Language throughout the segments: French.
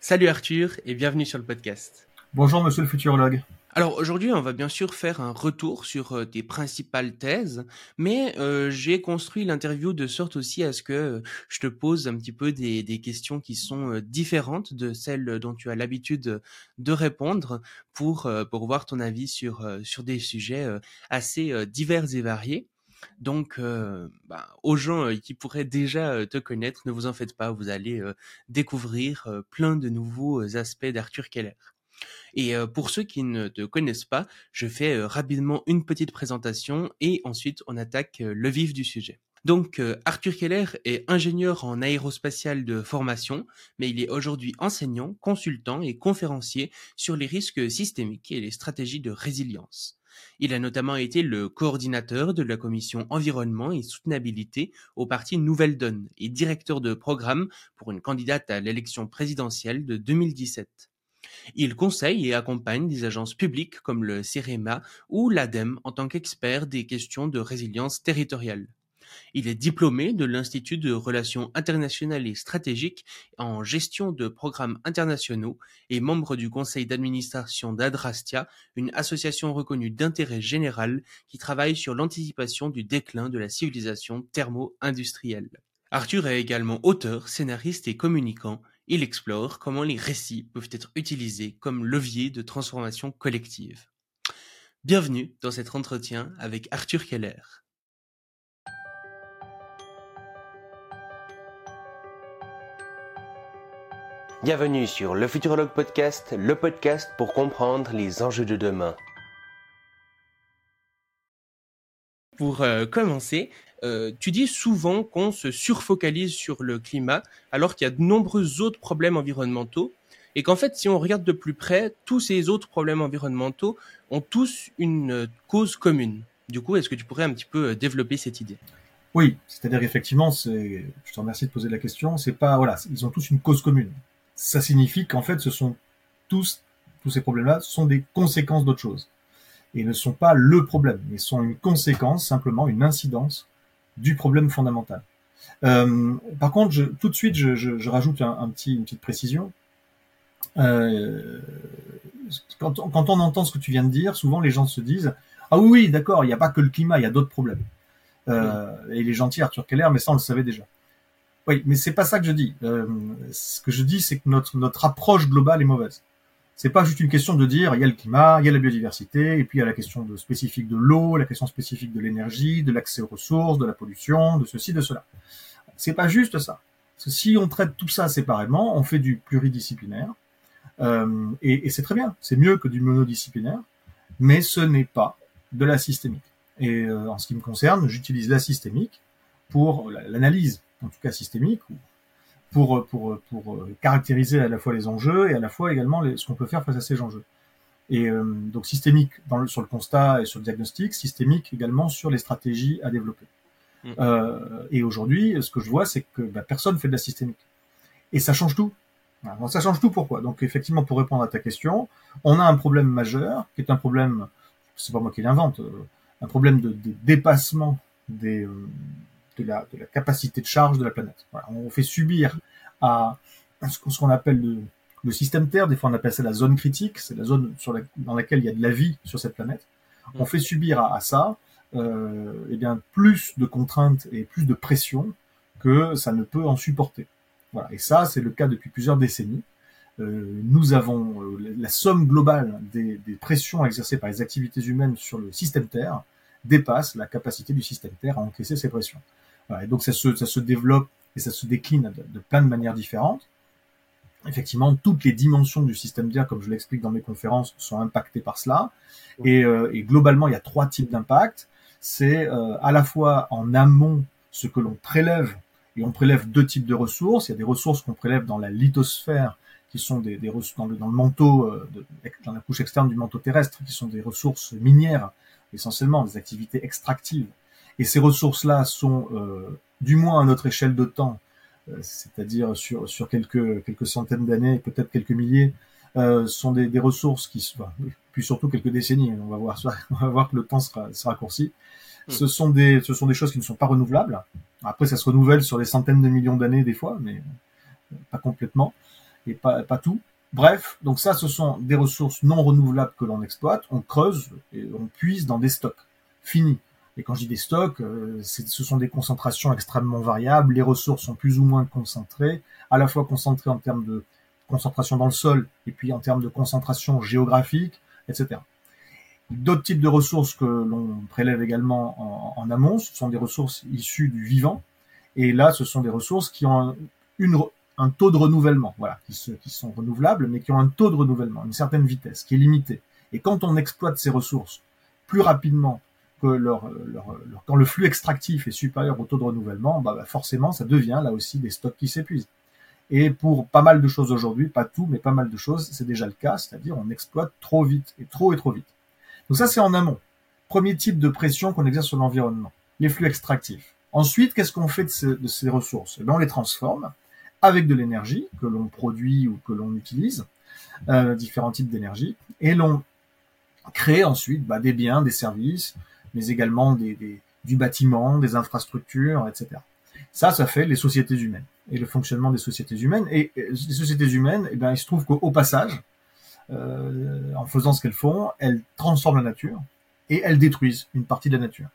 Salut Arthur et bienvenue sur le podcast. Bonjour monsieur le futurologue. Alors aujourd'hui, on va bien sûr faire un retour sur euh, tes principales thèses, mais euh, j'ai construit l'interview de sorte aussi à ce que euh, je te pose un petit peu des, des questions qui sont différentes de celles dont tu as l'habitude de répondre pour, pour voir ton avis sur, sur des sujets assez divers et variés. Donc, euh, bah, aux gens euh, qui pourraient déjà euh, te connaître, ne vous en faites pas, vous allez découvrir plein de nouveaux aspects d'Arthur Keller. Et pour ceux qui ne te connaissent pas, je fais rapidement une petite présentation et ensuite on attaque le vif du sujet. Donc Arthur Keller est ingénieur en aérospatial de formation, mais il est aujourd'hui enseignant, consultant et conférencier sur les risques systémiques et les stratégies de résilience. Il a notamment été le coordinateur de la commission environnement et soutenabilité au parti Nouvelle Donne et directeur de programme pour une candidate à l'élection présidentielle de 2017. Il conseille et accompagne des agences publiques comme le CEREMA ou l'ADEME en tant qu'expert des questions de résilience territoriale. Il est diplômé de l'Institut de relations internationales et stratégiques en gestion de programmes internationaux et membre du conseil d'administration d'Adrastia, une association reconnue d'intérêt général qui travaille sur l'anticipation du déclin de la civilisation thermo-industrielle. Arthur est également auteur, scénariste et communicant. Il explore comment les récits peuvent être utilisés comme levier de transformation collective. Bienvenue dans cet entretien avec Arthur Keller. Bienvenue sur le Futurologue Podcast, le podcast pour comprendre les enjeux de demain. Pour euh, commencer, euh, tu dis souvent qu'on se surfocalise sur le climat alors qu'il y a de nombreux autres problèmes environnementaux et qu'en fait, si on regarde de plus près, tous ces autres problèmes environnementaux ont tous une euh, cause commune. Du coup, est-ce que tu pourrais un petit peu euh, développer cette idée? Oui, c'est-à-dire effectivement, je te remercie de poser la question. C'est pas voilà, ils ont tous une cause commune. Ça signifie qu'en fait, ce sont tous tous ces problèmes-là sont des conséquences d'autre chose et ne sont pas le problème, mais sont une conséquence simplement, une incidence du problème fondamental. Euh, par contre, je, tout de suite, je, je, je rajoute un, un, petit, une petite précision. Euh, quand, on, quand, on entend ce que tu viens de dire, souvent les gens se disent ah oui, oui d'accord, il n'y a pas que le climat, il y a d'autres problèmes. Euh, et il est gentil Arthur Keller, mais ça on le savait déjà. Oui, mais c'est pas ça que je dis. Euh, ce que je dis, c'est que notre notre approche globale est mauvaise. C'est pas juste une question de dire il y a le climat, il y a la biodiversité, et puis il y a la question spécifique de l'eau, la question spécifique de l'énergie, de l'accès aux ressources, de la pollution, de ceci, de cela. C'est pas juste ça. Si on traite tout ça séparément, on fait du pluridisciplinaire, euh, et, et c'est très bien. C'est mieux que du monodisciplinaire, mais ce n'est pas de la systémique. Et euh, en ce qui me concerne, j'utilise la systémique pour l'analyse, en tout cas systémique, pour, pour, pour caractériser à la fois les enjeux et à la fois également les, ce qu'on peut faire face à ces enjeux. Et euh, donc systémique dans le, sur le constat et sur le diagnostic, systémique également sur les stratégies à développer. Mmh. Euh, et aujourd'hui, ce que je vois, c'est que bah, personne fait de la systémique. Et ça change tout. Alors, ça change tout pourquoi? Donc effectivement, pour répondre à ta question, on a un problème majeur, qui est un problème, c'est pas moi qui l'invente, euh, un problème de, de dépassement des, euh, de la, de la, capacité de charge de la planète. Voilà. On fait subir à ce qu'on appelle le, le, système Terre, des fois on appelle ça la zone critique, c'est la zone sur la, dans laquelle il y a de la vie sur cette planète. On fait subir à, à ça euh, eh bien, plus de contraintes et plus de pression que ça ne peut en supporter. Voilà. Et ça, c'est le cas depuis plusieurs décennies. Euh, nous avons euh, la somme globale des, des, pressions exercées par les activités humaines sur le système Terre dépasse la capacité du système Terre à encaisser ces pressions. Voilà, et donc ça se, ça se développe et ça se décline de, de, plein de manières différentes. Effectivement, toutes les dimensions du système Terre, comme je l'explique dans mes conférences, sont impactées par cela. Et, euh, et globalement, il y a trois types d'impacts. C'est euh, à la fois en amont ce que l'on prélève, et on prélève deux types de ressources. Il y a des ressources qu'on prélève dans la lithosphère, qui sont des, des dans, le, dans le manteau, euh, de, dans la couche externe du manteau terrestre, qui sont des ressources minières, essentiellement des activités extractives. Et ces ressources-là sont, euh, du moins à notre échelle de temps, euh, c'est-à-dire sur, sur quelques, quelques centaines d'années, peut-être quelques milliers, euh, sont des, des ressources qui, enfin, puis surtout quelques décennies, on va voir, on va voir que le temps sera, sera raccourci. Mmh. Ce sont des, ce sont des choses qui ne sont pas renouvelables. Après, ça se renouvelle sur des centaines de millions d'années des fois, mais pas complètement. et pas, pas tout. Bref, donc ça, ce sont des ressources non renouvelables que l'on exploite, on creuse et on puise dans des stocks finis. Et quand je dis des stocks, euh, ce sont des concentrations extrêmement variables, les ressources sont plus ou moins concentrées, à la fois concentrées en termes de concentration dans le sol et puis en termes de concentration géographique, etc. D'autres types de ressources que l'on prélève également en, amont, ce sont des ressources issues du vivant. Et là, ce sont des ressources qui ont un taux de renouvellement, voilà, qui sont renouvelables, mais qui ont un taux de renouvellement, une certaine vitesse, qui est limitée. Et quand on exploite ces ressources plus rapidement que leur, leur, quand le flux extractif est supérieur au taux de renouvellement, bah, bah forcément, ça devient là aussi des stocks qui s'épuisent. Et pour pas mal de choses aujourd'hui, pas tout, mais pas mal de choses, c'est déjà le cas, c'est-à-dire on exploite trop vite, et trop et trop vite. Donc ça, c'est en amont. Premier type de pression qu'on exerce sur l'environnement, les flux extractifs. Ensuite, qu'est-ce qu'on fait de ces, de ces ressources? Eh bien, On les transforme avec de l'énergie que l'on produit ou que l'on utilise, euh, différents types d'énergie, et l'on crée ensuite bah, des biens, des services, mais également des, des, du bâtiment, des infrastructures, etc. Ça, ça fait les sociétés humaines et le fonctionnement des sociétés humaines. Et les sociétés humaines, eh bien, il se trouve qu'au passage, euh, en faisant ce qu'elles font, elles transforment la nature et elles détruisent une partie de la nature.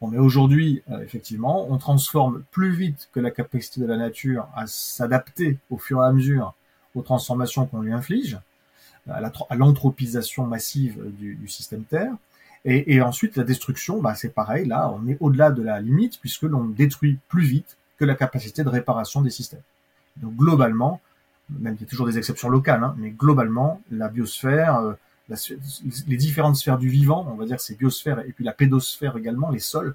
Bon, mais aujourd'hui, euh, effectivement, on transforme plus vite que la capacité de la nature à s'adapter au fur et à mesure aux transformations qu'on lui inflige, à l'anthropisation massive du, du, système Terre. Et, et, ensuite, la destruction, bah, c'est pareil, là, on est au-delà de la limite, puisque l'on détruit plus vite que la capacité de réparation des systèmes. Donc globalement, même il y a toujours des exceptions locales, hein, mais globalement, la biosphère, euh, les différentes sphères du vivant, on va dire ces biosphères et puis la pédosphère également, les sols,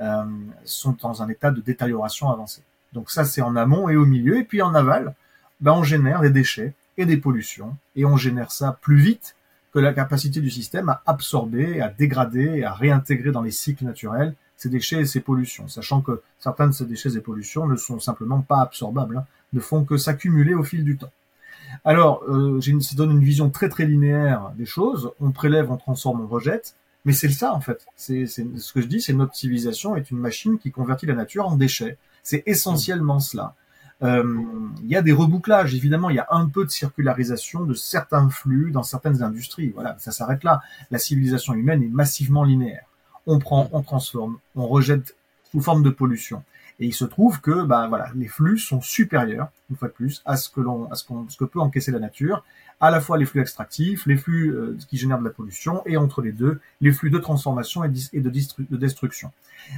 euh, sont dans un état de détérioration avancée. Donc ça, c'est en amont et au milieu. Et puis en aval, ben, on génère des déchets et des pollutions. Et on génère ça plus vite que la capacité du système à absorber, à dégrader, à réintégrer dans les cycles naturels ces déchets et ces pollutions, sachant que certains de ces déchets et pollutions ne sont simplement pas absorbables, hein, ne font que s'accumuler au fil du temps. Alors, euh, une, ça donne une vision très très linéaire des choses. On prélève, on transforme, on rejette. Mais c'est ça en fait. C'est ce que je dis, c'est notre civilisation est une machine qui convertit la nature en déchets. C'est essentiellement cela. Euh, il y a des rebouclages, évidemment, il y a un peu de circularisation de certains flux dans certaines industries. Voilà, ça s'arrête là. La civilisation humaine est massivement linéaire. On prend, on transforme, on rejette sous forme de pollution. Et il se trouve que bah, voilà, les flux sont supérieurs, une fois de plus, à ce que l'on, à ce, qu'on, ce que peut encaisser la nature, à la fois les flux extractifs, les flux euh, qui génèrent de la pollution, et entre les deux, les flux de transformation et, de, de, destruction.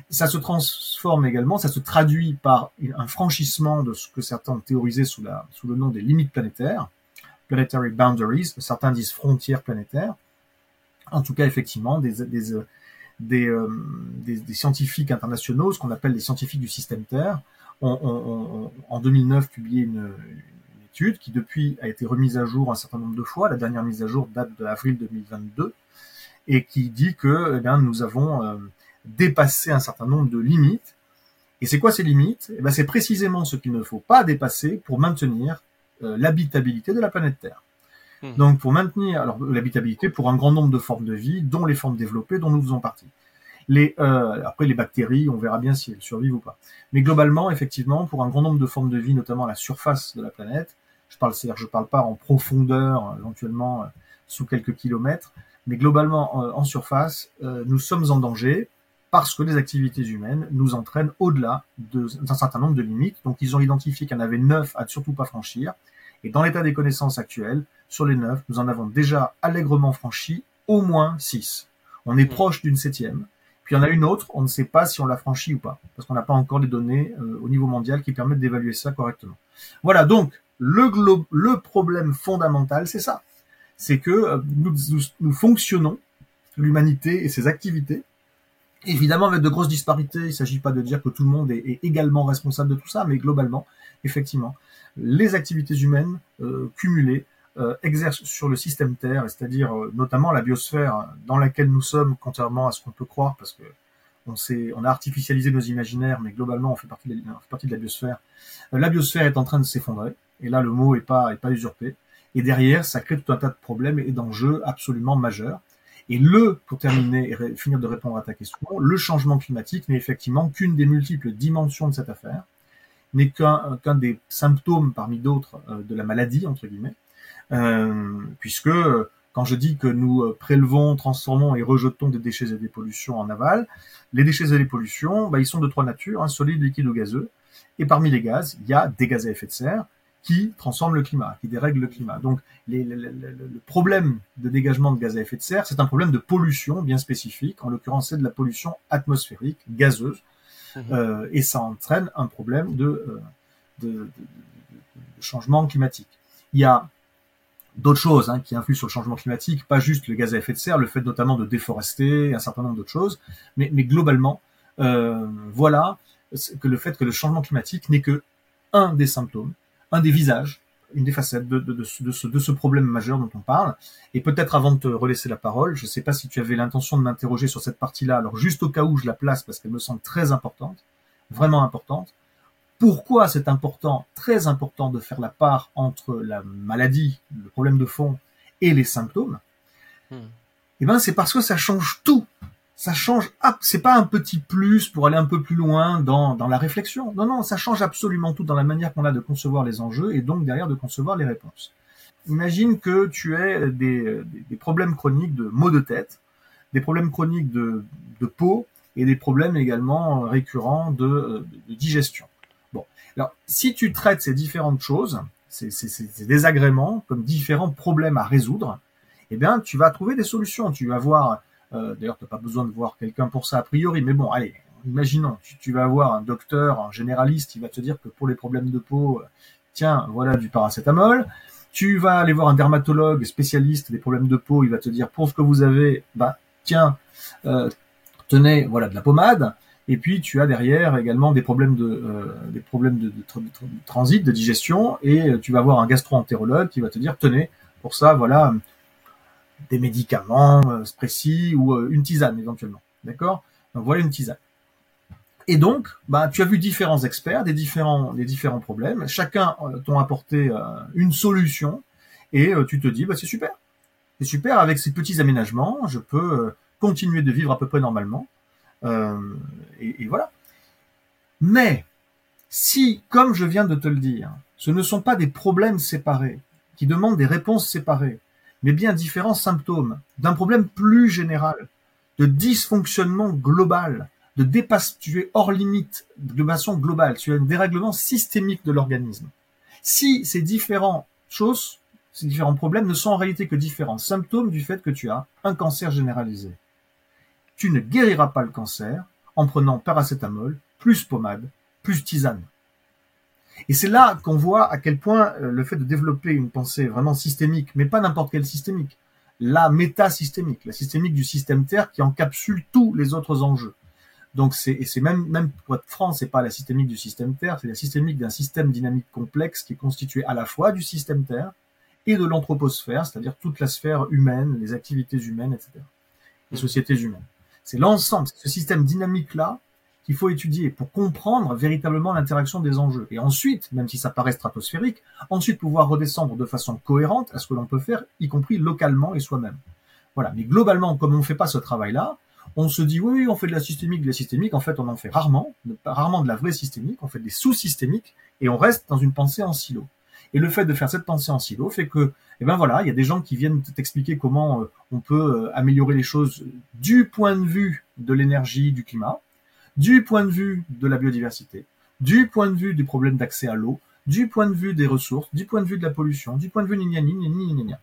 Ça se transforme également, ça se traduit par un franchissement de ce que certains ont théorisé sous, la, sous le nom des limites planétaires, planetary boundaries, certains disent frontières planétaires. En tout cas, effectivement, des, des, des, euh, des, scientifiques internationaux, ce qu'on appelle les scientifiques du système Terre, ont, ont, ont en 2009 publié une, étude qui depuis a été remise à jour un certain nombre de fois. La dernière mise à jour date de avril 2022 et qui dit que eh nous avons euh, dépassé un certain nombre de limites. Et c'est quoi ces limites? Eh C'est précisément ce qu'il ne faut pas dépasser pour maintenir euh, l'habitabilité de la planète Terre. Mmh. Donc pour maintenir l'habitabilité pour un grand nombre de formes de vie, dont les formes développées dont nous faisons partie. Euh, après les bactéries, on verra bien si elles survivent ou pas. Mais globalement, effectivement, pour un grand nombre de formes de vie, notamment à la surface de la planète, je parle, c'est-à-dire je parle pas en profondeur, éventuellement euh, sous quelques kilomètres, mais globalement euh, en surface, euh, nous sommes en danger parce que les activités humaines nous entraînent au-delà d'un certain nombre de limites. Donc ils ont identifié qu'il y en avait neuf à ne surtout pas franchir. Et dans l'état des connaissances actuelles, sur les neuf, nous en avons déjà allègrement franchi au moins six. On est proche d'une septième. Puis il y en a une autre, on ne sait pas si on l'a franchi ou pas, parce qu'on n'a pas encore les données euh, au niveau mondial qui permettent d'évaluer ça correctement. Voilà, donc le, le problème fondamental, c'est ça. C'est que euh, nous, nous, nous fonctionnons, l'humanité et ses activités, évidemment avec de grosses disparités. Il ne s'agit pas de dire que tout le monde est, également responsable de tout ça, mais globalement, effectivement, les activités humaines euh, cumulées euh, exercent sur le système Terre, c'est-à-dire euh, notamment la biosphère dans laquelle nous sommes, contrairement à ce qu'on peut croire, parce que on, sait, on a artificialisé nos imaginaires, mais globalement on fait partie de la, la biosphère. La biosphère est en train de s'effondrer, et là le mot est pas, est pas usurpé. Et derrière, ça crée tout un tas de problèmes et d'enjeux absolument majeurs. Et le, pour terminer et finir de répondre à ta question, le changement climatique n'est effectivement qu'une des multiples dimensions de cette affaire n'est qu'un qu'un des symptômes parmi d'autres euh, de la maladie entre guillemets, euh, puisque quand je dis que nous prélevons, transformons et rejetons des déchets et des pollutions en aval, les déchets et les pollutions, bah, ils sont de trois natures, hein, solide, liquide ou gazeux. Et parmi les gaz, il y a des gaz à effet de serre qui transforment le climat, qui dérèglent le climat. Donc les, le, le, problème de dégagement de gaz à effet de serre, c'est un problème de pollution bien spécifique. En l'occurrence, c'est de la pollution atmosphérique, gazeuse, mmh. euh, et ça entraîne un problème de, euh, de, de, de, changement climatique. Il y a d'autres choses hein, qui influent sur le changement climatique, pas juste le gaz à effet de serre, le fait notamment de déforester, un certain nombre d'autres choses, mais, mais globalement, euh, voilà que le fait que le changement climatique n'est que un des symptômes, un des visages, une des facettes de, de, de, ce, de, ce, problème majeur dont on parle. Et peut-être avant de te relaisser la parole, je ne sais pas si tu avais l'intention de m'interroger sur cette partie-là, alors juste au cas où je la place parce qu'elle me semble très importante, vraiment importante. Pourquoi c'est important, très important de faire la part entre la maladie, le problème de fond et les symptômes? Hmm. Eh ben, c'est parce que ça change tout. Ça change. c'est pas un petit plus pour aller un peu plus loin dans, dans la réflexion. Non, non, ça change absolument tout dans la manière qu'on a de concevoir les enjeux et donc derrière de concevoir les réponses. Imagine que tu aies des, des, problèmes chroniques de maux de tête, des problèmes chroniques de, de peau et des problèmes également récurrents de, de digestion. Alors, si tu traites ces différentes choses, ces, ces, ces, désagréments, comme différents problèmes à résoudre, eh bien, tu vas trouver des solutions. Tu vas voir, euh, d'ailleurs, tu n'as pas besoin de voir quelqu'un pour ça a priori, mais bon, allez, imaginons, tu, vas voir un docteur, un généraliste, il va te dire que pour les problèmes de peau, euh, tiens, voilà du paracétamol. Tu vas aller voir un dermatologue spécialiste des problèmes de peau, il va te dire pour ce que vous avez, bah tiens, euh, tenez, voilà de la pommade. Et puis tu as derrière également des problèmes de transit, de digestion, et tu vas avoir un gastro-entérologue qui va te dire tenez pour ça voilà des médicaments euh, précis ou euh, une tisane éventuellement, d'accord? Voilà une tisane. Et donc, bah, tu as vu différents experts, des différents, des différents problèmes. Chacun t'ont apporté une solution, et tu te dis, bah, c'est super. C'est super, avec ces petits aménagements, je peux continuer de vivre à peu près normalement. Euh, et, voilà. Mais si, comme je viens de te le dire, ce ne sont pas des problèmes séparés, qui demandent des réponses séparées, mais bien différents symptômes d'un problème plus général, de dysfonctionnement global, de dépasse, tu es hors limite de façon globale, tu as un dérèglement systémique de l'organisme. Si ces différentes choses, ces différents problèmes ne sont en réalité que différents symptômes du fait que tu as un cancer généralisé, tu ne guériras pas le cancer en prenant paracétamol, plus pommade, plus tisane. Et c'est là qu'on voit à quel point euh, le fait de développer une pensée vraiment systémique, mais pas n'importe quelle systémique, la métasystémique, la systémique du système Terre qui encapsule tous les autres enjeux. Donc c'est et c'est même même pour être franc, c'est pas la systémique du système Terre, c'est la systémique d'un système dynamique complexe qui est constitué à la fois du système Terre et de l'anthroposphère, c'est-à-dire toute la sphère humaine, les activités humaines, etc. Les mmh. sociétés humaines. C'est l'ensemble, ce système dynamique-là qu'il faut étudier pour comprendre véritablement l'interaction des enjeux. Et ensuite, même si ça paraît stratosphérique, ensuite pouvoir redescendre de façon cohérente à ce que l'on peut faire, y compris localement et soi-même. Voilà. Mais globalement, comme on ne fait pas ce travail-là, on se dit oui, on fait de la systémique, de la systémique. En fait, on en fait rarement, rarement de la vraie systémique. On fait des sous-systémiques et on reste dans une pensée en silo. Et le fait de faire cette pensée en silo fait que, eh ben voilà, il y a des gens qui viennent t'expliquer comment euh, on peut euh, améliorer les choses du point de vue de l'énergie, du climat, du point de vue de la biodiversité, du point de vue du problème d'accès à l'eau, du point de vue des ressources, du point de vue de la pollution, du point de vue ni ni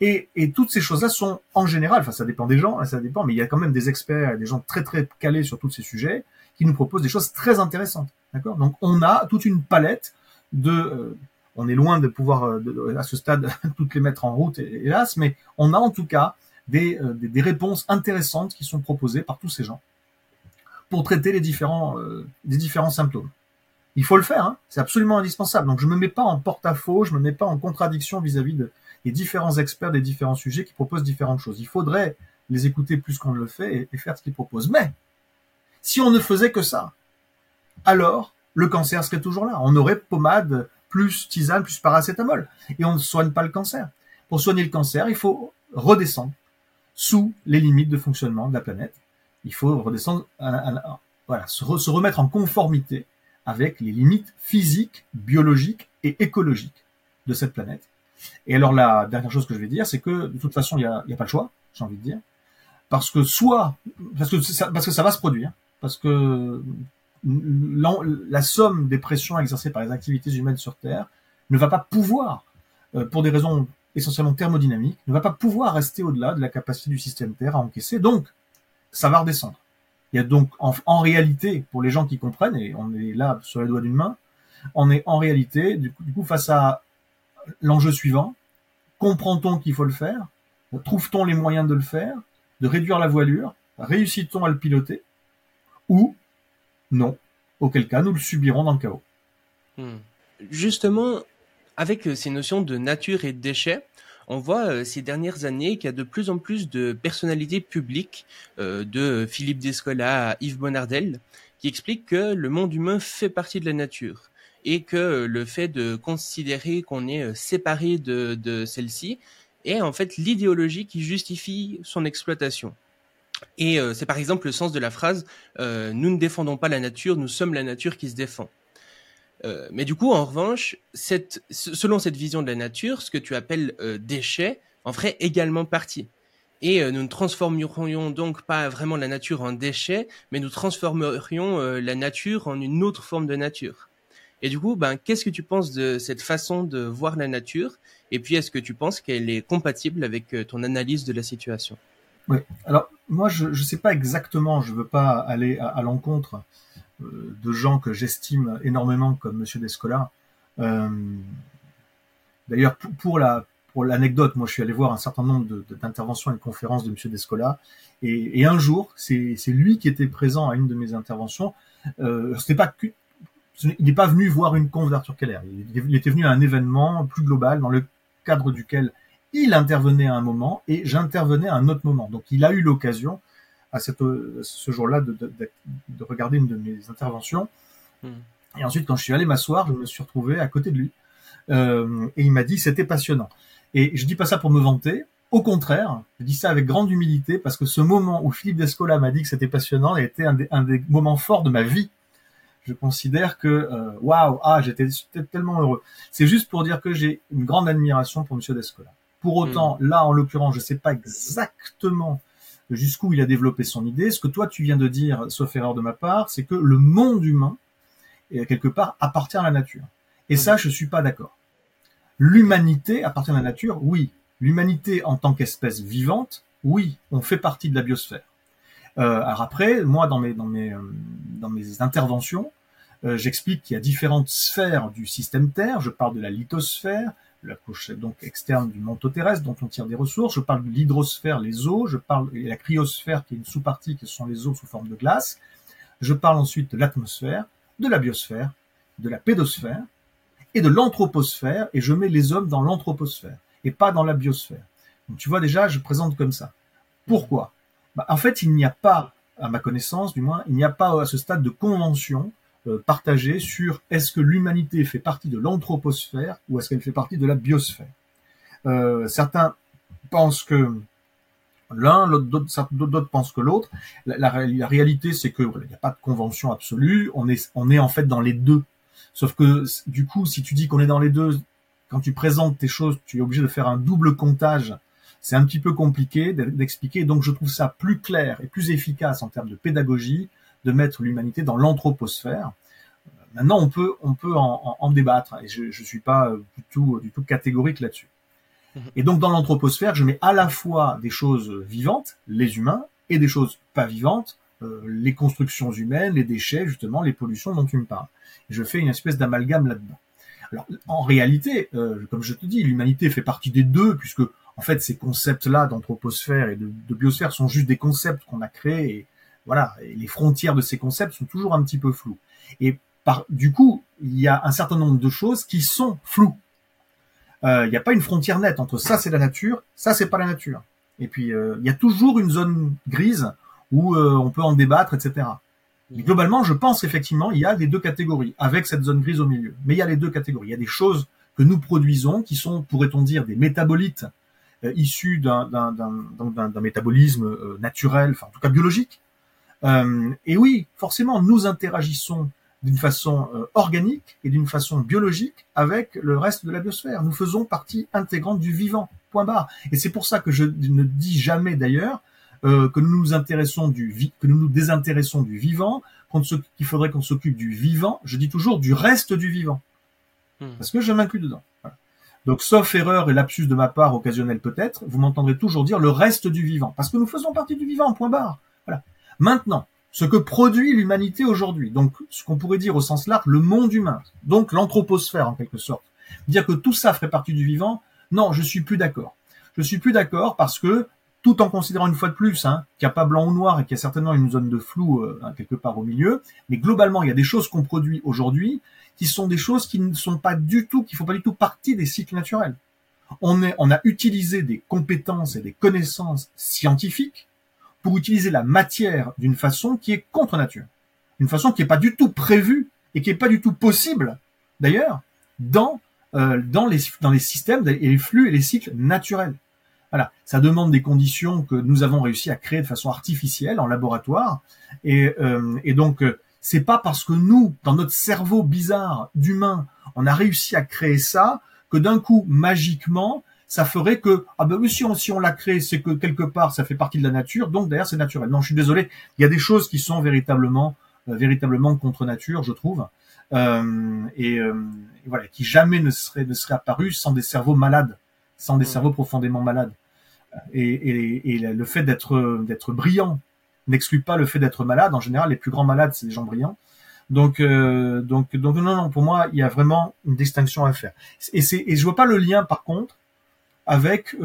et, et toutes ces choses-là sont en général, enfin ça dépend des gens, hein, ça dépend, mais il y a quand même des experts, des gens très très calés sur tous ces sujets qui nous proposent des choses très intéressantes. D'accord? Donc on a toute une palette de euh, on est loin de pouvoir, euh, à ce stade, toutes les mettre en route, hélas, mais on a en tout cas des, euh, des, réponses intéressantes qui sont proposées par tous ces gens pour traiter les différents, euh, les différents symptômes. Il faut le faire, hein c'est absolument indispensable. Donc je me mets pas en porte-à-faux, je me mets pas en contradiction vis-à-vis de, des différents experts des différents sujets qui proposent différentes choses. Il faudrait les écouter plus qu'on ne le fait et, et faire ce qu'ils proposent. Mais si on ne faisait que ça, alors le cancer serait toujours là. On aurait pommade plus tisane, plus paracétamol. Et on ne soigne pas le cancer. Pour soigner le cancer, il faut redescendre sous les limites de fonctionnement de la planète. Il faut redescendre, voilà, se, remettre en conformité avec les limites physiques, biologiques et écologiques de cette planète. Et alors la dernière chose que je vais dire, c'est que de toute façon, il n'y a, pas le choix, j'ai envie de dire, parce que soit, parce que ça, va se produire, parce que la somme des pressions exercées par les activités humaines sur Terre ne va pas pouvoir, euh, pour des raisons essentiellement thermodynamiques, ne va pas pouvoir rester au-delà de la capacité du système Terre à encaisser. Donc, ça va redescendre. Il y a donc en, réalité, pour les gens qui comprennent, et on est là sur les doigts d'une main, on est en réalité du coup, face à l'enjeu suivant. Comprend-on qu'il faut le faire? Trouve-t-on les moyens de le faire? De réduire la voilure? Réussit-on à le piloter? Ou non? Auquel cas, nous le subirons dans le chaos. Hmm. Justement, avec euh, ces notions de nature et de déchets, on voit euh, ces dernières années qu'il y a de plus en plus de personnalités publiques, euh, de Philippe Descola à Yves Bonardel, qui expliquent que le monde humain fait partie de la nature et que le fait de considérer qu'on est séparé de, de celle-ci est en fait l'idéologie qui justifie son exploitation. Et c'est par exemple le sens de la phrase Nous ne défendons pas la nature, nous sommes la nature qui se défend euh, mais du coup, en revanche, cette, selon cette vision de la nature, ce que tu appelles euh, déchets en ferait également partie. Et euh, nous ne transformerions donc pas vraiment la nature en déchets, mais nous transformerions la nature en une autre forme de nature. Et du coup, ben, qu'est-ce que tu penses de cette façon de voir la nature? Et puis, est-ce que tu penses qu'elle est compatible avec ton analyse de la situation? Oui. Alors, moi, je ne sais pas exactement, je ne veux pas aller à l'encontre de gens que j'estime énormément comme Monsieur Descola. Euh, d'ailleurs, pour, la pour l'anecdote, moi je suis allé voir un certain nombre d'interventions et de conférences de Monsieur Descola, et, un jour, c'est lui qui était présent à une de mes interventions. Euh, pas il n'est pas venu voir une conf d'Arthur Keller. Il, était venu à un événement plus global dans le cadre duquel il intervenait à un moment et j'intervenais à un autre moment. Donc il a eu l'occasion à, cette, ce jour-là de, de, de, regarder une de mes interventions. Hmm. Et ensuite, quand je suis allé m'asseoir, je me suis retrouvé à côté de lui. Euh, et il m'a dit c'était passionnant. Et je dis pas ça pour me vanter. Au contraire, je dis ça avec grande humilité parce que ce moment où Philippe Descola m'a dit que c'était passionnant a été un des, un des, moments forts de ma vie. Je considère que euh, waouh, ah, j'étais tellement heureux. C'est juste pour dire que j'ai une grande admiration pour Monsieur Descola. Pour autant, hmm. là, en l'occurrence, je sais pas exactement jusqu'où il a développé son idée. Ce que toi tu viens de dire, sauf erreur de ma part, c'est que le monde humain, quelque part, appartient à la nature. Et ça, je suis pas d'accord. L'humanité appartient à la nature, oui. L'humanité en tant qu'espèce vivante, oui, on fait partie de la biosphère. Euh, alors après, moi, dans mes, euh, interventions, euh, j'explique qu'il y a différentes sphères du système Terre. Je parle de la lithosphère, la couche donc externe du manteau terrestre dont on tire des ressources. Je parle de l'hydrosphère, les eaux. Je parle de la cryosphère qui est une sous-partie qui sont les eaux sous forme de glace. Je parle ensuite de l'atmosphère, de la biosphère, de la pédosphère et de l'anthroposphère et je mets les hommes dans l'anthroposphère et pas dans la biosphère. Donc tu vois déjà, je présente comme ça. Pourquoi? Bah, En fait, il n'y a pas, à ma connaissance du moins, il n'y a pas à ce stade de convention euh, partagé sur est-ce que l'humanité fait partie de l'anthroposphère ou est-ce qu'elle fait partie de la biosphère. Euh, certains pensent que l'un, d'autres pensent que l'autre. La, réalité, c'est que il n'y a pas de convention absolue. On est, on est en fait dans les deux. Sauf que du coup, si tu dis qu'on est dans les deux, quand tu présentes tes choses, tu es obligé de faire un double comptage. C'est un petit peu compliqué d'expliquer. Donc, je trouve ça plus clair et plus efficace en termes de pédagogie de mettre l'humanité dans l'anthroposphère. Maintenant, on peut, on peut en, en, débattre, et je ne suis pas du tout, du tout catégorique là-dessus. Mhm. Et donc, dans l'anthroposphère, je mets à la fois des choses vivantes, les humains, et des choses pas vivantes, euh, les constructions humaines, les déchets, justement, les pollutions dont tu me parles. je fais une espèce d'amalgame là-dedans. Alors, en réalité, euh, comme je te dis, l'humanité fait partie des deux, puisque en fait, ces concepts-là d'anthroposphère et de, de, biosphère sont juste des concepts qu'on a créés voilà, les frontières de ces concepts sont toujours un petit peu floues. Et par, du coup, il y a un certain nombre de choses qui sont floues. Euh, il n'y a pas une frontière nette entre ça c'est la nature, ça c'est pas la nature. Et puis euh, il y a toujours une zone grise où euh, on peut en débattre, etc. globalement, je pense effectivement il y a les deux catégories avec cette zone grise au milieu. Mais il y a les deux catégories. Il y a des choses que nous produisons qui sont, pourrait-on dire, des métabolites issus d'un métabolisme naturel, enfin en tout cas biologique, et oui, forcément, nous interagissons d'une façon euh, organique et d'une façon biologique avec le reste de la biosphère. Nous faisons partie intégrante du vivant. Point barre. Et c'est pour ça que je ne dis jamais d'ailleurs euh, que nous nous intéressons du que nous nous désintéressons du vivant, qu'il faudrait qu'on s'occupe du vivant. Je dis toujours du reste du vivant, hmm. parce que je m'inclus dedans. Donc, sauf erreur et lapsus de ma part occasionnel peut-être, vous m'entendrez toujours dire le reste du vivant, parce que nous faisons partie du vivant. Point barre. Maintenant, ce que produit l'humanité aujourd'hui, donc ce qu'on pourrait dire au sens large, le monde humain, donc l'anthroposphère en quelque sorte, dire que tout ça ferait partie du vivant, non, je suis plus d'accord. Je suis plus d'accord parce que tout en considérant une fois de plus hein, qu'il n'y a pas blanc ou noir et qu'il y a certainement une zone de flou euh, hein, quelque part au milieu, mais globalement il y a des choses qu'on produit aujourd'hui qui sont des choses qui ne sont pas du tout, qui font pas du tout partie des cycles naturels. On a utilisé des compétences et des connaissances scientifiques pour utiliser la matière d'une façon qui est contre nature, une façon qui n'est pas du tout prévue et qui n'est pas du tout possible, d'ailleurs, dans euh, dans les dans les systèmes et les flux et les cycles naturels. Voilà, ça demande des conditions que nous avons réussi à créer de façon artificielle en laboratoire, et, euh, et donc euh, c'est pas parce que nous, dans notre cerveau bizarre d'humain, on a réussi à créer ça que d'un coup magiquement ça ferait que ah ben si on, si on l'a créé c'est que quelque part ça fait partie de la nature donc d'ailleurs c'est naturel. Non, je suis désolé, il y a des choses qui sont véritablement véritablement contre nature, je trouve. Euh, et, euh, voilà, qui jamais ne serait ne serait apparu sans des cerveaux malades, sans des cerveaux profondément malades. Et, le fait d'être d'être brillant n'exclut pas le fait d'être malade. En général, les plus grands malades, c'est des gens brillants. Donc, euh, donc, donc, non, non, pour moi, il y a vraiment une distinction à faire. Et c'est, et je vois pas le lien, par contre, avec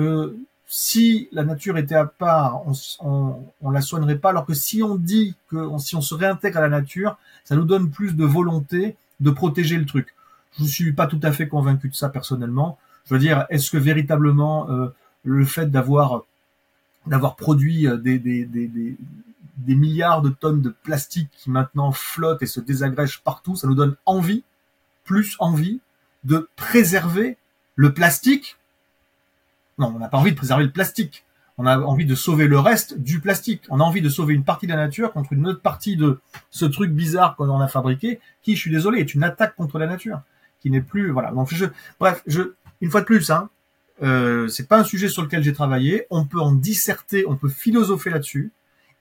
si la nature était à part, on, on, on, la soignerait pas. Alors que si on dit que si on se réintègre à la nature, ça nous donne plus de volonté de protéger le truc. Je ne suis pas tout à fait convaincu de ça personnellement. Je veux dire, est-ce que véritablement euh, le fait d'avoir d'avoir produit euh, des, des, des, des, milliards de tonnes de plastique qui maintenant flottent et se désagrègent partout, ça nous donne envie, plus envie, de préserver le plastique Non, on n'a pas envie de préserver le plastique on a envie de sauver le reste du plastique. On a envie de sauver une partie de la nature contre une autre partie de ce truc bizarre qu'on en a fabriqué, qui, je suis désolé, est une attaque contre la nature, qui n'est plus, voilà. Donc je, bref, je, une fois de plus, hein, euh, c'est pas un sujet sur lequel j'ai travaillé. On peut en disserter, on peut philosopher là-dessus.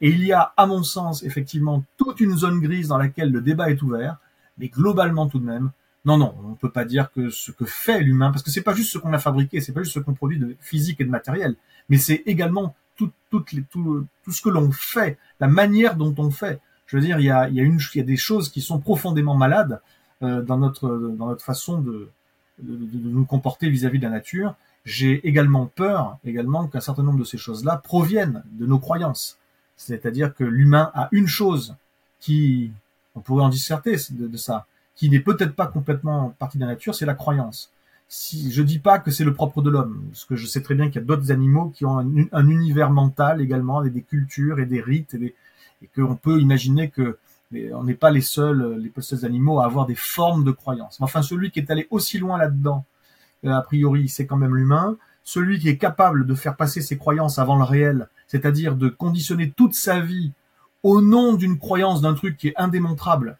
Et il y a, à mon sens, effectivement, toute une zone grise dans laquelle le débat est ouvert. Mais globalement, tout de même, non, non, on ne peut pas dire que ce que fait l'humain, parce que c'est pas juste ce qu'on a fabriqué, c'est pas juste ce qu'on produit de physique et de matériel, mais c'est également tout, les, tout, tout ce que l'on fait, la manière dont on fait. Je veux dire, il y a, il y a, une, y a des choses qui sont profondément malades euh, dans notre dans notre façon de, de, de nous comporter vis-à-vis de la nature. J'ai également peur, également, qu'un certain nombre de ces choses-là proviennent de nos croyances. C'est-à-dire que l'humain a une chose qui, on pourrait en disserter de, de ça, qui n'est peut-être pas complètement partie de la nature, c'est la croyance si je dis pas que c'est le propre de l'homme, parce que je sais très bien qu'il y a d'autres animaux qui ont un, univers mental également, des cultures et des rites, et, et qu'on peut imaginer que on n'est pas les seuls, les seuls animaux à avoir des formes de croyances. Mais enfin, celui qui est allé aussi loin là-dedans, euh, a priori, c'est quand même l'humain. Celui qui est capable de faire passer ses croyances avant le réel, c'est-à-dire de conditionner toute sa vie au nom d'une croyance d'un truc qui est indémontrable,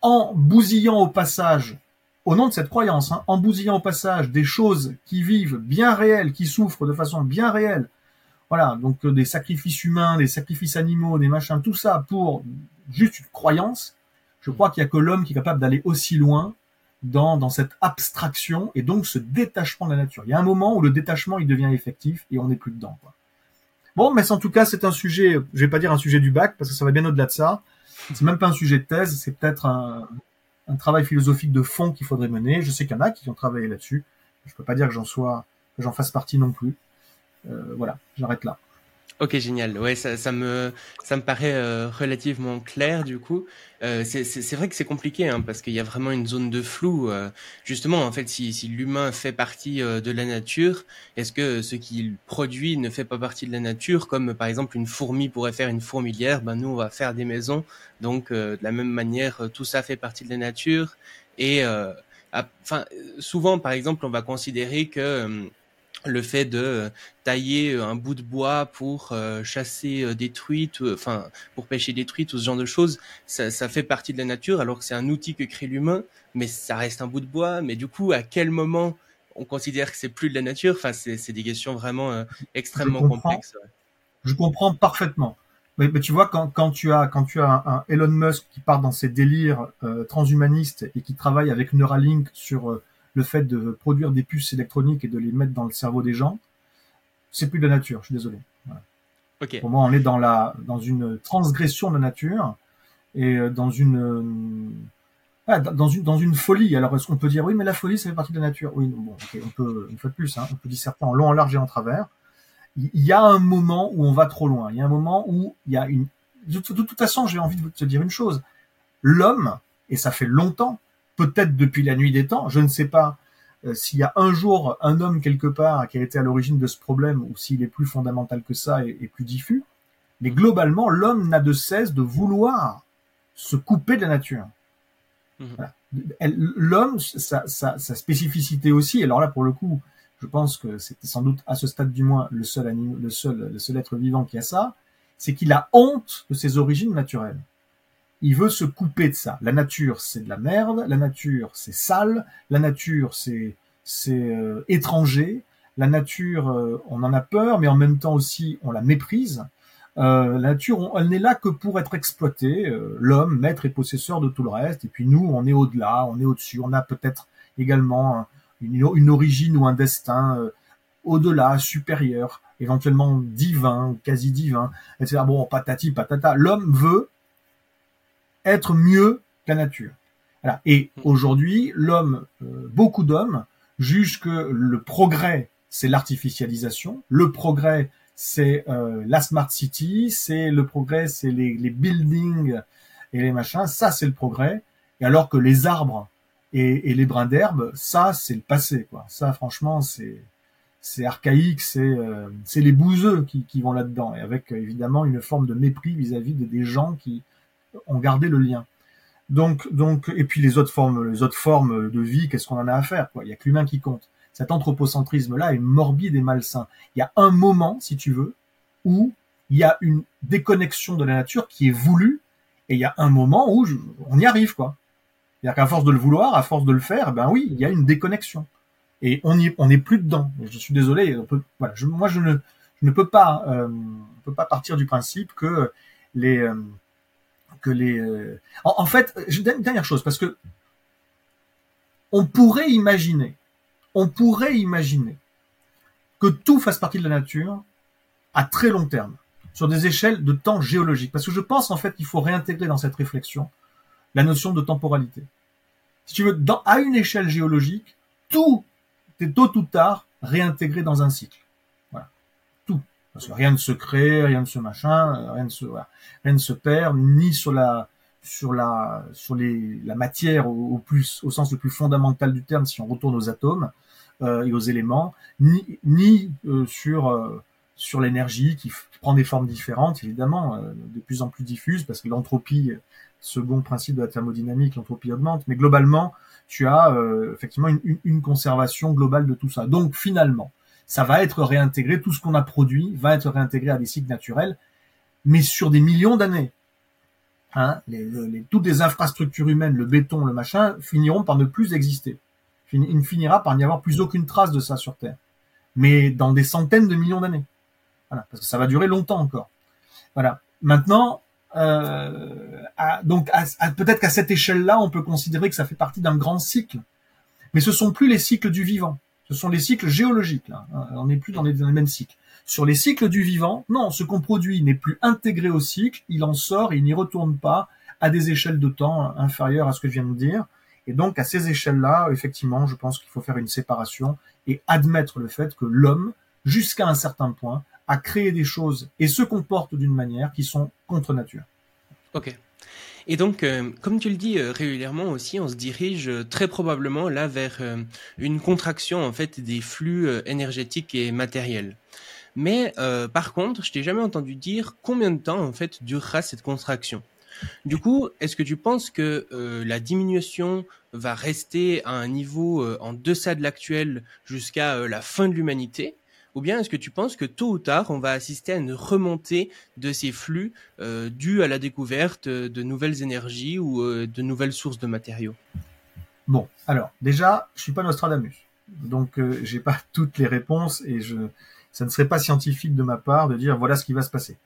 en bousillant au passage au nom de cette croyance, hein, en bousillant au passage des choses qui vivent bien réelles, qui souffrent de façon bien réelle, voilà, donc euh, des sacrifices humains, des sacrifices animaux, des machins, tout ça pour juste une croyance, je crois qu'il y a que l'homme qui est capable d'aller aussi loin dans, dans cette abstraction et donc ce détachement de la nature. Il y a un moment où le détachement il devient effectif et on n'est plus dedans. Quoi. Bon, mais en tout cas, c'est un sujet, je vais pas dire un sujet du bac parce que ça va bien au-delà de ça. C'est même pas un sujet de thèse, c'est peut-être un, travail philosophique de fond qu'il faudrait mener. Je sais qu'il y en a qui ont travaillé là-dessus. Je peux pas dire que j'en sois, que j'en fasse partie non plus. Euh, voilà, j'arrête là. Ok, génial. Ouais, ça, ça me ça me paraît euh, relativement clair du coup. Euh, c'est vrai que c'est compliqué hein, parce qu'il y a vraiment une zone de flou. Euh, justement, en fait, si, si l'humain fait partie euh, de la nature, est-ce que ce qu'il produit ne fait pas partie de la nature? Comme par exemple une fourmi pourrait faire une fourmilière, ben nous on va faire des maisons. Donc de la même manière, tout ça fait partie de la nature. Et enfin, souvent, par exemple, on va considérer que le fait de tailler un bout de bois pour chasser des truites, enfin pour pêcher des truites ou ce genre de choses, ça, ça fait partie de la nature alors que c'est un outil que crée l'humain, mais ça reste un bout de bois. Mais du coup, à quel moment on considère que c'est plus de la nature? Enfin, c'est des questions vraiment extrêmement complexes. Je comprends parfaitement. Mais, tu vois, quand, quand, tu as, quand tu as un, Elon Musk qui part dans ses délires euh, transhumanistes et qui travaille avec Neuralink sur euh, le fait de produire des puces électroniques et de les mettre dans le cerveau des gens, c'est plus de la nature. Je suis désolé. Pour moi, on est dans la dans une transgression de la nature et euh, dans une dans une dans une folie. Alors est-ce qu'on peut dire oui, mais la folie, ça fait partie de la nature? Oui, bon, on peut une fois de plus, hein, on peut disserter en long, en large et en travers il y a un moment où on va trop loin. Il y a un moment où il y a une. De, toute façon, j'ai envie de te dire une chose. L'homme, et ça fait longtemps, peut-être depuis la nuit des temps, je ne sais pas euh, s'il y a un jour un homme quelque part qui a été à l'origine de ce problème ou s'il est plus fondamental que ça et, plus diffus. Mais globalement, l'homme n'a de cesse de vouloir se couper de la nature. Mhm. L'homme, sa, sa, spécificité aussi, alors là pour le coup, je pense que c'était sans doute à ce stade du moins le seul, le seul, le seul être vivant qui a ça, c'est qu'il a honte de ses origines naturelles. Il veut se couper de ça. La nature, c'est de la merde. La nature, c'est sale. La nature, c'est c'est euh, étranger. La nature, euh, on en a peur, mais en même temps aussi, on la méprise. Euh, la nature, elle n'est là que pour être exploitée. L'homme, maître et possesseur de tout le reste. Et puis nous, on est au-delà, on est au-dessus. On a peut-être également une, origine ou un destin euh, au-delà, supérieur, éventuellement divin, quasi divin, etc. Bon, patati patata. L'homme veut être mieux que la nature. Et aujourd'hui, l'homme, euh, beaucoup d'hommes jugent que le progrès, c'est l'artificialisation. Le progrès, c'est euh, la smart city. C'est le progrès, c'est les, les buildings et les machins. Ça, c'est le progrès. Et alors que les arbres, et, et les brins d'herbe, ça, c'est le passé, quoi. Ça, franchement, c'est c'est archaïque, c'est euh, c'est les bouseux qui, qui vont là-dedans, et avec évidemment une forme de mépris vis-à-vis des gens qui ont gardé le lien. Donc donc et puis les autres formes les autres formes de vie, qu'est-ce qu'on en a à faire, quoi? Il y a que l'humain qui compte. Cet anthropocentrisme-là est morbide et malsain. Il y a un moment, si tu veux, où il y a une déconnexion de la nature qui est voulue, et il y a un moment où on y arrive, quoi. C'est-à-dire qu'à force de le vouloir, à force de le faire, ben oui, il y a une déconnexion. Et on y, on n'est plus dedans. Je suis désolé. Je, moi, je ne, je ne peux pas, euh, on peut pas partir du principe que les, euh, que les. Euh, en, fait, une dernière chose, parce que on pourrait imaginer, on pourrait imaginer que tout fasse partie de la nature à très long terme, sur des échelles de temps géologique. Parce que je pense en fait qu'il faut réintégrer dans cette réflexion la notion de temporalité. Si tu veux, dans, à une échelle géologique, tout est tôt ou tard réintégré dans un cycle. Parce que rien ne se crée, rien ne se machin, rien ne se, rien ne se perd, ni sur la, sur la, sur les, la matière au, plus, au sens le plus fondamental du terme, si on retourne aux atomes euh, et aux éléments, ni, ni euh, sur, euh, sur l'énergie qui prend des formes différentes, évidemment, euh, de plus en plus diffuses, parce que l'entropie second principe de la thermodynamique, l'entropie augmente, mais globalement, tu as euh, effectivement une, une, conservation globale de tout ça. Donc finalement, ça va être réintégré, tout ce qu'on a produit va être réintégré à des cycles naturels, mais sur des millions d'années. Hein, les, toutes les infrastructures humaines, le béton, le machin, finiront par ne plus exister. Il ne finira par n'y avoir plus aucune trace de ça sur Terre. Mais dans des centaines de millions d'années. Voilà, parce que ça va durer longtemps encore. Maintenant, euh, donc peut-être qu'à cette échelle-là, on peut considérer que ça fait partie d'un grand cycle. Mais ce sont plus les cycles du vivant, ce sont les cycles géologiques. Là. On n'est plus dans les, mêmes cycles. Sur les cycles du vivant, non, ce qu'on produit n'est plus intégré au cycle, il en sort il n'y retourne pas à des échelles de temps inférieures à ce que je viens de dire. Et donc à ces échelles-là, effectivement, je pense qu'il faut faire une séparation et admettre le fait que l'homme, jusqu'à un certain point, à créer des choses et se comportent d'une manière qui sont contre nature. Et donc, euh, comme tu le dis euh, régulièrement aussi, on se dirige euh, très probablement là vers une contraction en fait des flux énergétiques et matériels. Mais par contre, je t'ai jamais entendu dire combien de temps en fait durera cette contraction. Du coup, est-ce que tu penses que la diminution va rester à un niveau en deçà de l'actuel jusqu'à la fin de l'humanité? Ou bien est-ce que tu penses que tôt ou tard, on va assister à une remontée de ces flux euh, dus à la découverte de nouvelles énergies ou euh, de nouvelles sources de matériaux? Bon, alors déjà, je suis pas Nostradamus, donc euh, j'ai pas toutes les réponses et je, ça ne serait pas scientifique de ma part de dire voilà ce qui va se passer.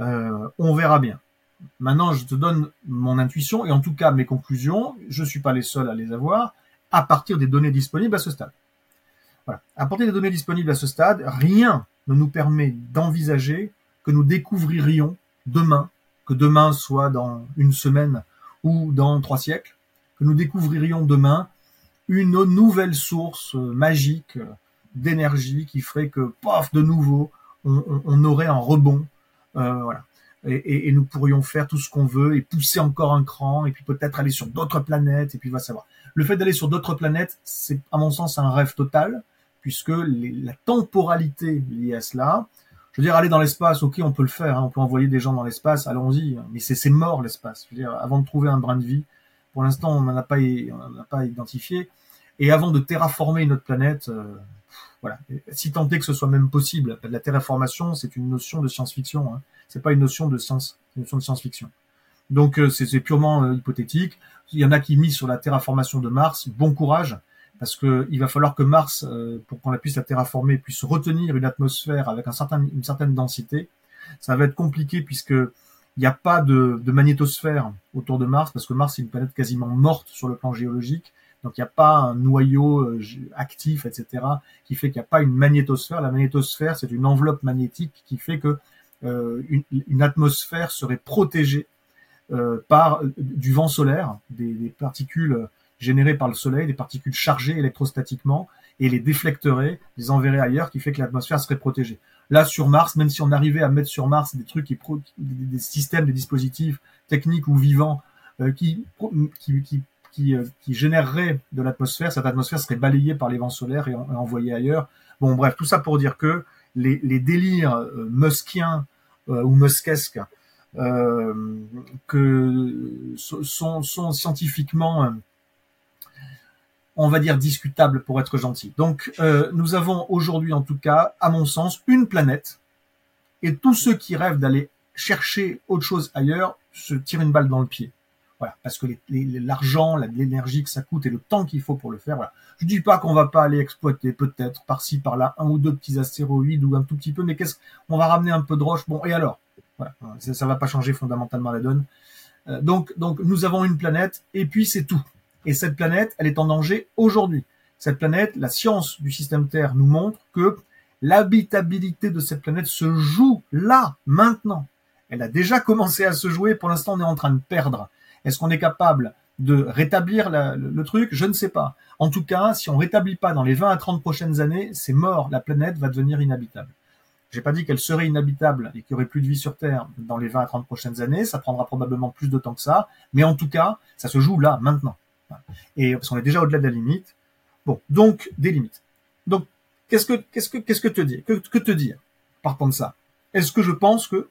Euh, on verra bien. Maintenant, je te donne mon intuition et en tout cas mes conclusions. Je suis pas les seuls à les avoir à partir des données disponibles à ce stade. Voilà. À partir des données disponibles à ce stade, rien ne nous permet d'envisager que nous découvririons demain, que demain soit dans une semaine ou dans trois siècles, que nous découvririons demain une nouvelle source magique d'énergie qui ferait que, paf, de nouveau, on, aurait un rebond. Euh, voilà. Et, et, et, nous pourrions faire tout ce qu'on veut et pousser encore un cran et puis peut-être aller sur d'autres planètes et puis va savoir. Le fait d'aller sur d'autres planètes, c'est à mon sens un rêve total puisque la temporalité liée à cela, je veux dire, aller dans l'espace, ok, on peut le faire, hein, on peut envoyer des gens dans l'espace, allons-y, mais c'est mort l'espace. Je veux dire, avant de trouver un brin de vie, pour l'instant, on n'en a pas, on a pas identifié, et avant de terraformer notre planète, euh, voilà. Si tant est que ce soit même possible, la terraformation, c'est une notion de science-fiction, hein. c'est pas une notion de science, une notion de science-fiction. Donc euh, c'est purement euh, hypothétique. Il y en a qui misent sur la terraformation de Mars. Bon courage parce que il va falloir que Mars, euh, pour qu'on puisse la terraformer, puisse retenir une atmosphère avec une certaine densité. Ça va être compliqué puisque il n'y a pas de, magnétosphère autour de Mars, parce que Mars est une planète quasiment morte sur le plan géologique. Donc il n'y a pas un noyau euh, actif, etc., qui fait qu'il n'y a pas une magnétosphère. La magnétosphère, c'est une enveloppe magnétique qui fait que euh, une, atmosphère serait protégée par du vent solaire, des particules générées par le Soleil, des particules chargées électrostatiquement, et les déflecterait, les enverrait ailleurs, qui fait que l'atmosphère serait protégée. Là, sur Mars, même si on arrivait à mettre sur Mars des trucs des systèmes, des dispositifs techniques ou vivants euh, qui, qui, qui, qui, euh, qui généreraient de l'atmosphère, cette atmosphère serait balayée par les vents solaires et, en, et, envoyée ailleurs. Bon, bref, tout ça pour dire que les, les délires euh, muskiens euh, ou muskesques euh, que sont, sont scientifiquement on va dire discutable pour être gentil. Donc euh, nous avons aujourd'hui en tout cas, à mon sens, une planète, et tous ceux qui rêvent d'aller chercher autre chose ailleurs se tirent une balle dans le pied. Voilà, parce que l'argent, l'énergie que ça coûte et le temps qu'il faut pour le faire. Voilà. Je dis pas qu'on va pas aller exploiter peut-être par-ci par-là un ou deux petits astéroïdes ou un tout petit peu, mais qu'est-ce qu'on va ramener un peu de roche. Bon, et alors? Voilà, ça, ça va pas changer fondamentalement la donne. Euh, donc, donc nous avons une planète et puis c'est tout. Et cette planète, elle est en danger aujourd'hui. Cette planète, la science du système Terre nous montre que l'habitabilité de cette planète se joue là, maintenant. Elle a déjà commencé à se jouer, pour l'instant on est en train de perdre. Est-ce qu'on est capable de rétablir le, truc? Je ne sais pas. En tout cas, si on rétablit pas dans les 20 à 30 prochaines années, c'est mort, la planète va devenir inhabitable. J'ai pas dit qu'elle serait inhabitable et qu'il y aurait plus de vie sur Terre dans les 20 à 30 prochaines années, ça prendra probablement plus de temps que ça, mais en tout cas, ça se joue là, maintenant. Et parce qu'on est déjà au-delà de la limite. Bon, donc des limites. Donc qu'est-ce que qu'est-ce que qu'est-ce que te dire que, que te dire partant de ça? Est-ce que je pense que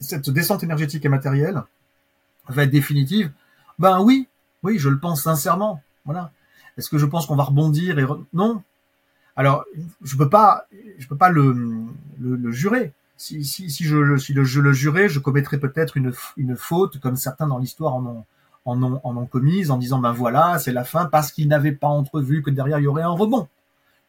cette descente énergétique et matérielle va être définitive? Ben oui, oui, je le pense sincèrement. Voilà. Est-ce que je pense qu'on va rebondir et non? Alors je peux pas je peux pas le le, le jurer. Si, si, si je, si le, je le jurais, je commettrais peut-être une, une faute comme certains dans l'histoire en ont en ont, en ont commise en disant ben voilà, c'est la fin parce qu'ils n'avaient pas entrevu que derrière il y aurait un rebond.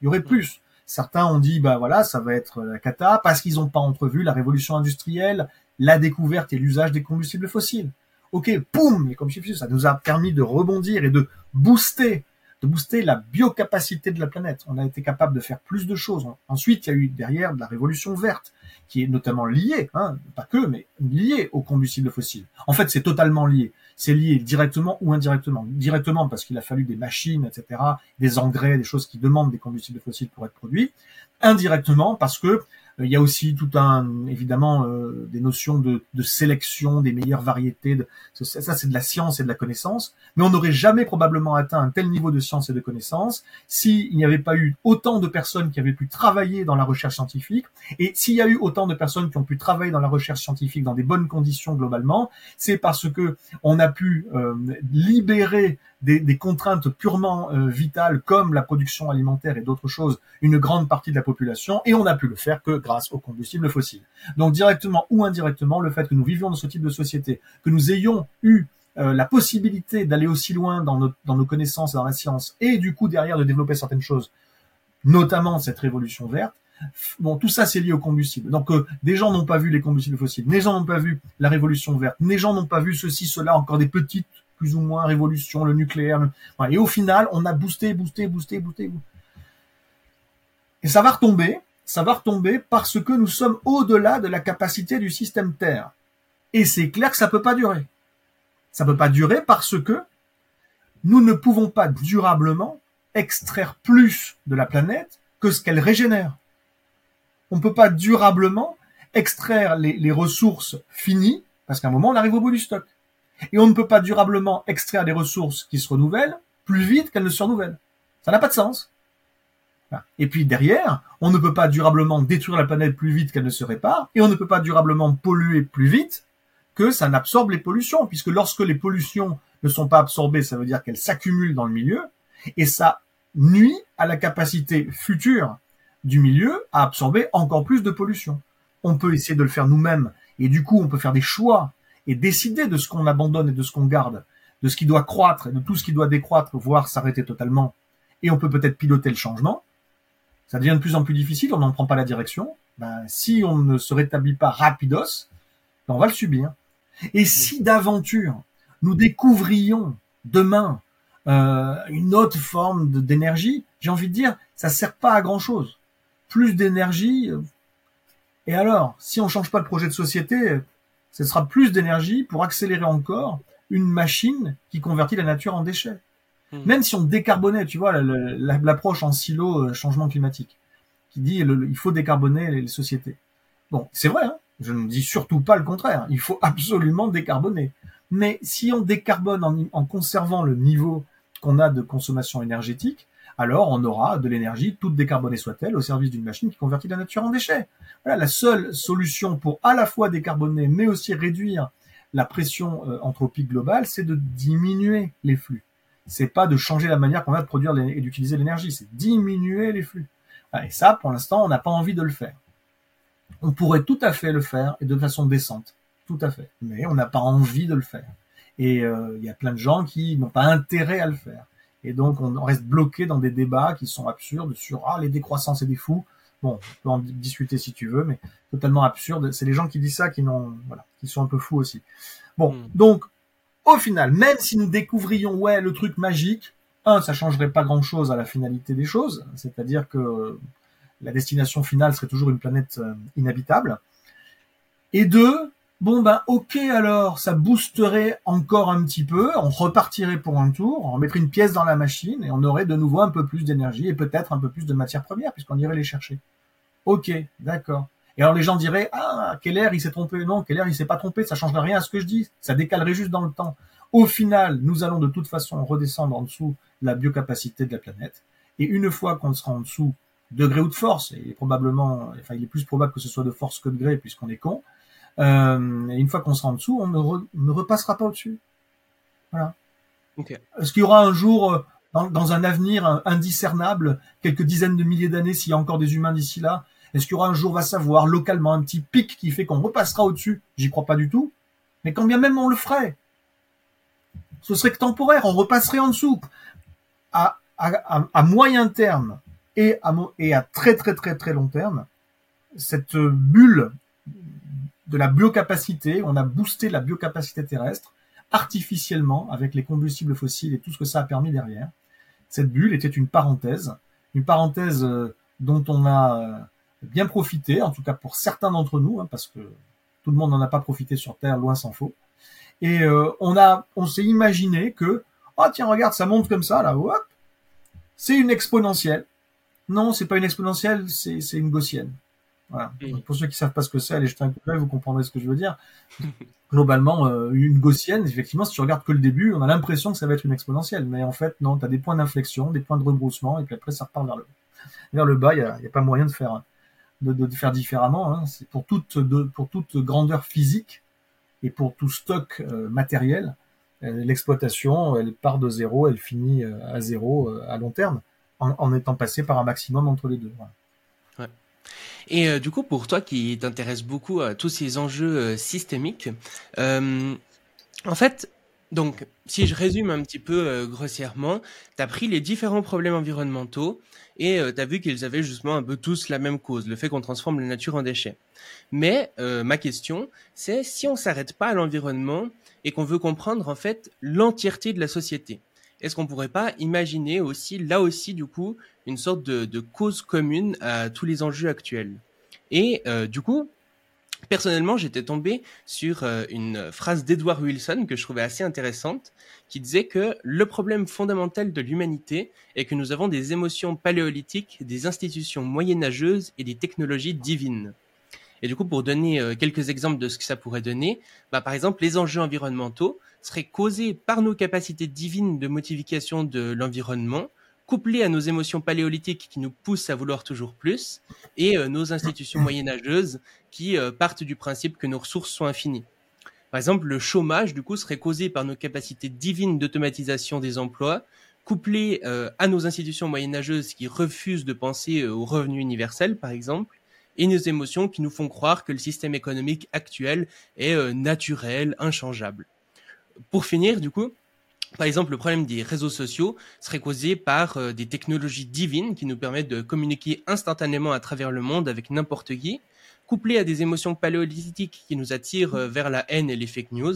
Il y aurait plus. Certains ont dit ben voilà, ça va être la cata parce qu'ils n'ont pas entrevu la révolution industrielle, la découverte et l'usage des combustibles fossiles. Ok, poum, les combustibles fossiles, ça nous a permis de rebondir et de booster, de booster la biocapacité de la planète. On a été capable de faire plus de choses. Ensuite, il y a eu derrière de la révolution verte, qui est notamment liée, hein, pas que, mais liée aux combustibles fossiles. En fait, c'est totalement lié c'est lié directement ou indirectement. Directement parce qu'il a fallu des machines, etc., des engrais, des choses qui demandent des combustibles fossiles pour être produits. Indirectement parce que il y a aussi tout un, évidemment, des notions de, de, sélection des meilleures variétés. De, ça, c'est de la science et de la connaissance. Mais on n'aurait jamais probablement atteint un tel niveau de science et de connaissance s'il n'y avait pas eu autant de personnes qui avaient pu travailler dans la recherche scientifique. Et s'il y a eu autant de personnes qui ont pu travailler dans la recherche scientifique dans des bonnes conditions globalement, c'est parce que on a pu libérer des, des, contraintes purement euh, vitales comme la production alimentaire et d'autres choses, une grande partie de la population, et on n'a pu le faire que grâce aux combustibles fossiles. Donc directement ou indirectement, le fait que nous vivions dans ce type de société, que nous ayons eu euh, la possibilité d'aller aussi loin dans nos, dans nos connaissances dans la science, et du coup derrière de développer certaines choses, notamment cette révolution verte, Bon, tout ça, c'est lié au combustible. Donc, euh, des gens n'ont pas vu les combustibles fossiles, des gens n'ont pas vu la révolution verte, des gens n'ont pas vu ceci, cela, encore des petites plus ou moins révolution, le nucléaire. Et au final, on a boosté, boosté, boosté, boosté. Et ça va retomber, ça va retomber parce que nous sommes au-delà de la capacité du système Terre. Et c'est clair que ça peut pas durer. Ça peut pas durer parce que nous ne pouvons pas durablement extraire plus de la planète que ce qu'elle régénère. On ne peut pas durablement extraire les, les ressources finies parce qu'à un moment on arrive au bout du stock. Et on ne peut pas durablement extraire des ressources qui se renouvellent plus vite qu'elles ne se renouvellent. Ça n'a pas de sens. Et puis derrière, on ne peut pas durablement détruire la planète plus vite qu'elle ne se répare, et on ne peut pas durablement polluer plus vite que ça n'absorbe les pollutions, puisque lorsque les pollutions ne sont pas absorbées, ça veut dire qu'elles s'accumulent dans le milieu, et ça nuit à la capacité future du milieu à absorber encore plus de pollution. On peut essayer de le faire nous-mêmes, et du coup on peut faire des choix et décider de ce qu'on abandonne et de ce qu'on garde, de ce qui doit croître et de tout ce qui doit décroître, voire s'arrêter totalement. Et on peut peut-être piloter le changement. Ça devient de plus en plus difficile, on n'en prend pas la direction. Ben, si on ne se rétablit pas rapidos, ben, on va le subir. Et si d'aventure nous découvrions demain euh, une autre forme d'énergie, j'ai envie de dire, ça sert pas à grand chose. Plus d'énergie. Euh, et alors, si on change pas de projet de société, ce sera plus d'énergie pour accélérer encore une machine qui convertit la nature en déchets. Hmm. Même si on décarbonait, tu vois, l'approche en silo euh, changement climatique, qui dit il faut décarboner les sociétés. Bon, c'est vrai, hein je ne dis surtout pas le contraire. Il faut absolument décarboner. Mais si on décarbone en, conservant le niveau qu'on a de consommation énergétique, alors on aura de l'énergie, toute décarbonée soit-elle, au service d'une machine qui convertit la nature en déchets. Voilà, la seule solution pour à la fois décarboner, mais aussi réduire la pression euh, anthropique globale, c'est de diminuer les flux. C'est pas de changer la manière qu'on a de produire et d'utiliser l'énergie, c'est diminuer les flux. et ça, pour l'instant, on n'a pas envie de le faire. On pourrait tout à fait le faire et de façon décente, tout à fait, mais on n'a pas envie de le faire. Et euh, il y a plein de gens qui n'ont pas intérêt à le faire. Et donc, on reste bloqué dans des débats qui sont absurdes sur ah les décroissances et des fous. Bon, on peut en discuter si tu veux, mais totalement absurde. C'est les gens qui disent ça qui n'ont, voilà, qui sont un peu fous aussi. Bon, hmm. donc au final, même si nous découvrions ouais le truc magique, un, ça changerait pas grand chose à la finalité des choses, c'est-à-dire que la destination finale serait toujours une planète euh, inhabitable. Et deux, Bon ben ok alors, ça boosterait encore un petit peu, on repartirait pour un tour, on mettrait une pièce dans la machine et on aurait de nouveau un peu plus d'énergie et peut-être un peu plus de matière première puisqu'on irait les chercher. Ok, d'accord. Et alors les gens diraient ah Keller il s'est trompé non Keller il s'est pas trompé, ça changerait rien à ce que je dis, ça décalerait juste dans le temps. Au final, nous allons de toute façon redescendre en dessous de la biocapacité de la planète et une fois qu'on sera en dessous degré ou de force et probablement, enfin il est plus probable que ce soit de force que de gré puisqu'on est con euh, et une fois qu'on sera en dessous, on ne, repassera pas au-dessus. Voilà. Est-ce qu'il y aura un jour, euh, dans, un avenir indiscernable, quelques dizaines de milliers d'années, s'il y a encore des humains d'ici là, est-ce qu'il y aura un jour, va savoir, localement, un petit pic qui fait qu'on repassera au-dessus? J'y crois pas du tout. Mais quand bien même on le ferait, ce serait que temporaire, on repasserait en dessous. À, moyen terme et à, et à très très très très long terme, cette bulle de la biocapacité, on a boosté la biocapacité terrestre artificiellement avec les combustibles fossiles et tout ce que ça a permis derrière. Cette bulle était une parenthèse, une parenthèse euh, dont on a euh, bien profité, en tout cas pour certains d'entre nous, hein, parce que tout le monde n'en a pas profité sur Terre, loin s'en faut. Et euh, on a, on s'est imaginé que, oh tiens regarde, ça monte comme ça là, hop, c'est une exponentielle. Non, c'est pas une exponentielle, c'est une gaussienne. Voilà. pour ceux qui savent pas ce que c'est, allez jeter un coup d'œil, vous comprendrez ce que je veux dire. Globalement, euh, une gaussienne, effectivement, si tu regardes que le début, on a l'impression que ça va être une exponentielle, mais en fait, non, tu as des points d'inflexion, des points de rebroussement, et puis après, ça repart vers le, vers le bas. Il n'y a, a, pas moyen de faire, de, faire différemment. Hein. C'est pour toute, pour toute grandeur physique et pour tout stock euh, matériel, euh, l'exploitation, elle part de zéro, elle finit à zéro à long terme, en, en étant passée par un maximum entre les deux. Et euh, du coup, pour toi qui t'intéresse beaucoup à tous ces enjeux euh, systémiques, euh, en fait, donc, si je résume un petit peu grossièrement, tu as pris les différents problèmes environnementaux et tu as vu qu'ils avaient justement un peu tous la même cause, le fait qu'on transforme la nature en déchets. Mais ma question, c'est si on s'arrête pas à l'environnement et qu'on veut comprendre en fait l'entièreté de la société, est-ce qu'on pourrait pas imaginer aussi, là aussi, du coup, une sorte de, cause commune à tous les enjeux actuels? Et euh, du coup, personnellement, j'étais tombé sur euh, une phrase d'Edward Wilson que je trouvais assez intéressante, qui disait que le problème fondamental de l'humanité est que nous avons des émotions paléolithiques, des institutions moyenâgeuses et des technologies divines. Et du coup, pour donner euh, quelques exemples de ce que ça pourrait donner, bah, par exemple, les enjeux environnementaux seraient causés par nos capacités divines de modification de l'environnement, couplés à nos émotions paléolithiques qui nous poussent à vouloir toujours plus, et euh, nos institutions moyenâgeuses qui euh, partent du principe que nos ressources sont infinies. Par exemple, le chômage, du coup, serait causé par nos capacités divines d'automatisation des emplois, couplés à nos institutions moyenâgeuses qui refusent de penser au revenu universel, par exemple, et nos émotions qui nous font croire que le système économique actuel est euh, naturel, inchangeable. Pour finir, du coup, par exemple, le problème des réseaux sociaux serait causé par euh, des technologies divines qui nous permettent de communiquer instantanément à travers le monde avec n'importe qui, couplé à des émotions paléolithiques qui nous attirent euh, vers la haine et les fake news,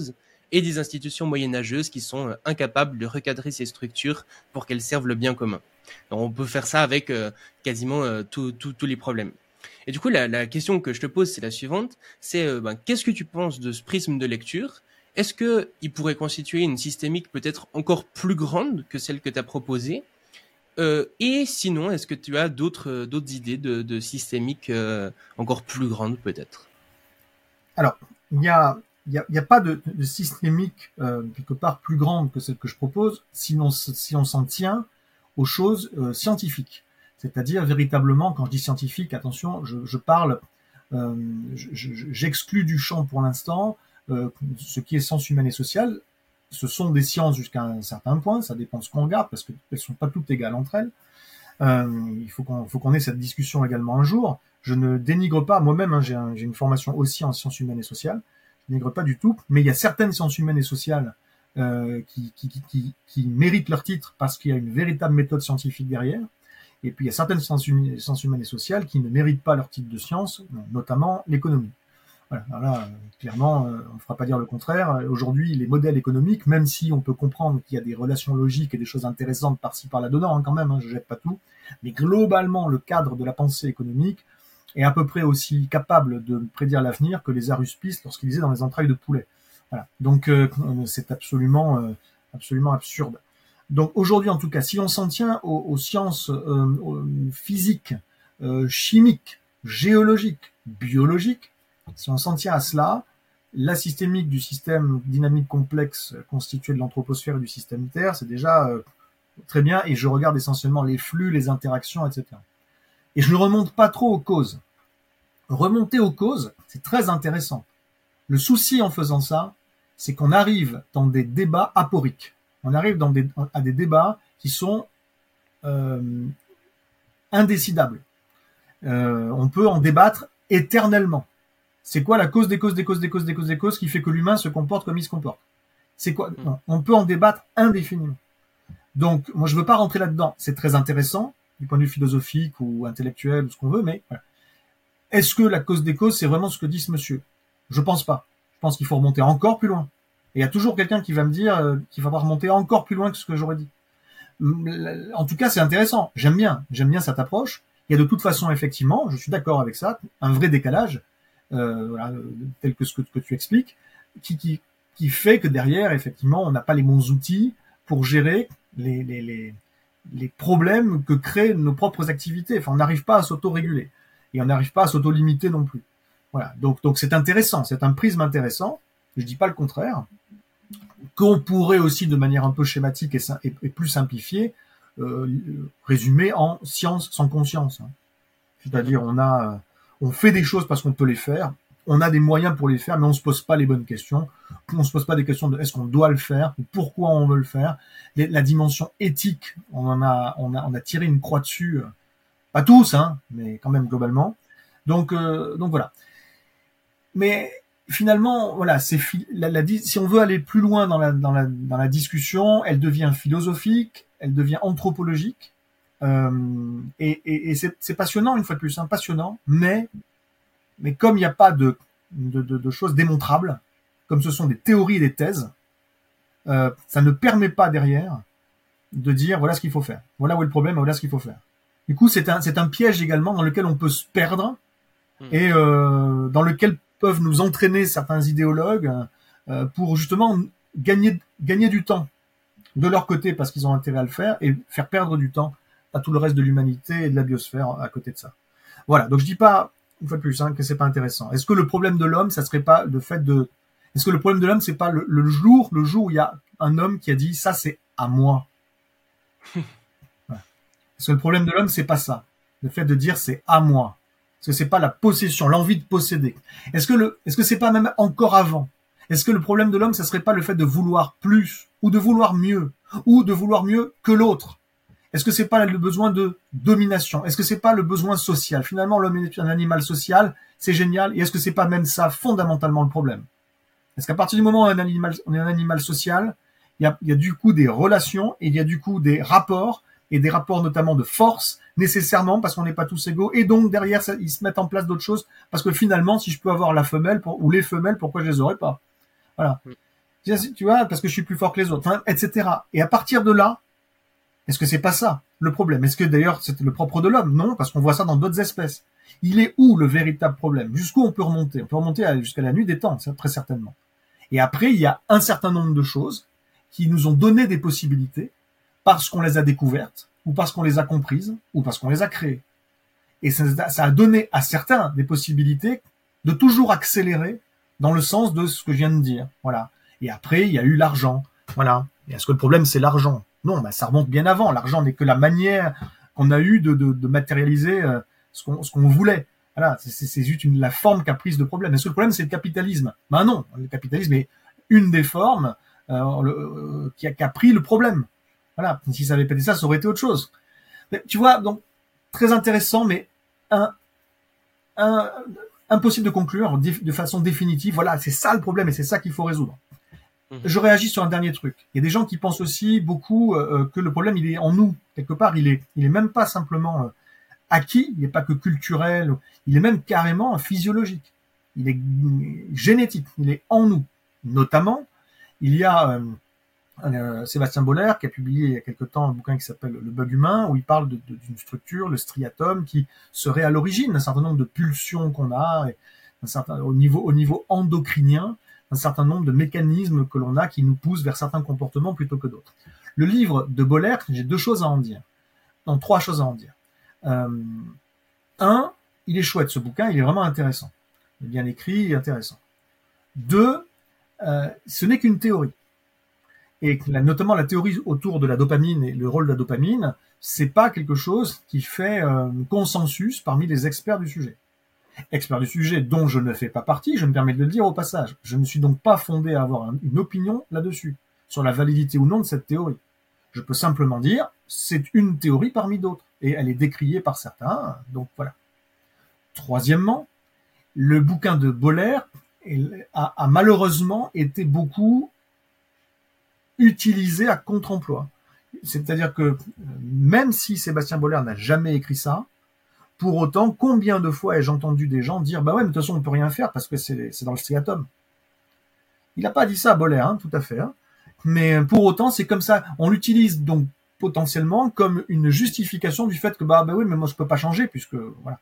et des institutions moyenâgeuses qui sont incapables de recadrer ces structures pour qu'elles servent le bien commun. on peut faire ça avec quasiment tous les problèmes. Et du coup, la, question que je te pose, c'est la suivante. C'est euh, ben, qu'est-ce que tu penses de ce prisme de lecture? Est-ce que il pourrait constituer une systémique peut-être encore plus grande que celle que tu as proposée? Euh, Et sinon, est-ce que tu as d'autres euh, d'autres idées de, de systémique encore plus grande peut-être? Alors, il n'y a, pas de, systémique quelque part plus grande que celle que je propose, sinon si on s'en tient aux choses scientifiques. C'est-à-dire véritablement, quand je dis scientifique, attention, je, parle, euh, j'exclus du champ pour l'instant euh, ce qui est science humaine et sociale. Ce sont des sciences jusqu'à un certain point, ça dépend de ce qu'on regarde, parce qu'elles sont pas toutes égales entre elles. Euh, il faut qu'on ait cette discussion également un jour. Je ne dénigre pas, moi-même, hein, j'ai un, une formation aussi en sciences humaines et sociales, je ne dénigre pas du tout, mais il y a certaines sciences humaines et sociales euh, qui, qui, méritent leur titre parce qu'il y a une véritable méthode scientifique derrière. Et puis il y a certaines sciences, humaines et sociales qui ne méritent pas leur titre de science, notamment l'économie. Voilà, là, clairement, euh, on ne fera pas dire le contraire. Aujourd'hui, les modèles économiques, même si on peut comprendre qu'il y a des relations logiques et des choses intéressantes par-ci par-là dedans, hein, quand même, hein, je jette pas tout, mais globalement, le cadre de la pensée économique est à peu près aussi capable de prédire l'avenir que les aruspices lorsqu'ils disaient dans les entrailles de poulet. Voilà. Donc euh, c'est absolument, euh, absolument absurde. Donc aujourd'hui, en tout cas, si on s'en tient aux, sciences euh, physiques, euh, chimiques, géologiques, biologiques, si on s'en tient à cela, la systémique du système dynamique complexe constitué de l'anthroposphère et du système Terre, c'est déjà euh, très bien, et je regarde essentiellement les flux, les interactions, etc. Et je ne remonte pas trop aux causes. Remonter aux causes, c'est très intéressant. Le souci en faisant ça, c'est qu'on arrive dans des débats aporiques on arrive à des débats qui sont euh, indécidables. Euh, on peut en débattre éternellement. C'est quoi la cause des causes des causes des causes des causes des causes qui fait que l'humain se comporte comme il se comporte? C'est quoi? Hmm. On peut en débattre indéfiniment. Donc, moi, je veux pas rentrer là-dedans. C'est très intéressant du point de vue philosophique ou intellectuel ou ce qu'on veut, mais voilà. est-ce que la cause des causes, c'est vraiment ce que dit ce monsieur? Je pense pas. Je pense qu'il faut remonter encore plus loin. Et il y a toujours quelqu'un qui va me dire euh, qu'il va falloir remonter encore plus loin que ce que j'aurais dit. En tout cas, c'est intéressant. J'aime bien, j'aime bien cette approche. Il y a de toute façon, effectivement, je suis d'accord avec ça, un vrai décalage, voilà, tel que ce que, tu expliques, qui, qui, qui, fait que derrière, effectivement, on n'a pas les bons outils pour gérer les, les, les, les problèmes que créent nos propres activités. Enfin, on n'arrive pas à s'auto-réguler. et on n'arrive pas à s'auto-limiter non plus. Voilà. Donc, donc c'est intéressant, c'est un prisme intéressant. Je dis pas le contraire. Qu'on pourrait aussi, de manière un peu schématique et, plus simplifiée, euh, résumer en science sans conscience. Hein. C'est-à-dire, on a, on fait des choses parce qu'on peut les faire. On a des moyens pour les faire, mais on se pose pas les bonnes questions. On se pose pas des questions de est-ce qu'on doit le faire, pourquoi on veut le faire. la dimension éthique, on en a, tiré une croix dessus. Euh, pas tous, hein, mais quand même globalement. Donc, euh, voilà. Mais finalement, voilà, c'est si on veut aller plus loin dans la, discussion, elle devient philosophique, elle devient anthropologique, et, et, et c'est passionnant une fois de plus, hein, passionnant, mais mais comme il n'y a pas de, de, de, de, choses démontrables, comme ce sont des théories et des thèses, euh, ça ne permet pas derrière de dire voilà ce qu'il faut faire, voilà où est le problème, voilà ce qu'il faut faire. Du coup, c'est un, c'est un piège également dans lequel on peut se perdre hmm. et euh, dans lequel peuvent nous entraîner certains idéologues euh, pour justement gagner, gagner du temps de leur côté parce qu'ils ont intérêt à le faire et faire perdre du temps à tout le reste de l'humanité et de la biosphère à côté de ça. Voilà. Donc je dis pas une fois de plus hein, que c'est pas intéressant. Est-ce que le problème de l'homme, ça serait pas le fait de Est-ce que le problème de l'homme, c'est pas le, le, jour, le jour où il y a un homme qui a dit ça, c'est à moi? Est-ce que le problème de l'homme, c'est pas ça? Le fait de dire c'est à moi. Est-ce que c'est pas la possession, l'envie de posséder? Est-ce que le, est-ce que c'est pas même encore avant? Est-ce que le problème de l'homme, ça serait pas le fait de vouloir plus ou de vouloir mieux ou de vouloir mieux que l'autre? Est-ce que c'est pas le besoin de domination? Est-ce que c'est pas le besoin social? Finalement, l'homme est un animal social, c'est génial. Et est-ce que c'est pas même ça fondamentalement le problème? Est-ce qu'à partir du moment où on est un animal, on est un animal social, il y a, il y a du coup des relations et il y a du coup des rapports et des rapports notamment de force nécessairement parce qu'on n'est pas tous égaux et donc derrière ça, ils se mettent en place d'autres choses parce que finalement si je peux avoir la femelle ou les femelles pourquoi je les aurais pas? Voilà. Mm. tu vois parce que je suis plus fort que les autres enfin, etc et à partir de là est-ce que c'est pas ça le problème? Est-ce que d'ailleurs c'est le propre de l'homme? Non parce qu'on voit ça dans d'autres espèces il est où le véritable problème? Jusqu'où on peut remonter? On peut remonter jusqu'à la nuit des temps très certainement et après il y a un certain nombre de choses qui nous ont donné des possibilités parce qu'on les a découvertes, ou parce qu'on les a comprises, ou parce qu'on les a créées. Et ça, a donné à certains des possibilités de toujours accélérer dans le sens de ce que je viens de dire. Voilà. Et après, il y a eu l'argent. Voilà. Est-ce que le problème, c'est l'argent? Non, bah, ça remonte bien avant. L'argent n'est que la manière qu'on a eu de, de, de matérialiser euh, ce qu'on, ce qu'on voulait. Voilà, c'est, juste une, la forme qu'a prise de problème. Est-ce que le problème, c'est le capitalisme? Ben non, le capitalisme est une des formes euh, le, euh, qui, a, qui a pris le problème. Voilà. Si ça avait pas été ça, ça aurait été autre chose. Mais, tu vois, donc très intéressant, mais un, un, impossible de conclure de façon définitive. Voilà, c'est ça le problème et c'est ça qu'il faut résoudre. Mhm. Je réagis sur un dernier truc. Il y a des gens qui pensent aussi beaucoup euh, euh, que le problème il est en nous quelque part. Il est, il est même pas simplement euh, acquis. Il n'est pas que culturel. Il est même carrément physiologique. Il est génétique. Il est en nous. Notamment, il y a euh, Sébastien Boller, qui a publié il y a quelque temps un bouquin qui s'appelle Le bug humain, où il parle d'une structure, le striatum, qui serait à l'origine d'un certain nombre de pulsions qu'on a, et un certain, au, niveau, au niveau endocrinien, un certain nombre de mécanismes que l'on a qui nous poussent vers certains comportements plutôt que d'autres. Le livre de Boller, j'ai deux choses à en dire. Non, trois choses à en dire. Euh, un, il est chouette ce bouquin, il est vraiment intéressant. Il est bien écrit et intéressant. Deux, euh, ce n'est qu'une théorie et notamment la théorie autour de la dopamine et le rôle de la dopamine, c'est pas quelque chose qui fait euh, consensus parmi les experts du sujet. Experts du sujet dont je ne fais pas partie, je me permets de le dire au passage. Je ne suis donc pas fondé à avoir une opinion là-dessus, sur la validité ou non de cette théorie. Je peux simplement dire, c'est une théorie parmi d'autres, et elle est décriée par certains, donc voilà. Troisièmement, le bouquin de Boller a malheureusement été beaucoup utilisé à contre-emploi. C'est-à-dire que même si Sébastien Boller n'a jamais écrit ça, pour autant, combien de fois ai-je entendu des gens dire bah ouais, mais de toute façon on peut rien faire parce que c'est dans le striatum. Il n'a pas dit ça, Boller, hein, tout à fait. Hein. Mais pour autant, c'est comme ça. On l'utilise donc potentiellement comme une justification du fait que bah, bah oui, mais moi je peux pas changer puisque voilà.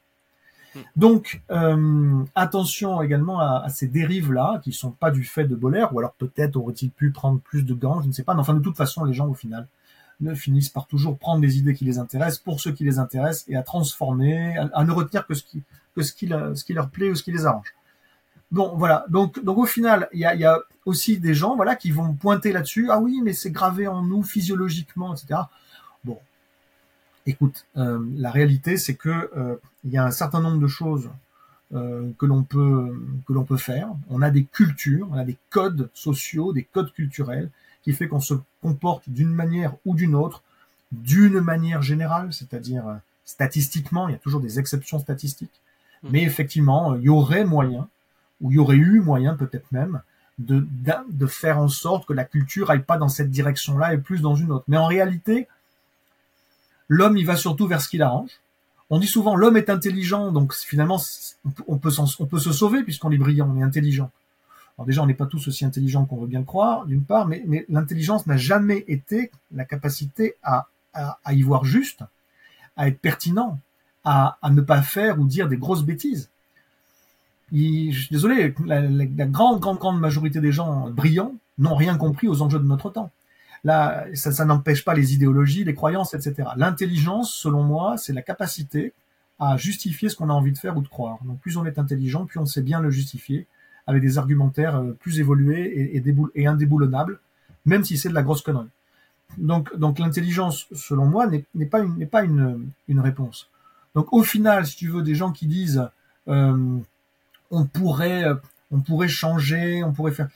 Donc, euh, attention également à, ces dérives-là, qui sont pas du fait de Boller, ou alors peut-être aurait-il pu prendre plus de gants, je ne sais pas. Mais enfin, de toute façon, les gens, au final, ne finissent par toujours prendre des idées qui les intéressent pour ceux qui les intéressent et à transformer, à, ne retenir que ce qui, que ce qui, ce qui leur plaît ou ce qui les arrange. Bon, voilà. Donc, donc au final, il y a, aussi des gens, voilà, qui vont pointer là-dessus. Ah oui, mais c'est gravé en nous physiologiquement, etc. Bon, écoute, euh, la réalité, c'est que euh, il y a un certain nombre de choses euh, que l'on peut que l'on peut faire. On a des cultures, on a des codes sociaux, des codes culturels qui fait qu'on se comporte d'une manière ou d'une autre, d'une manière générale, c'est-à-dire statistiquement, il y a toujours des exceptions statistiques, mmh. mais effectivement, il y aurait moyen, ou il y aurait eu moyen peut-être même, de, de faire en sorte que la culture aille pas dans cette direction-là et plus dans une autre. Mais en réalité, l'homme, il va surtout vers ce qu'il arrange. On dit souvent l'homme est intelligent, donc finalement on peut, on peut se sauver puisqu'on est brillant, on est intelligent. Alors déjà, on n'est pas tous aussi intelligents qu'on veut bien croire, d'une part, mais, l'intelligence n'a jamais été la capacité à, y voir juste, à être pertinent, à, ne pas faire ou dire des grosses bêtises. je suis désolé, la, grande, grande, grande majorité des gens brillants n'ont rien compris aux enjeux de notre temps. Là, ça n'empêche pas les idéologies, les croyances, etc. L'intelligence, selon moi, c'est la capacité à justifier ce qu'on a envie de faire ou de croire. Donc plus on est intelligent, plus on sait bien le justifier avec des argumentaires euh, plus évolués et, indéboulonnables, même si c'est de la grosse connerie. Donc, donc l'intelligence, selon moi, n'est pas, une, réponse. Donc au final, si tu veux, des gens qui disent euh, on pourrait, on pourrait changer, on pourrait faire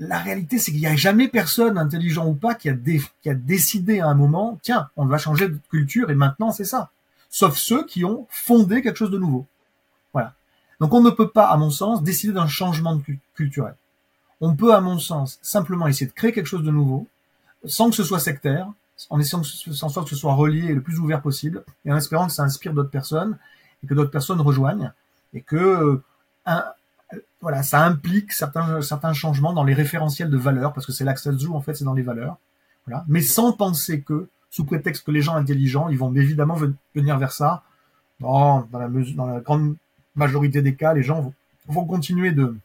la réalité, c'est qu'il n'y a jamais personne, intelligent ou pas, qui a, qui a décidé à un moment, tiens, on va changer de culture et maintenant c'est ça. Sauf ceux qui ont fondé quelque chose de nouveau. Donc on ne peut pas, à mon sens, décider d'un changement culturel. On peut, à mon sens, simplement essayer de créer quelque chose de nouveau, sans que ce soit sectaire, en essayant sans que ce soit relié le plus ouvert possible, et en espérant que ça inspire d'autres personnes, et que d'autres personnes rejoignent, et que euh, un, voilà, ça implique certains, changements dans les référentiels de valeurs, parce que c'est là que ça joue, en fait, c'est dans les valeurs. Voilà. Mais sans penser que, sous prétexte que les gens intelligents, ils vont évidemment venir vers ça. Non, dans la, dans la grande majorité des cas, les gens vont, continuer de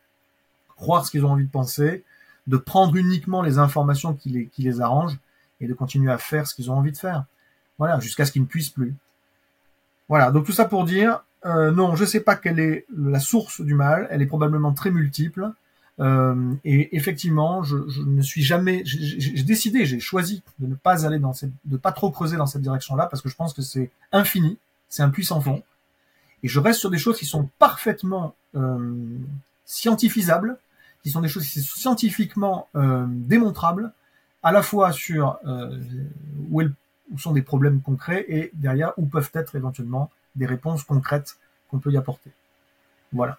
croire ce qu'ils ont envie de penser, de prendre uniquement les informations qui les, qui arrangent et de continuer à faire ce qu'ils ont envie de faire. Voilà, jusqu'à ce qu'ils ne puissent plus. Voilà, donc tout ça pour dire, euh, non, je ne sais pas quelle est la source du mal. Elle est probablement très multiple. Euh, et effectivement, je, je, ne suis jamais. J'ai décidé, j'ai choisi de ne pas aller dans cette, de pas trop creuser dans cette direction-là parce que je pense que c'est infini, c'est un puissant fond. Et je reste sur des choses qui sont parfaitement euh, scientifisables, qui sont des choses qui sont scientifiquement euh, démontrables, à la fois sur euh, où, où sont des problèmes concrets et derrière où peuvent être éventuellement des réponses concrètes qu'on peut y apporter. Voilà.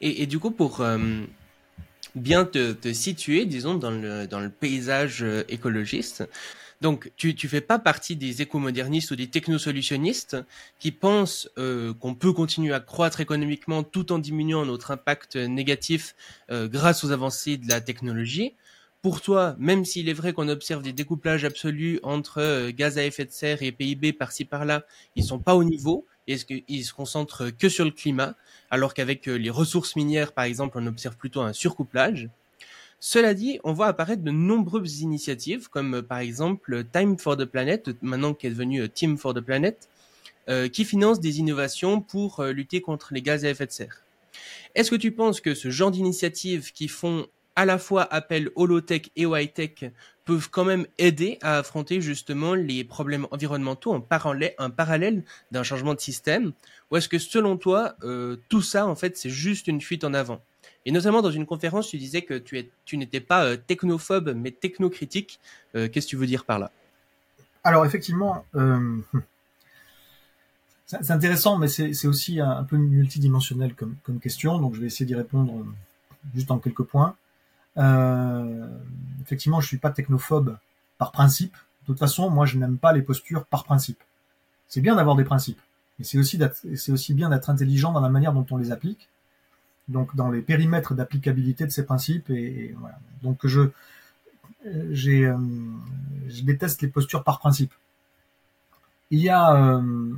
Et, et du coup, pour euh, bien te, te, situer, disons, dans le, dans le paysage euh, écologiste, donc tu tu fais pas partie des écomodernistes ou des technosolutionnistes qui pensent euh, qu'on peut continuer à croître économiquement tout en diminuant notre impact négatif euh, grâce aux avancées de la technologie pour toi, même s'il est vrai qu'on observe des découplages absolus entre euh, gaz à effet de serre et PIB par-ci par-là, ils sont pas au niveau. Est-ce qu'ils se concentrent que sur le climat, alors qu'avec euh, les ressources minières, par exemple, on observe plutôt un surcouplage. Cela dit, on voit apparaître de nombreuses initiatives, comme euh, par exemple Time for the Planet, maintenant qui est devenu Team for the Planet, qui finance des innovations pour lutter contre les gaz à effet de serre. Est-ce que tu penses que ce genre d'initiatives qui font à la fois appel holotech et high-tech peuvent quand même aider à affronter justement les problèmes environnementaux en parallèle, un parallèle d'un changement de système? Ou est-ce que selon toi, euh, tout ça, en fait, c'est juste une fuite en avant? Et notamment dans une conférence, tu disais que tu, n'étais pas euh, technophobe, mais technocritique. Euh, qu'est-ce que tu veux dire par là? Alors effectivement, euh, c'est intéressant, mais c'est aussi un, peu multidimensionnel comme, question, donc je vais essayer d'y répondre juste en quelques points. Effectivement, je suis pas technophobe par principe. De toute façon, moi, je n'aime pas les postures par principe. C'est bien d'avoir des principes, mais c'est aussi bien d'être intelligent dans la manière dont on les applique. Donc, dans les périmètres d'applicabilité de ces principes, et, voilà. Donc, je j'ai euh, je déteste les postures par principe. Il y a euh,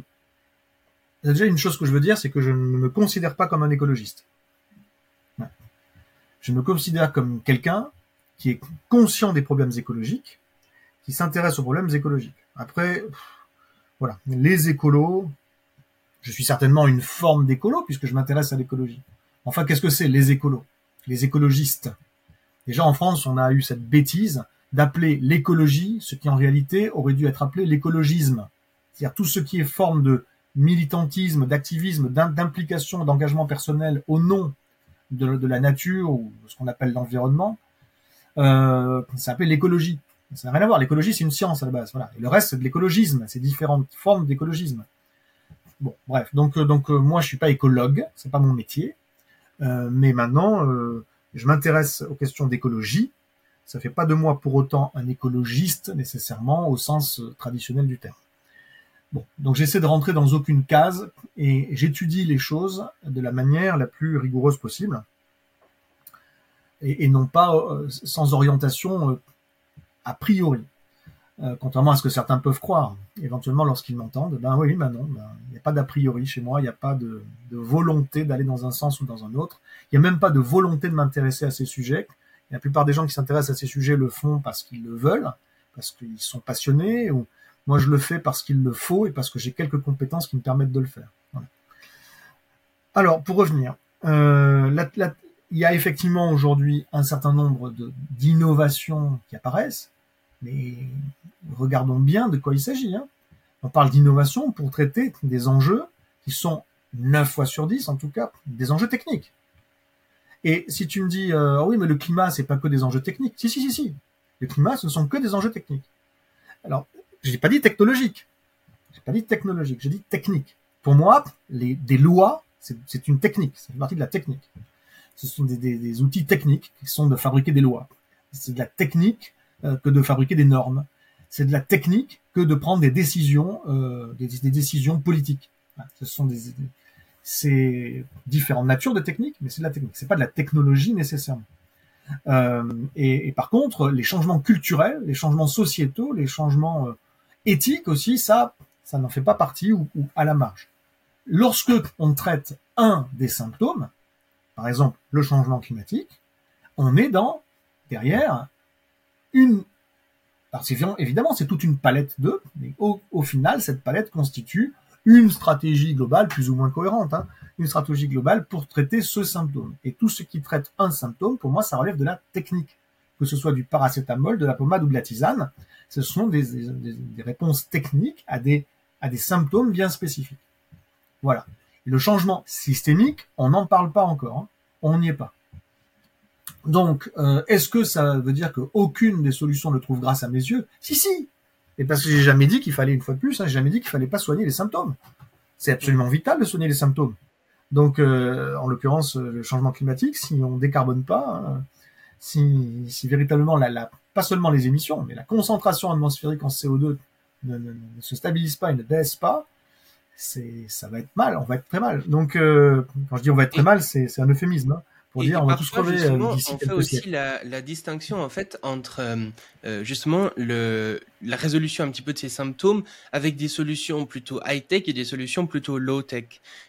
déjà une chose que je veux dire, c'est que je ne me considère pas comme un écologiste je me considère comme quelqu'un qui est conscient des problèmes écologiques, qui s'intéresse aux problèmes écologiques. Après, voilà, les écolos, je suis certainement une forme d'écolo puisque je m'intéresse à l'écologie. Enfin, qu'est-ce que c'est les écolos Les écologistes? Déjà en France, on a eu cette bêtise d'appeler l'écologie ce qui en réalité aurait dû être appelé l'écologisme. C'est-à-dire tout ce qui est forme de militantisme, d'activisme, d'implication, d'engagement personnel au nom de, la nature ou ce qu'on appelle l'environnement, euh, ça s'appelle l'écologie. Ça n'a rien à voir. L'écologie, c'est une science à la base. Voilà. Et le reste, c'est de l'écologisme. C'est différentes formes d'écologisme. Bon, bref. Donc, euh, donc euh, moi, je suis pas écologue. C'est pas mon métier. Euh, mais maintenant, euh, je m'intéresse aux questions d'écologie. Ça fait pas de moi pour autant un écologiste nécessairement au sens traditionnel du terme. Bon, donc j'essaie de rentrer dans aucune case et j'étudie les choses de la manière la plus rigoureuse possible et non pas sans orientation a priori. Euh, contrairement à ce que certains peuvent croire, éventuellement lorsqu'ils m'entendent, ben oui, ben non, ben, il n'y a pas d'a priori chez moi, il n'y a pas de, volonté d'aller dans un sens ou dans un autre, il n'y a même pas de volonté de m'intéresser à ces sujets. La plupart des gens qui s'intéressent à ces sujets le font parce qu'ils le veulent, parce qu'ils sont passionnés, ou moi je le fais parce qu'il le faut et parce que j'ai quelques compétences qui me permettent de le faire. Alors, pour revenir, euh, il y a effectivement aujourd'hui un certain nombre d'innovations qui apparaissent, mais regardons bien de quoi il s'agit. Hein. On parle d'innovation pour traiter des enjeux qui sont 9 fois sur 10, en tout cas, des enjeux techniques. Et si tu me dis, euh, oui, mais le climat, c'est pas que des enjeux techniques. Si, si, si, si. Le climat, ce ne sont que des enjeux techniques. Alors, je n'ai pas dit technologique. J'ai pas dit technologique, j'ai dit technique. Pour moi, les, des lois, c'est une technique, c'est une partie de la technique. Ce sont des, outils techniques qui sont de fabriquer des lois. C'est de la technique que de fabriquer des normes. C'est de la technique que de prendre des décisions, euh, des, des, décisions politiques. Ce sont des, c'est différentes natures de techniques, mais c'est de la technique. C'est pas de la technologie nécessairement. Euh, et, et, par contre, les changements culturels, les changements sociétaux, les changements euh, éthiques aussi, ça, ça n'en fait pas partie ou, ou, à la marge. Lorsque on traite un des symptômes, par exemple le changement climatique, on est dans derrière une alors évidemment, c'est toute une palette de, mais au, final, cette palette constitue une stratégie globale plus ou moins cohérente, hein, une stratégie globale pour traiter ce symptôme. Et tout ce qui traite un symptôme, pour moi, ça relève de la technique. Que ce soit du paracétamol, de la pommade ou de la tisane, ce sont des, réponses techniques à des, symptômes bien spécifiques. Voilà. Le changement systémique, on n'en parle pas encore. Hein. On n'y est pas. Donc, euh, est-ce que ça veut dire qu'aucune des solutions ne trouve grâce à mes yeux? Si, si Et parce que j'ai jamais dit qu'il fallait, une fois de plus, hein, j'ai jamais dit qu'il fallait pas soigner les symptômes. C'est absolument vital de soigner les symptômes. Donc, euh, en l'occurrence, le changement climatique, si on décarbone pas, euh, si, si, véritablement, la, la, pas seulement les émissions, mais la concentration atmosphérique en CO2 ne, ne, ne se stabilise pas et ne baisse pas, c'est ça va être mal, on va être très mal. Donc, euh, quand je dis on va être très mal, c'est un euphémisme. Hein pour et dire on va tous crever euh, aussi la, la, distinction en fait entre euh, euh, justement le, la résolution un petit peu de ces symptômes avec des solutions plutôt high tech et des solutions plutôt low tech.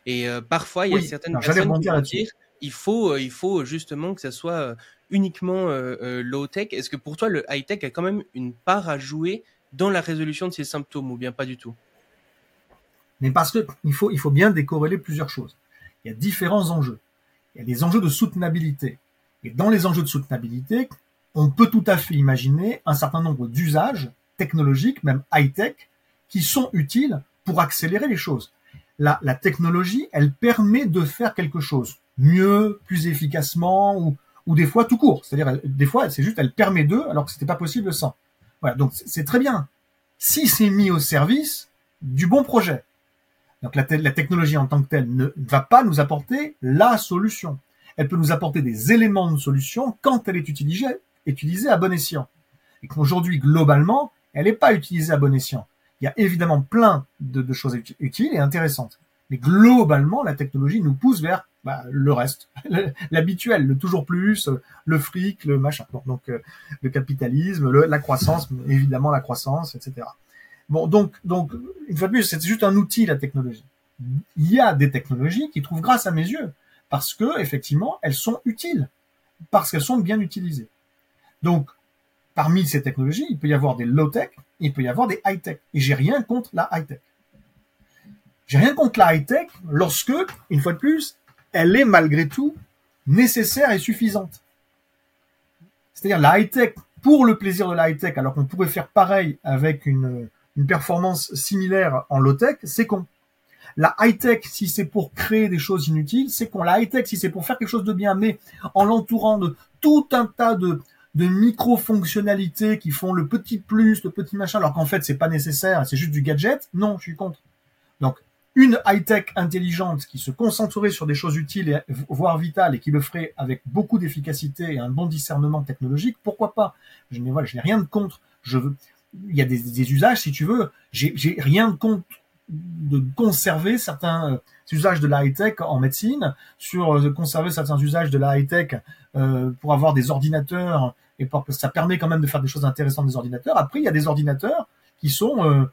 Et euh, parfois il y a certaines personnes qui vont dire il faut euh, il faut justement que ça soit uniquement low tech. Est-ce que pour toi le high tech a quand même une part à jouer dans la résolution de ces symptômes ou bien pas du tout? Mais parce que il faut il faut bien décorréler plusieurs choses. Il y a différents enjeux il y a des enjeux de soutenabilité. Et dans les enjeux de soutenabilité, on peut tout à fait imaginer un certain nombre d'usages technologiques, même high-tech, qui sont utiles pour accélérer les choses. La, la, technologie, elle permet de faire quelque chose mieux, plus efficacement, ou, ou des fois tout court. C'est-à-dire, des fois, c'est juste, elle permet d'eux, alors que c'était pas possible sans. Voilà, donc c'est très bien. Si c'est mis au service du bon projet. Donc la, technologie en tant que telle ne va pas nous apporter la solution. Elle peut nous apporter des éléments de solution quand elle est utilisée, à bon escient. Et qu'aujourd'hui, globalement, elle n'est pas utilisée à bon escient. Il y a évidemment plein de, choses utiles et intéressantes. Mais globalement, la technologie nous pousse vers bah, le reste, l'habituel, le toujours plus, le fric, le machin. Donc euh, le capitalisme, la croissance, évidemment la croissance, etc. Bon, donc, donc, une fois de plus, c'est juste un outil, la technologie. Il y a des technologies qui trouvent grâce à mes yeux, parce que, effectivement, elles sont utiles, parce qu'elles sont bien utilisées. Donc, parmi ces technologies, il peut y avoir des low-tech, il peut y avoir des high-tech. Et j'ai rien contre la high-tech. j'ai rien contre la high-tech lorsque, une fois de plus, elle est malgré tout nécessaire et suffisante. C'est-à-dire la high-tech pour le plaisir de la high-tech, alors qu'on pourrait faire pareil avec une, une performance similaire en low-tech, c'est con. La high-tech, si c'est pour créer des choses inutiles, c'est con. La high-tech, si c'est pour faire quelque chose de bien, mais en l'entourant de tout un tas de, de micro-fonctionnalités qui font le petit plus, le petit machin, alors qu'en fait, c'est pas nécessaire, c'est juste du gadget, non, je suis contre. Donc, une high-tech intelligente qui se concentrerait sur des choses utiles et voire vitales et qui le ferait avec beaucoup d'efficacité et un bon discernement technologique, pourquoi pas? Je n'ai voilà, je n'ai rien de contre. Je veux, il y a des, des usages si tu veux. J'ai rien de contre de conserver certains euh, usages de la high-tech en médecine, sur de euh, conserver certains usages de la high-tech euh, pour avoir des ordinateurs et pour, ça permet quand même de faire des choses intéressantes des ordinateurs. Après, il y a des ordinateurs qui sont euh,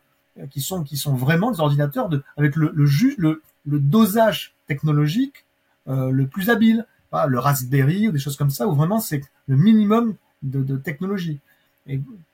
qui sont qui sont vraiment des ordinateurs de, avec le le, le, le dosage technologique euh, le plus habile, pas le Raspberry ou des choses comme ça où vraiment c'est le minimum de, de technologie.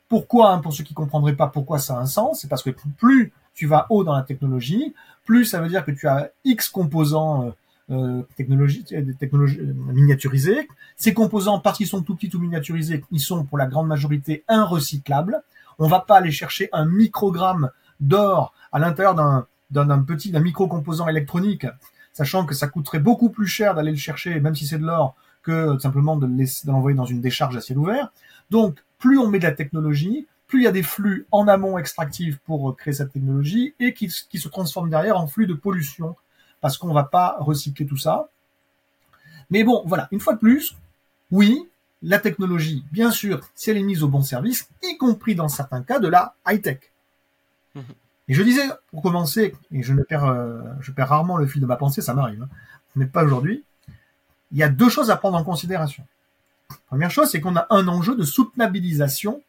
Pourquoi, hein, pour ceux qui comprendraient pas pourquoi ça a un sens, c'est parce que plus tu vas haut dans la technologie, plus ça veut dire que tu as X composants euh, euh technologie, technologies miniaturisés. Ces composants, parce qu'ils sont tout petits ou miniaturisés, ils sont pour la grande majorité inrecyclables. On va pas aller chercher un microgramme d'or à l'intérieur d'un d'un petit d'un micro-composant électronique, sachant que ça coûterait beaucoup plus cher d'aller le chercher, même si c'est de l'or, que simplement de l'envoyer dans une décharge à ciel ouvert. Donc, plus on met de la technologie, plus il y a des flux en amont extractifs pour créer cette technologie et qui, qui se transforment derrière en flux de pollution parce qu'on va pas recycler tout ça. Mais bon, voilà, une fois de plus, oui, la technologie, bien sûr, si elle est mise au bon service, y compris dans certains cas de la high-tech. Et je disais, pour commencer, et je ne perds, euh, je perds rarement le fil de ma pensée, ça m'arrive, hein, mais pas aujourd'hui, il y a deux choses à prendre en considération. Première chose, c'est qu'on a un enjeu de soutenabilisation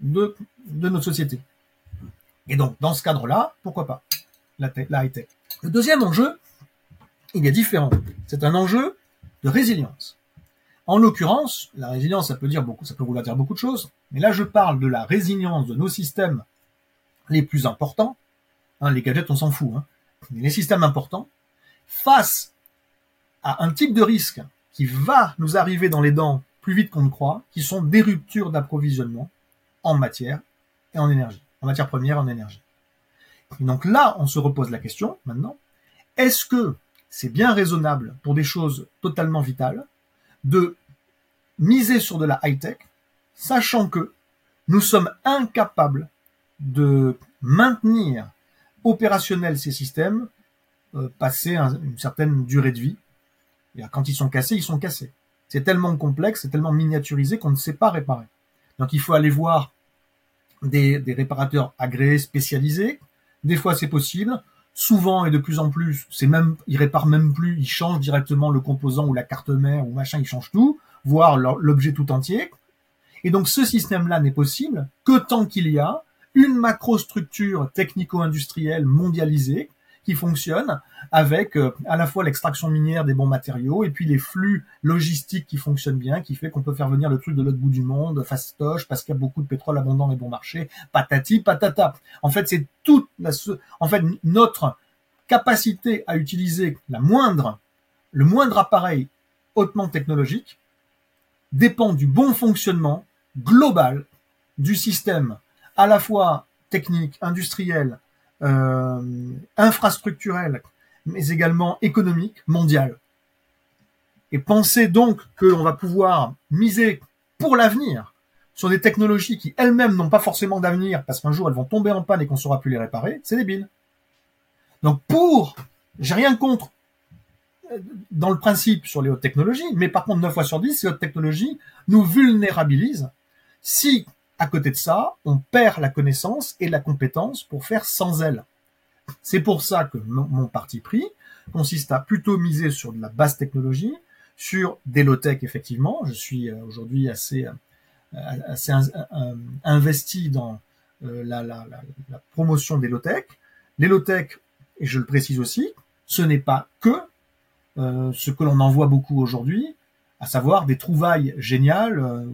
de, de notre société. Et donc, dans ce cadre-là, pourquoi pas la, la. Le deuxième enjeu, il est différent. C'est un enjeu de résilience. En l'occurrence, la résilience, ça peut dire beaucoup, ça peut vouloir dire beaucoup de choses, mais là, je parle de la résilience de nos systèmes les plus importants, hein, les gadgets on s'en fout, hein, mais les systèmes importants, face à un type de risque qui va nous arriver dans les dents plus vite qu'on ne croit, qui sont des ruptures d'approvisionnement en matière et en énergie, en matière première en énergie. Et donc là, on se repose la question maintenant, est-ce que c'est bien raisonnable pour des choses totalement vitales de miser sur de la high-tech, sachant que nous sommes incapables de maintenir opérationnels ces systèmes euh, passer une certaine durée de vie. Quand ils sont cassés, ils sont cassés. C'est tellement complexe, c'est tellement miniaturisé qu'on ne sait pas réparer. Donc il faut aller voir des, des réparateurs agréés, spécialisés. Des fois c'est possible. Souvent et de plus en plus, c'est même, ils réparent même plus, ils changent directement le composant ou la carte mère ou machin, ils changent tout, voire l'objet tout entier. Et donc ce système-là n'est possible que tant qu'il y a une macrostructure technico-industrielle mondialisée qui fonctionne avec euh, à la fois l'extraction minière des bons matériaux et puis les flux logistiques qui fonctionnent bien, qui fait qu'on peut faire venir le truc de l'autre bout du monde, fastoche, parce qu'il y a beaucoup de pétrole abondant et bon marché, patati patata. En fait, c'est toute la, en fait, notre capacité à utiliser la moindre, le moindre appareil hautement technologique dépend du bon fonctionnement global du système à la fois technique, industriel, euh, infrastructurel, mais également économique, mondial. Et penser donc que l'on va pouvoir miser pour l'avenir sur des technologies qui elles-mêmes n'ont pas forcément d'avenir parce qu'un jour elles vont tomber en panne et qu'on saura plus les réparer, c'est débile. Donc pour, j'ai rien contre euh, dans le principe sur les hautes technologies, mais par contre 9 fois sur 10, ces hautes technologies nous vulnérabilisent si à côté de ça, on perd la connaissance et la compétence pour faire sans elle. C'est pour ça que mon parti pris consiste à plutôt miser sur de la basse technologie, sur des low-tech effectivement. Je suis euh, aujourd'hui assez, euh, assez investi dans euh, la, promotion des low-tech. Les low-tech, et je le précise aussi, ce n'est pas que ce que l'on en voit beaucoup aujourd'hui, à savoir des trouvailles géniales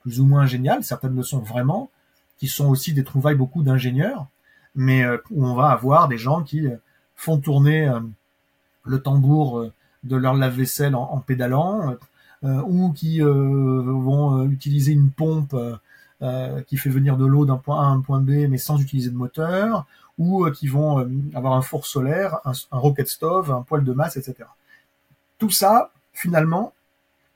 plus ou moins géniales, certaines le sont vraiment, qui sont aussi des trouvailles beaucoup d'ingénieurs, mais euh, où on va avoir des gens qui euh, font tourner le tambour de leur lave-vaisselle en, pédalant, ou qui vont utiliser une pompe qui fait venir de l'eau d'un point A à un point B, mais sans utiliser de moteur, ou qui vont avoir un four solaire, un, un rocket stove, un poêle de masse, etc. Tout ça, finalement,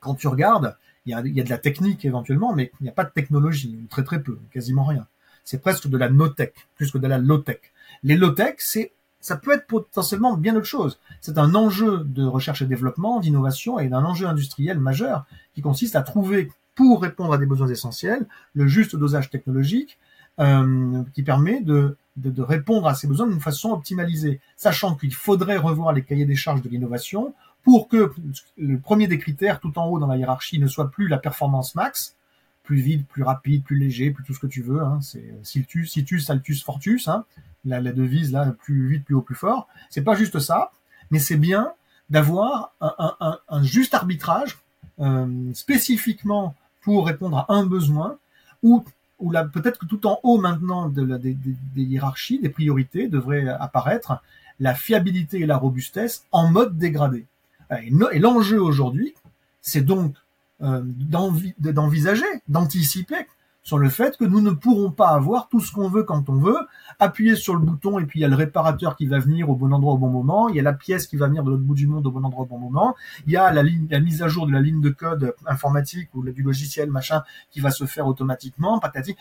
quand tu regardes, il y a, de la technique éventuellement, mais il n'y a pas de technologie, très très peu, quasiment rien. C'est presque de la no-tech, plus que de la low-tech. Les low-tech, c'est ça peut être potentiellement bien autre chose. C'est un enjeu de recherche et développement, d'innovation et d'un enjeu industriel majeur qui consiste à trouver, pour répondre à des besoins essentiels, le juste dosage technologique euh, qui permet de, de, de, répondre à ces besoins d'une façon optimalisée, sachant qu'il faudrait revoir les cahiers des charges de l'innovation pour que le premier des critères, tout en haut dans la hiérarchie, ne soit plus la performance max, plus vite, plus rapide, plus léger, plus tout ce que tu veux. Hein. C'est euh, situs, situs, altus, fortus. Hein. La, devise là, plus vite, plus haut, plus fort. C'est pas juste ça, mais c'est bien d'avoir un, juste arbitrage euh, spécifiquement pour répondre à un besoin, ou ou peut-être que tout en haut maintenant des, des hiérarchies, des priorités, devrait apparaître la fiabilité et la robustesse en mode dégradé. Et l'enjeu aujourd'hui, c'est donc euh, d'envisager, d'anticiper sur le fait que nous ne pourrons pas avoir tout ce qu'on veut quand on veut, appuyer sur le bouton et puis il y a le réparateur qui va venir au bon endroit au bon moment, il y a la pièce qui va venir de l'autre bout du monde au bon endroit au bon moment, il y a la, ligne, la mise à jour de la ligne de code informatique ou du logiciel machin qui va se faire automatiquement, patati.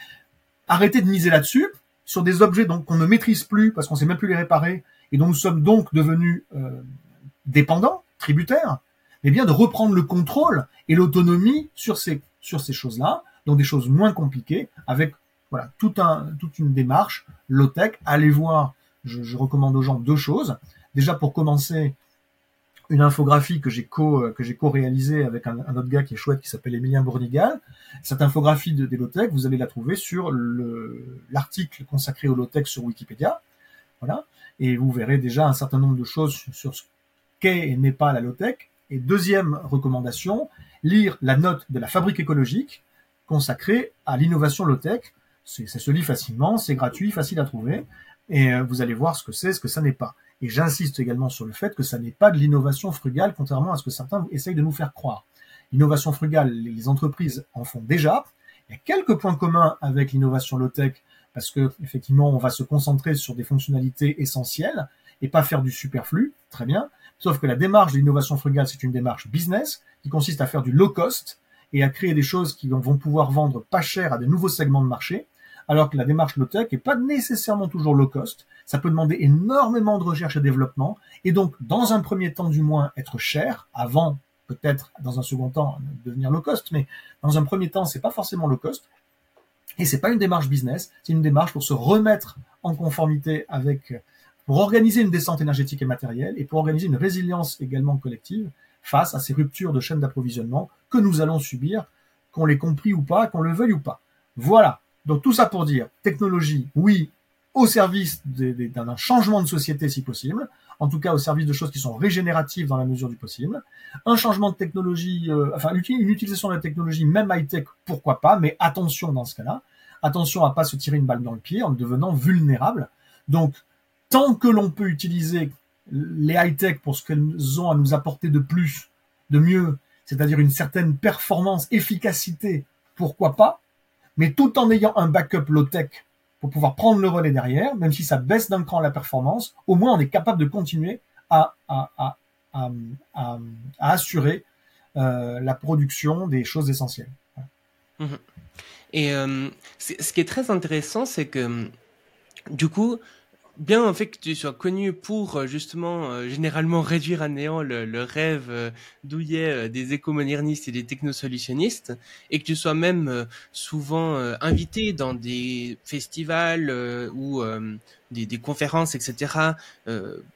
Arrêtez de miser là-dessus, sur des objets donc qu'on ne maîtrise plus parce qu'on sait même plus les réparer et dont nous sommes donc devenus euh, dépendants tributaire, mais bien de reprendre le contrôle et l'autonomie sur ces, sur ces choses-là, donc des choses moins compliquées, avec voilà un, toute une démarche low-tech. Allez voir, je, recommande aux gens deux choses. Déjà pour commencer, une infographie que j'ai j'ai co-réalisée avec un, autre gars qui est chouette qui s'appelle Emilien Bournigal. Cette infographie de, des low-tech, vous allez la trouver sur l'article consacré au low-tech sur Wikipédia. Voilà. Et vous verrez déjà un certain nombre de choses sur ce et n'est pas la low-tech. Et deuxième recommandation, lire la note de la fabrique écologique consacrée à l'innovation low-tech. Ça se lit facilement, c'est gratuit, facile à trouver, et euh, vous allez voir ce que c'est, ce que ça n'est pas. Et j'insiste également sur le fait que ça n'est pas de l'innovation frugale, contrairement à ce que certains essayent de nous faire croire. L'innovation frugale, les entreprises en font déjà. Il y a quelques points communs avec l'innovation low-tech, parce que effectivement, on va se concentrer sur des fonctionnalités essentielles et pas faire du superflu. Très bien. Sauf que la démarche de l'innovation frugale, c'est une démarche business qui consiste à faire du low cost et à créer des choses qui vont pouvoir vendre pas cher à des nouveaux segments de marché, alors que la démarche low tech est pas nécessairement toujours low cost. Ça peut demander énormément de recherche et développement et donc, dans un premier temps du moins, être cher avant peut-être dans un second temps devenir low cost, mais dans un premier temps, c'est pas forcément low cost. Et c'est pas une démarche business, c'est une démarche pour se remettre en conformité avec pour organiser une descente énergétique et matérielle et pour organiser une résilience également collective face à ces ruptures de chaîne d'approvisionnement que nous allons subir, qu'on l'ait compris ou pas, qu'on le veuille ou pas. Voilà. Donc tout ça pour dire, technologie, oui, au service d'un changement de société si possible, en tout cas au service de choses qui sont régénératives dans la mesure du possible. Un changement de technologie, euh, enfin une utilisation de la technologie, même high-tech, pourquoi pas, mais attention dans ce cas-là. Attention à pas se tirer une balle dans le pied en devenant vulnérable. Donc tant que l'on peut utiliser les high-tech pour ce qu'elles ont à nous apporter de plus, de mieux, c'est-à-dire une certaine performance, efficacité, pourquoi pas, mais tout en ayant un backup low-tech pour pouvoir prendre le relais derrière, même si ça baisse d'un cran la performance, au moins on est capable de continuer à, assurer euh, la production des choses essentielles. Mmh Et euh, ce qui est très intéressant, c'est que du coup, bien en fait que tu sois connu pour euh, justement euh, généralement réduire à néant le, le rêve euh, douillet euh, des écomodernistes et des technosolutionnistes et que tu sois même souvent invité dans des festivals ou des, des, conférences etc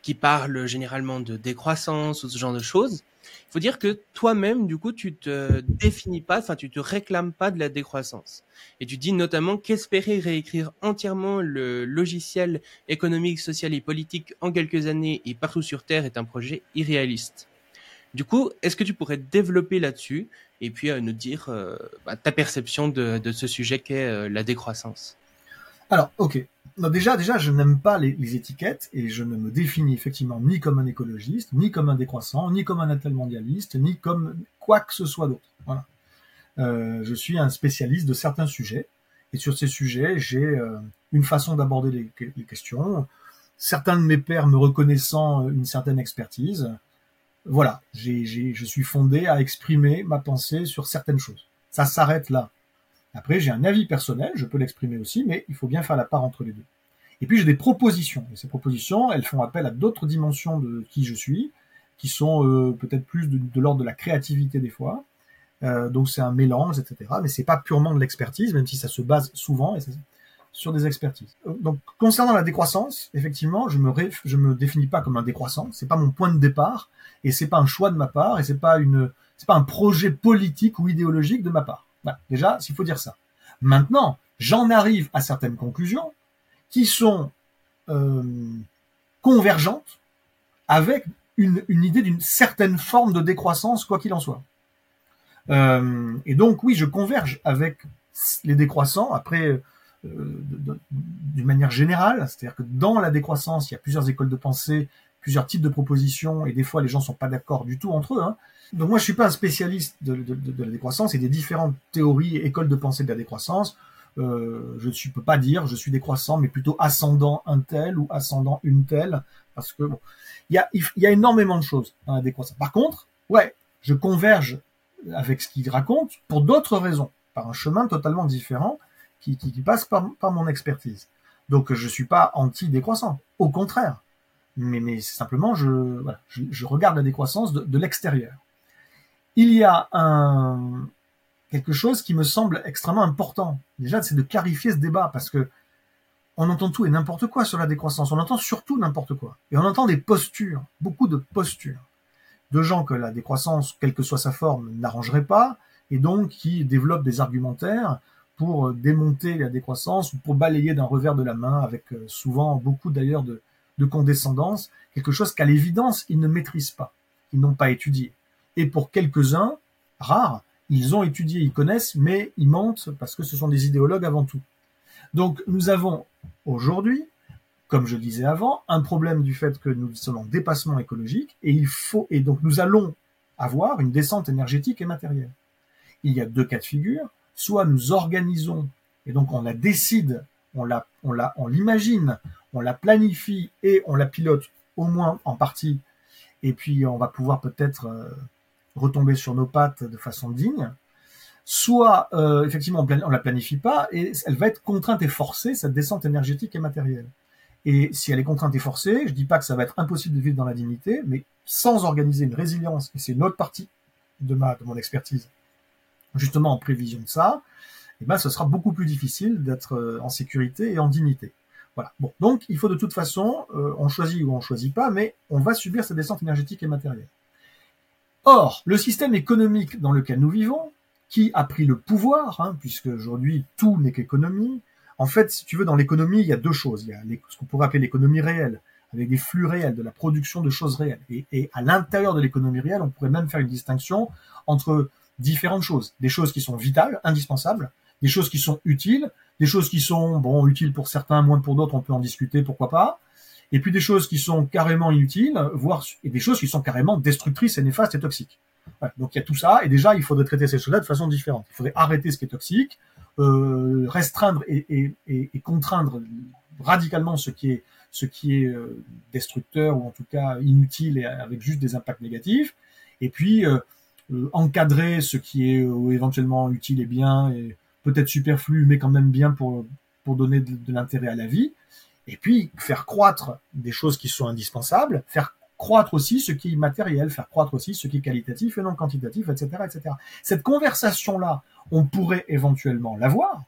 qui parlent généralement de décroissance ou ce genre de choses il faut dire que toi-même, du coup, tu te définis pas, enfin, tu te réclames pas de la décroissance. Et tu dis notamment qu'espérer réécrire entièrement le logiciel économique, social et politique en quelques années et partout sur Terre est un projet irréaliste. Du coup, est-ce que tu pourrais développer là-dessus et puis euh, nous dire euh, bah, ta perception de, ce sujet qu'est euh, la décroissance? Alors, ok. Donc déjà, déjà, je n'aime pas les, étiquettes et je ne me définis effectivement ni comme un écologiste, ni comme un décroissant, ni comme un mondialiste, ni comme quoi que ce soit d'autre. Voilà. Euh, je suis un spécialiste de certains sujets et sur ces sujets, j'ai euh, une façon d'aborder les, les, questions. Certains de mes pairs me reconnaissant une certaine expertise, voilà, j'ai, je suis fondé à exprimer ma pensée sur certaines choses. Ça s'arrête là. Après, j'ai un avis personnel, je peux l'exprimer aussi, mais il faut bien faire la part entre les deux. Et puis j'ai des propositions. Et ces propositions, elles font appel à d'autres dimensions de qui je suis, qui sont euh, peut-être plus de, l'ordre de la créativité des fois. Euh, donc c'est un mélange, etc. Mais c'est pas purement de l'expertise, même si ça se base souvent sur des expertises. Euh, donc concernant la décroissance, effectivement, je me me définis pas comme un décroissant. C'est pas mon point de départ et c'est pas un choix de ma part et c'est pas une c'est pas un projet politique ou idéologique de ma part. Voilà. Déjà, s'il faut dire ça. Maintenant, j'en arrive à certaines conclusions qui sont euh, convergentes avec une, idée d'une certaine forme de décroissance, quoi qu'il en soit. Euh, et donc, oui, je converge avec les décroissants. Après, euh, d'une manière générale, c'est-à-dire que dans la décroissance, il y a plusieurs écoles de pensée, plusieurs types de propositions, et des fois, les gens sont pas d'accord du tout entre eux. Hein. Donc moi, je suis pas un spécialiste de, de, de, la décroissance et des différentes théories écoles de pensée de la décroissance. Euh, je ne peux pas dire je suis décroissant, mais plutôt ascendant un tel ou ascendant une telle, parce que bon, il y a, y a énormément de choses dans la décroissance. Par contre, ouais, je converge avec ce qu'il raconte pour d'autres raisons, par un chemin totalement différent qui, qui, qui passe par, par, mon expertise. Donc je suis pas anti-décroissant, au contraire. Mais, mais simplement, je, voilà, je, je, regarde la décroissance de, de l'extérieur il y a quelque chose qui me semble extrêmement important. Déjà, c'est de clarifier ce débat parce que on entend tout et n'importe quoi sur la décroissance. On entend surtout n'importe quoi. Et on entend des postures, beaucoup de postures de gens que la décroissance, quelle que soit sa forme, n'arrangerait pas et donc qui développent des argumentaires pour démonter la décroissance ou pour balayer d'un revers de la main avec euh, souvent beaucoup d'ailleurs de condescendance, quelque chose qu'à l'évidence ils ne maîtrisent pas, ils n'ont pas étudié. Et pour quelques-uns, rares, ils ont étudié, ils connaissent, mais ils mentent parce que ce sont des idéologues avant tout. Donc nous avons aujourd'hui, comme je disais avant, un problème du fait que nous sommes en dépassement écologique et il faut et donc nous allons avoir une descente énergétique et matérielle. Il y a deux cas de figure, soit nous organisons et donc on la décide, on la on la on l'imagine, on la planifie et on la pilote au moins en partie et puis on va pouvoir peut-être euh, retomber sur nos pattes de façon digne, soit euh, effectivement on, la planifie pas et elle va être contrainte et forcée cette descente énergétique et matérielle. Et si elle est contrainte et forcée, je dis pas que ça va être impossible de vivre dans la dignité, mais sans organiser une résilience, et c'est une autre partie de ma de mon expertise, justement en prévision de ça, eh ben ce sera beaucoup plus difficile d'être euh, en sécurité et en dignité. Voilà. Bon, donc il faut de toute façon, euh, on choisit ou on choisit pas, mais on va subir cette descente énergétique et matérielle. Or, le système économique dans lequel nous vivons, qui a pris le pouvoir, hein, puisque aujourd'hui tout n'est qu'économie, en fait, si tu veux, dans l'économie, il y a deux choses. Il y a ce qu'on pourrait appeler l'économie réelle, avec des flux réels, de la production de choses réelles. Et, à l'intérieur de l'économie réelle, on pourrait même faire une distinction entre différentes choses. Des choses qui sont vitales, indispensables, des choses qui sont utiles, des choses qui sont, bon, utiles pour certains, moins pour d'autres, on peut en discuter, pourquoi pas, et puis des choses qui sont carrément inutiles, voire et des choses qui sont carrément destructrices et néfastes et toxiques. donc il y a tout ça, et déjà il faudrait traiter ces choses-là de façon différente. Il faudrait arrêter ce qui est toxique, euh, restreindre et, et, et, contraindre radicalement ce qui est ce qui est euh, destructeur ou en tout cas inutile et avec juste des impacts négatifs, et puis euh, euh encadrer ce qui est euh, éventuellement utile et bien et peut-être superflu mais quand même bien pour pour donner de l'intérêt à la vie et puis faire croître des choses qui sont indispensables, faire croître aussi ce qui est immatériel, faire croître aussi ce qui est qualitatif et non quantitatif, etc., etc. Cette conversation-là, on pourrait éventuellement l'avoir,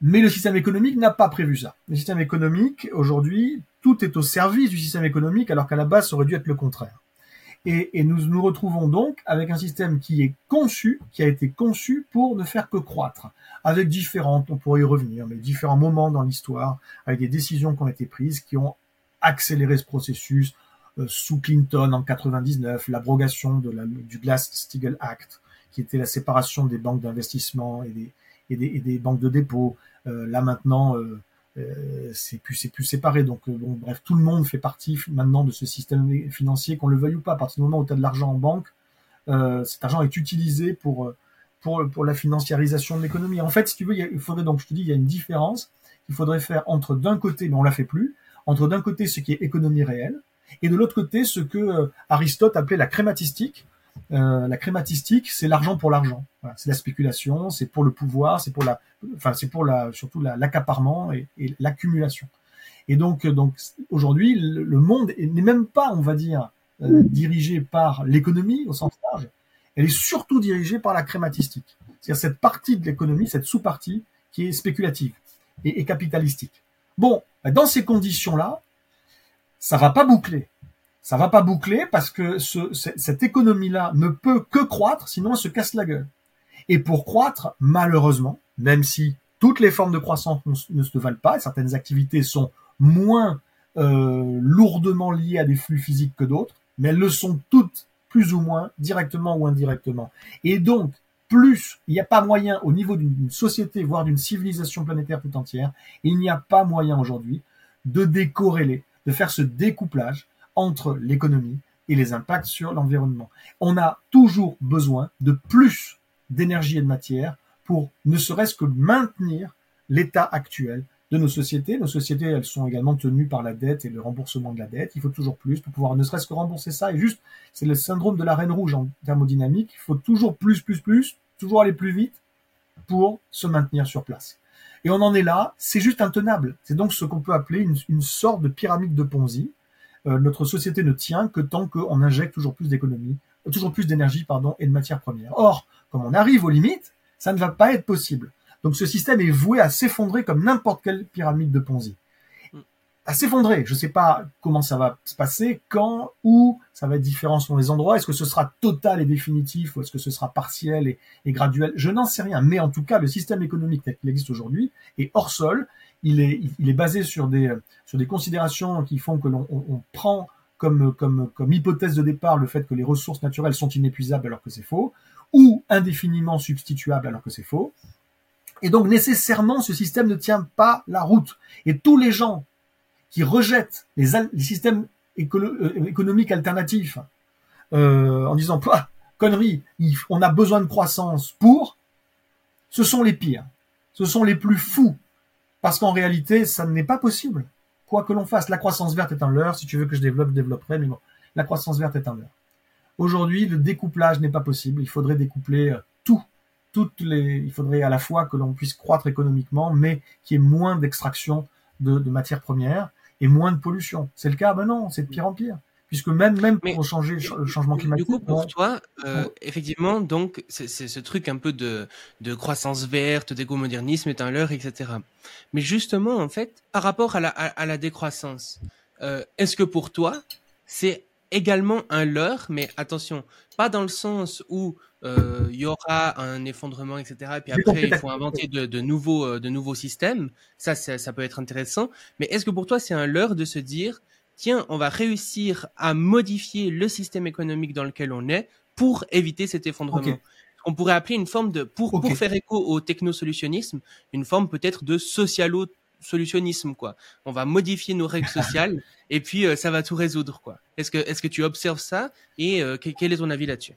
mais le système économique n'a pas prévu ça. Le système économique, aujourd'hui, tout est au service du système économique, alors qu'à la base, ça aurait dû être le contraire. Et, et, nous nous retrouvons donc avec un système qui est conçu, qui a été conçu pour ne faire que croître, avec différentes, on pourrait y revenir, mais différents moments dans l'histoire, avec des décisions qui ont été prises, qui ont accéléré ce processus, euh, sous Clinton en 99, l'abrogation de la, du Glass-Steagall Act, qui était la séparation des banques d'investissement et des, et des, et des banques de dépôt. là maintenant, c'est plus c'est plus séparé. Donc bon, bref, tout le monde fait partie maintenant de ce système financier, qu'on le veuille ou pas. À partir du moment où tu as de l'argent en banque, cet argent est utilisé pour pour, la financiarisation de l'économie. En fait, si tu veux, il, faudrait donc, je te dis, il y a une différence qu'il faudrait faire entre d'un côté, mais on la fait plus, entre d'un côté ce qui est économie réelle, et de l'autre côté ce que euh, Aristote appelait la crématistique. Euh, la crématistique, c'est l'argent pour l'argent. Voilà, c'est la spéculation, c'est pour le pouvoir, c'est pour la, enfin c'est pour la, surtout l'accaparement et, et l'accumulation. Et donc, donc aujourd'hui, le, monde n'est même pas, on va dire, euh, dirigé par l'économie au sens large. Elle est surtout dirigée par la crématistique, c'est-à-dire cette partie de l'économie, cette sous-partie qui est spéculative et, et capitalistique. Bon, dans ces conditions-là, ça va pas boucler. Ça va pas boucler parce que ce, cette économie-là ne peut que croître, sinon elle se casse la gueule. Et pour croître, malheureusement, même si toutes les formes de croissance ne se valent pas, certaines activités sont moins euh, lourdement liées à des flux physiques que d'autres, mais elles le sont toutes plus ou moins directement ou indirectement. Et donc, plus il n'y a pas moyen au niveau d'une société, voire d'une civilisation planétaire tout entière, il n'y a pas moyen aujourd'hui de décorréler, de faire ce découplage entre l'économie et les impacts sur l'environnement. On a toujours besoin de plus d'énergie et de matière pour ne serait-ce que maintenir l'état actuel de nos sociétés. Nos sociétés, elles sont également tenues par la dette et le remboursement de la dette. Il faut toujours plus pour pouvoir ne serait-ce que rembourser ça. Et juste, c'est le syndrome de la reine rouge en thermodynamique. Il faut toujours plus, plus, plus, toujours aller plus vite pour se maintenir sur place. Et on en est là, c'est juste intenable. C'est donc ce qu'on peut appeler une, sorte de pyramide de Ponzi. Euh, notre société ne tient que tant qu'on injecte toujours plus d'économie, euh, toujours plus d'énergie, pardon, et de matières premières. Or, comme on arrive aux limites, ça ne va pas être possible. Donc ce système est voué à s'effondrer comme n'importe quelle pyramide de Ponzi à s'effondrer. Je ne sais pas comment ça va se passer, quand, où, ça va être différent selon les endroits. Est-ce que ce sera total et définitif ou est-ce que ce sera partiel et, graduel? Je n'en sais rien. Mais en tout cas, le système économique tel qu'il existe aujourd'hui est hors sol. Il est, basé sur des, considérations qui font que l'on on, prend comme hypothèse de départ le fait que les ressources naturelles sont inépuisables alors que c'est faux, ou indéfiniment substituables alors que c'est faux. Et donc nécessairement, ce système ne tient pas la route. Et tous les gens qui rejettent les, systèmes euh, économiques alternatifs euh, en disant ah, connerie, on a besoin de croissance pour, ce sont les pires, ce sont les plus fous, parce qu'en réalité, ça n'est pas possible. Quoi que l'on fasse, la croissance verte est un leurre. Si tu veux que je développe, je développerai, mais bon, la croissance verte est un leurre. Aujourd'hui, le découplage n'est pas possible. Il faudrait découpler euh, tout. Toutes les, il faudrait à la fois que l'on puisse croître économiquement, mais qu'il y ait moins d'extraction de, de matières premières et moins de pollution. C'est le cas? Ben non, c'est de pire en pire. Puisque même, même pour changer le changement climatique. Du coup, pour toi, euh, effectivement, donc, c'est ce truc un peu de, de croissance verte, d'éco-modernisme est un leurre, etc. Mais justement, en fait, par rapport à la, à, la décroissance, euh, est-ce que pour toi, c'est également un leurre, mais attention, pas dans le sens où euh, il y aura un effondrement, etc. Et puis après, il faut inventer de, nouveaux, euh, de nouveaux systèmes. Ça, ça, peut être intéressant. Mais est-ce que pour toi, c'est un leurre de se dire, tiens, on va réussir à modifier le système économique dans lequel on est pour éviter cet effondrement On pourrait appeler une forme de, pour, pour faire écho au technosolutionnisme, une forme peut-être de socialo solutionnisme quoi. On va modifier nos règles sociales et puis euh, ça va tout résoudre quoi. Est-ce que est-ce que tu observes ça et quel est ton avis là-dessus?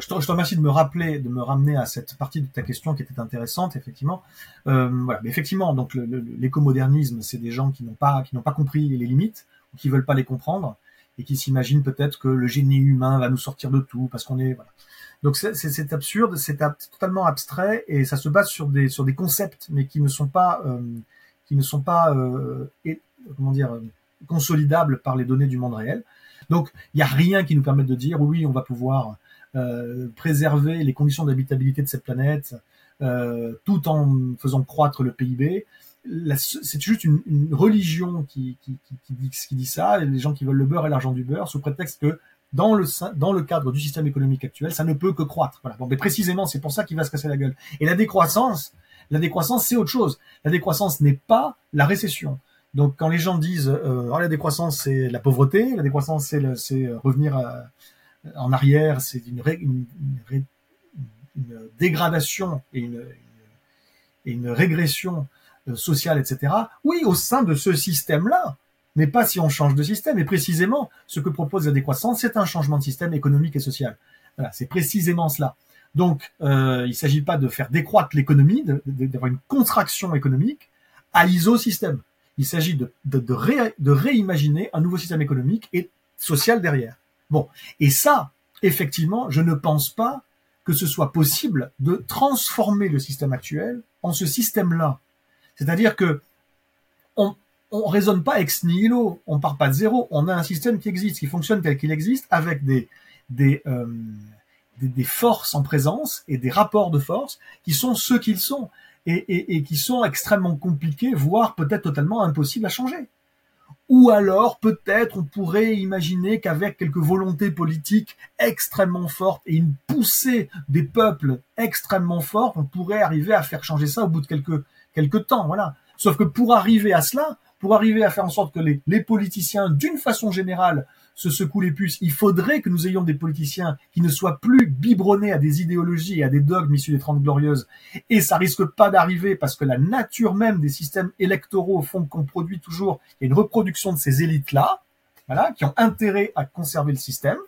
Je te, remercie de me rappeler, de me ramener à cette partie de ta question qui était intéressante, effectivement. Euh, voilà, mais effectivement, donc l'écomodernisme, c'est des gens qui n'ont pas, qui n'ont pas compris les limites ou qui veulent pas les comprendre et qui s'imaginent peut-être que le génie humain va nous sortir de tout parce qu'on est, voilà. Donc c'est absurde, c'est totalement abstrait et ça se base sur des sur des concepts, mais qui ne sont pas euh, qui ne sont pas euh, et, comment dire consolidables par les données du monde réel. Donc il n'y a rien qui nous permette de dire oui, on va pouvoir euh, préserver les conditions d'habitabilité de cette planète euh, tout en faisant croître le PIB. C'est juste une, religion qui, qui, qui, dit, qui dit ça, les gens qui veulent le beurre et l'argent du beurre, sous prétexte que dans le, dans le cadre du système économique actuel, ça ne peut que croître. Voilà. Bon, mais précisément, c'est pour ça qu'il va se casser la gueule. Et la décroissance, la décroissance, c'est autre chose. La décroissance n'est pas la récession. Donc, quand les gens disent euh, oh, la décroissance, c'est la pauvreté, la décroissance, c'est revenir à, en arrière, c'est une, dégradation et une, régression euh, sociale, etc. Oui, au sein de ce système-là, mais pas si on change de système. Et précisément, ce que propose la décroissance, c'est un changement de système économique et social. Voilà, c'est précisément cela. Donc, euh, il ne s'agit pas de faire décroître l'économie, d'avoir une contraction économique à l'iso-système. Il s'agit de, réimaginer un nouveau système économique et social derrière. Bon, et ça, effectivement, je ne pense pas que ce soit possible de transformer le système actuel en ce système-là. C'est-à-dire que on, on raisonne pas ex nihilo, on part pas de zéro, on a un système qui existe, qui fonctionne tel qu'il existe, avec des des, euh, forces en présence et des rapports de force qui sont ceux qu'ils sont et, et, et qui sont extrêmement compliqués, voire peut-être totalement impossibles à changer. Ou alors peut-être on pourrait imaginer qu'avec quelques volontés politiques extrêmement fortes et une poussée des peuples extrêmement forte, on pourrait arriver à faire changer ça au bout de quelques quelques temps, voilà. Sauf que pour arriver à cela, pour arriver à faire en sorte que les, les politiciens, d'une façon générale, se secouent les puces, il faudrait que nous ayons des politiciens qui ne soient plus biberonnés à des idéologies et à des dogmes issus des Trente Glorieuses. Et ça risque pas d'arriver parce que la nature même des systèmes électoraux font qu'on produit toujours une reproduction de ces élites-là, voilà, qui ont intérêt à conserver le système.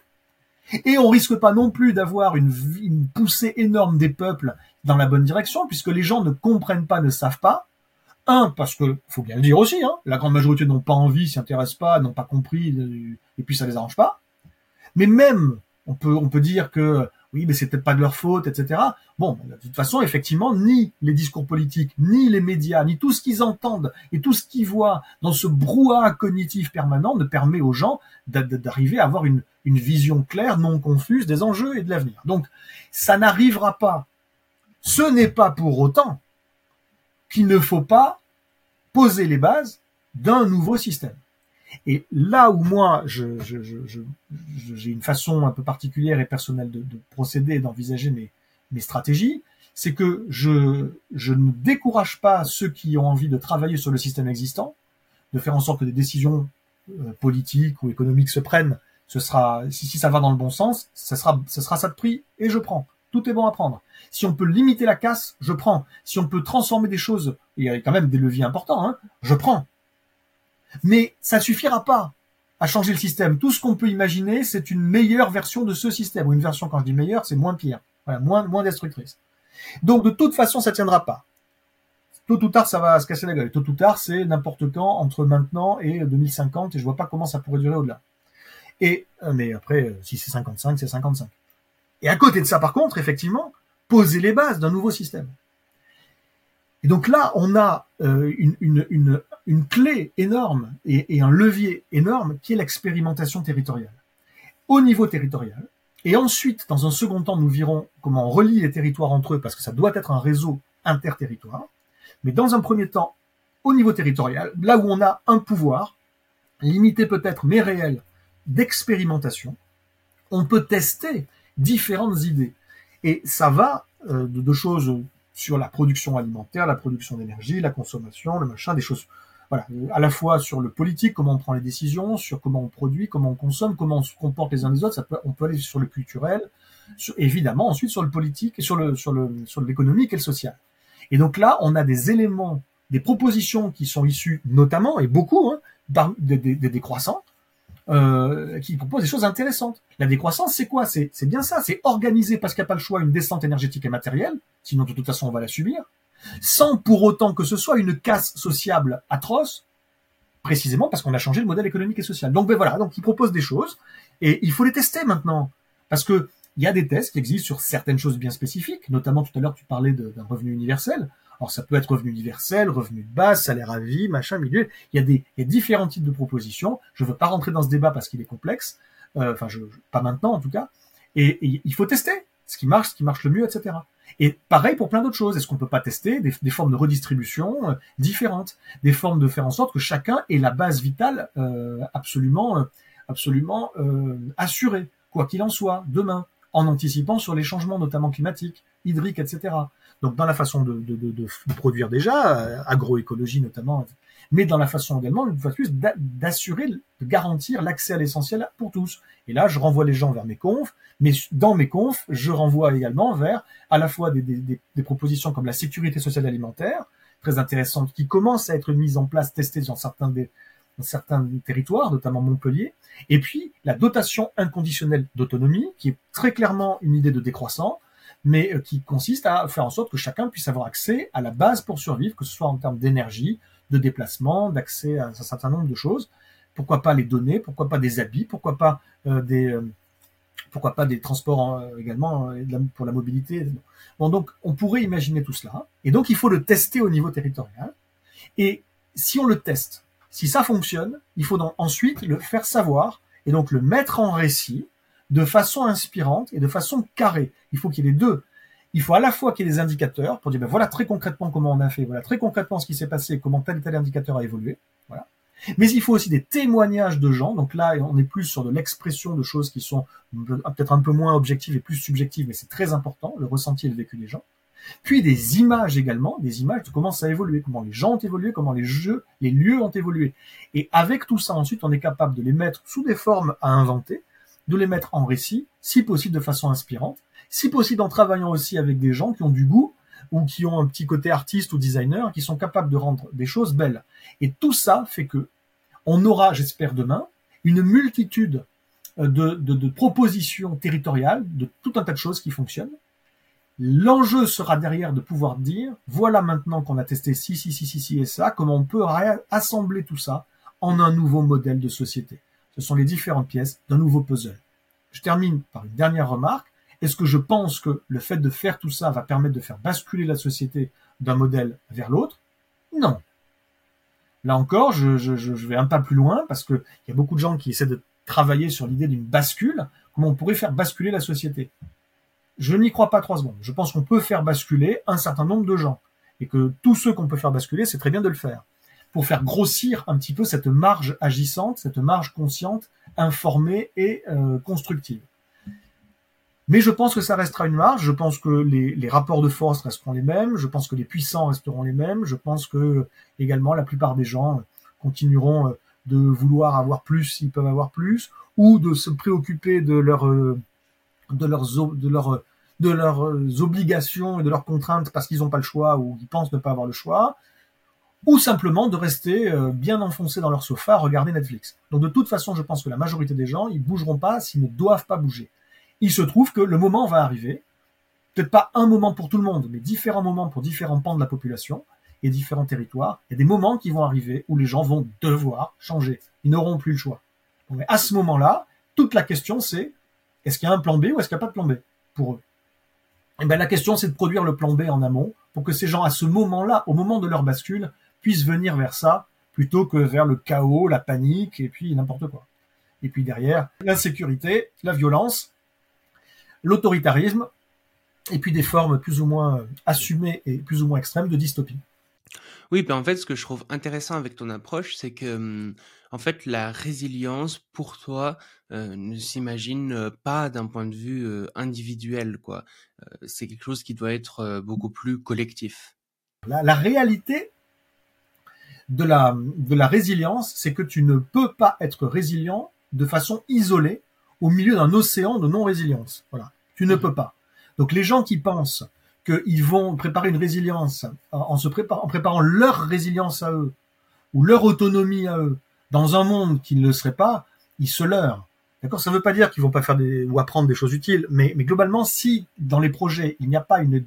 Et on risque pas non plus d'avoir une, une poussée énorme des peuples dans la bonne direction, puisque les gens ne comprennent pas, ne savent pas, un, parce que, faut bien le dire aussi, hein, la grande majorité n'ont pas envie, s'y intéressent pas, n'ont pas compris, euh, et puis ça les arrange pas. Mais même, on peut, on peut dire que, oui, mais c'est peut-être pas de leur faute, etc. Bon, de toute façon, effectivement, ni les discours politiques, ni les médias, ni tout ce qu'ils entendent et tout ce qu'ils voient dans ce brouhaha cognitif permanent ne permet aux gens d'arriver à avoir une, une vision claire, non confuse des enjeux et de l'avenir. Donc, ça n'arrivera pas. Ce n'est pas pour autant qu'il ne faut pas poser les bases d'un nouveau système. Et là où moi, j'ai je, je, une façon un peu particulière et personnelle de, de procéder, d'envisager mes, mes stratégies, c'est que je, je ne décourage pas ceux qui ont envie de travailler sur le système existant, de faire en sorte que des décisions euh, politiques ou économiques se prennent. Ce sera, si, si ça va dans le bon sens, ça sera, ce sera ça de prix et je prends. Tout est bon à prendre. Si on peut limiter la casse, je prends. Si on peut transformer des choses, il y a quand même des leviers importants, hein, je prends. Mais ça suffira pas à changer le système. Tout ce qu'on peut imaginer, c'est une meilleure version de ce système. Une version, quand je dis meilleure, c'est moins pire. Voilà, moins, moins destructrice. Donc, de toute façon, ça tiendra pas. Tôt ou tard, ça va se casser la gueule. Tôt ou tard, c'est n'importe quand, entre maintenant et 2050, et je vois pas comment ça pourrait durer au-delà. Et, euh, mais après, euh, si c'est 55, c'est 55. Et à côté de ça, par contre, effectivement, poser les bases d'un nouveau système. Et donc là, on a euh, une, une, clé énorme et, et, un levier énorme qui est l'expérimentation territoriale. Au niveau territorial, et ensuite, dans un second temps, nous verrons comment on relie les territoires entre eux, parce que ça doit être un réseau interterritoire. Mais dans un premier temps, au niveau territorial, là où on a un pouvoir, limité peut-être mais réel, d'expérimentation, on peut tester différentes idées. Et ça va euh, de deux choses sur la production alimentaire, la production d'énergie, la consommation, le machin, des choses. Voilà, à la fois sur le politique, comment on prend les décisions, sur comment on produit, comment on consomme, comment on se comporte les uns les autres. Ça peut, on peut aller sur le culturel, évidemment ensuite sur le politique et sur le sur le sur l'économique et le social. Et donc là, on a des éléments, des propositions qui sont issues notamment et beaucoup hein, des, des, des euh, qui propose des choses intéressantes. La décroissance, c'est quoi? C'est bien ça, c'est organiser, parce qu'il n'y a pas le choix, une descente énergétique et matérielle, sinon de toute façon on va la subir, sans pour autant que ce soit une casse sociable atroce, précisément parce qu'on a changé le modèle économique et social. Donc ben voilà, donc il propose des choses, et il faut les tester maintenant, parce que il y a des tests qui existent sur certaines choses bien spécifiques, notamment tout à l'heure tu parlais d'un revenu universel. Alors ça peut être revenu universel, revenu de base, salaire à vie, machin, milieu. Il y a des il différents types de propositions. Je veux pas rentrer dans ce débat parce qu'il est complexe. Euh, enfin, je, pas maintenant en tout cas. Et, il faut tester ce qui marche, ce qui marche le mieux, etc. Et pareil pour plein d'autres choses. Est-ce qu'on peut pas tester des, formes de redistribution euh, différentes, des formes de faire en sorte que chacun ait la base vitale euh, absolument, absolument assurée, quoi qu'il en soit, demain, en anticipant sur les changements, notamment climatiques, hydriques, etc. Donc dans la façon de, de, de, de produire déjà, euh, agroécologie notamment. mais dans la façon également, une fois de plus, d'assurer, de garantir l'accès à l'essentiel pour tous. Et là, je renvoie les gens vers mes confs, mais dans mes confs, je renvoie également vers à la fois des, des, des propositions comme la sécurité sociale alimentaire, très intéressantes, qui commencent à être mises en place, testées dans certains, des, certains territoires, notamment Montpellier, et puis la dotation inconditionnelle d'autonomie, qui est très clairement une idée de décroissant, mais euh, qui consiste à faire en sorte que chacun puisse avoir accès à la base pour survivre, que ce soit en termes d'énergie, de déplacement, d'accès à un certain nombre de choses. Pourquoi pas les données, pourquoi pas des habits, pourquoi pas euh, des euh, pourquoi pas des transports également pour la mobilité. Bon, donc on pourrait imaginer tout cela, et donc il faut le tester au niveau territorial. Et si on le teste, si ça fonctionne, il faut ensuite le faire savoir et donc le mettre en récit de façon inspirante et de façon carrée. Il faut qu'il y ait les deux. Il faut à la fois qu'il y ait des indicateurs pour dire ben voilà très concrètement comment on a fait, voilà très concrètement ce qui s'est passé, comment tel tel indicateur a évolué, voilà. Mais il faut aussi des témoignages de gens. Donc là, on est plus sur de l'expression de choses qui sont peut-être un peu moins objectives et plus subjectives, mais c'est très important, le ressenti et le vécu des gens. Puis des images également, des images de comment ça a évolué, comment les gens ont évolué, comment les jeux, les lieux ont évolué. Et avec tout ça, ensuite, on est capable de les mettre sous des formes à inventer, de les mettre en récit, si possible de façon inspirante, si possible en travaillant aussi avec des gens qui ont du goût ou qui ont un petit côté artiste ou designer, qui sont capables de rendre des choses belles. Et tout ça fait que on aura, j'espère demain, une multitude euh, de, propositions territoriales, de tout un tas de choses qui fonctionnent. L'enjeu sera derrière de pouvoir dire, voilà maintenant qu'on a testé ci, ci, ci, ci, ci et ça, comment on peut assembler tout ça en un nouveau modèle de société. Ce sont les différentes pièces d'un nouveau puzzle. Je termine par une dernière remarque. Est-ce que je pense que le fait de faire tout ça va permettre de faire basculer la société d'un modèle vers l'autre? Non. Là encore, je, vais un pas plus loin parce qu'il y a beaucoup de gens qui essaient de travailler sur l'idée d'une bascule, comment on pourrait faire basculer la société? Je n'y crois pas trois secondes. Je pense qu'on peut faire basculer un certain nombre de gens et que tous ceux qu'on peut faire basculer, c'est très bien de le faire pour faire grossir un petit peu cette marge agissante, cette marge consciente, informée et euh, constructive. Mais je pense que ça restera une marge. Je pense que les, rapports de force resteront les mêmes. Je pense que les puissants resteront les mêmes. Je pense que également la plupart des gens continueront euh, de vouloir avoir plus s'ils peuvent avoir plus, ou de se préoccuper de leur euh, de leurs de leurs de leurs obligations et de leurs contraintes parce qu'ils n'ont pas le choix ou ils pensent ne pas avoir le choix ou simplement de rester euh, bien enfoncés dans leur sofa à regarder Netflix. Donc de toute façon, je pense que la majorité des gens, ils bougeront pas s'ils ne doivent pas bouger. Il se trouve que le moment va arriver, peut-être pas un moment pour tout le monde, mais différents moments pour différents pans de la population et différents territoires. Il y a des moments qui vont arriver où les gens vont devoir changer. Ils n'auront plus le choix. mais à ce moment-là, toute la question c'est est-ce qu'il y a un plan B ou est-ce qu'il n'y a pas de plan B pour eux? Et eh ben, la question c'est de produire le plan B en amont pour que ces gens à ce moment-là, au moment de leur bascule, puissent venir vers ça plutôt que vers le chaos, la panique et puis n'importe quoi. Et puis derrière, l'insécurité, la violence, l'autoritarisme et puis des formes plus ou moins assumées et plus ou moins extrêmes de dystopie. Oui, ben en fait, ce que je trouve intéressant avec ton approche, c'est que, hum, en fait, la résilience pour toi euh, ne s'imagine euh, pas d'un point de vue euh, individuel, quoi. c'est quelque chose qui doit être beaucoup plus collectif. la réalité de la, de la résilience, c'est que tu ne peux pas être résilient de façon isolée au milieu d'un océan de non-résilience. Voilà. Tu ne peux pas. Donc les gens qui pensent qu'ils vont préparer une résilience en, se préparant, en préparant leur résilience à eux ou leur autonomie à eux dans un monde qui ne le serait pas, ils se leurrent. D'accord? Ça ne veut pas dire qu'ils vont pas faire des ou apprendre des choses utiles, mais, mais globalement, si dans les projets il n'y a pas une,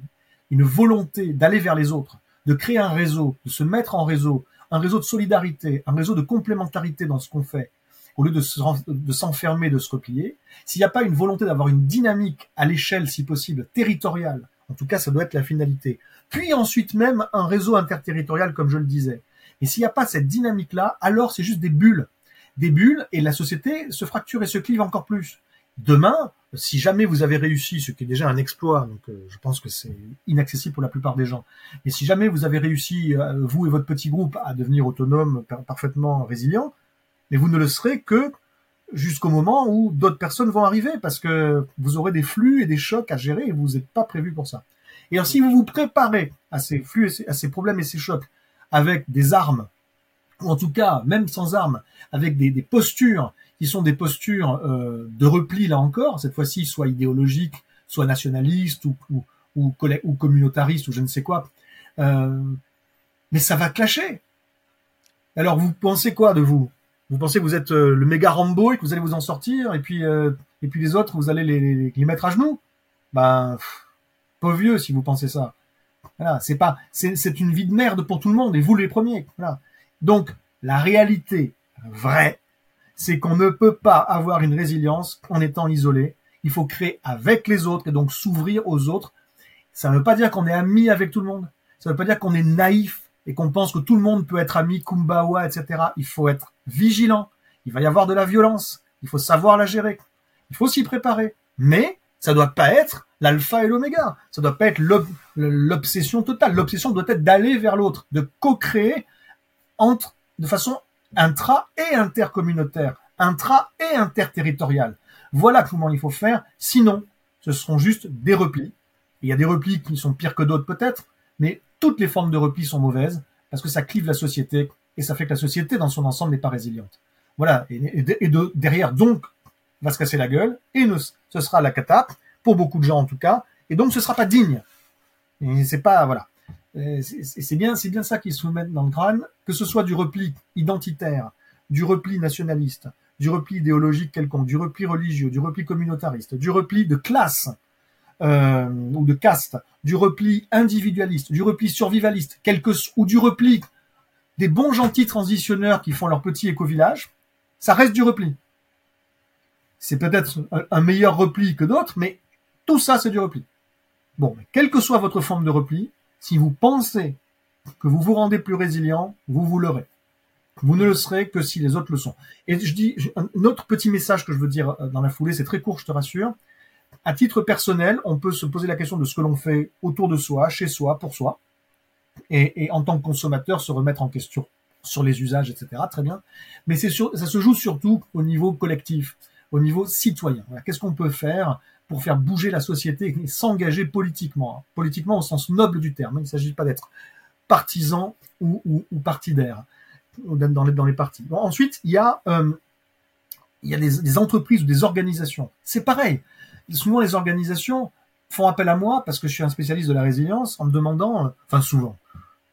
une volonté d'aller vers les autres, de créer un réseau, de se mettre en réseau, un réseau de solidarité, un réseau de complémentarité dans ce qu'on fait, au lieu de s'enfermer, de se replier, s'il n'y a pas une volonté d'avoir une dynamique à l'échelle, si possible, territoriale, en tout cas, ça doit être la finalité. Puis ensuite même un réseau interterritorial, comme je le disais. Et s'il n'y a pas cette dynamique-là, alors c'est juste des bulles. Des bulles, et la société se fracture et se clive encore plus. Demain, si jamais vous avez réussi, ce qui est déjà un exploit, donc euh, je pense que c'est inaccessible pour la plupart des gens, mais si jamais vous avez réussi, euh, vous et votre petit groupe, à devenir autonome, parfaitement résilient, mais vous ne le serez que jusqu'au moment où d'autres personnes vont arriver, parce que vous aurez des flux et des chocs à gérer et vous n'êtes pas prévu pour ça. Et alors si vous vous préparez à ces flux, à ces problèmes et ces chocs avec des armes ou en tout cas même sans armes, avec des, postures qui sont des postures euh, de repli là encore, cette fois-ci soit idéologiques, soit nationalistes ou, ou, ou, ou communautaristes ou je ne sais quoi, euh, mais ça va clasher. Alors vous pensez quoi de vous? Vous pensez que vous êtes euh, le méga Rambo et que vous allez vous en sortir et puis euh, et puis les autres vous allez les, les, mettre à genoux? Ben pauvre vieux si vous pensez ça. Voilà, c'est pas c'est une vie de merde pour tout le monde et vous les premiers. Voilà. Donc la réalité vraie, c'est qu'on ne peut pas avoir une résilience en étant isolé. Il faut créer avec les autres et donc s'ouvrir aux autres. Ça ne veut pas dire qu'on est ami avec tout le monde. Ça ne veut pas dire qu'on est naïf et qu'on pense que tout le monde peut être ami, kumbawa, etc. Il faut être vigilant. Il va y avoir de la violence. Il faut savoir la gérer. Il faut s'y préparer. Mais ça doit pas être l'alpha et l'oméga. Ça doit pas être l'obsession totale. L'obsession doit être d'aller vers l'autre, de co-créer entre, de façon intra et intercommunautaire, intra et interterritoriale. Voilà comment il faut faire. Sinon, ce seront juste des replis. Il y a des replis qui sont pires que d'autres peut-être, mais toutes les formes de repli sont mauvaises parce que ça clive la société et ça fait que la société dans son ensemble n'est pas résiliente. Voilà. Et, de, derrière, donc, va se casser la gueule et ce sera la cata pour beaucoup de gens en tout cas. Et donc, ce sera pas digne. C'est pas, voilà. C'est bien, c'est bien ça qu'ils se mettent dans le crâne, que ce soit du repli identitaire, du repli nationaliste, du repli idéologique quelconque, du repli religieux, du repli communautariste, du repli de classe, euh, ou de caste, du repli individualiste, du repli survivaliste, quelque, ou du repli des bons gentils transitionneurs qui font leur petit éco-village, ça reste du repli. C'est peut-être un meilleur repli que d'autres, mais tout ça c'est du repli. Bon, quelle que soit votre forme de repli, si vous pensez que vous vous rendez plus résilient, vous vous l'aurez. Vous ne le serez que si les autres le sont. Et je dis, un autre petit message que je veux dire euh, dans la foulée, c'est très court, je te rassure à titre personnel, on peut se poser la question de ce que l'on fait autour de soi, chez soi, pour soi, et, en tant que consommateur, se remettre en question sur les usages, etc. Très bien. Mais ça se joue surtout au niveau collectif, au niveau citoyen. Qu'est-ce qu'on peut faire pour faire bouger la société et s'engager politiquement, hein. politiquement au sens noble du terme. Il ne s'agit pas d'être partisan ou, ou, partidaire dans les, dans les partis. ensuite, il y a, euh, il y a des, des entreprises ou des organisations. C'est pareil souvent les organisations font appel à moi parce que je suis un spécialiste de la résilience en me demandant, euh, enfin souvent,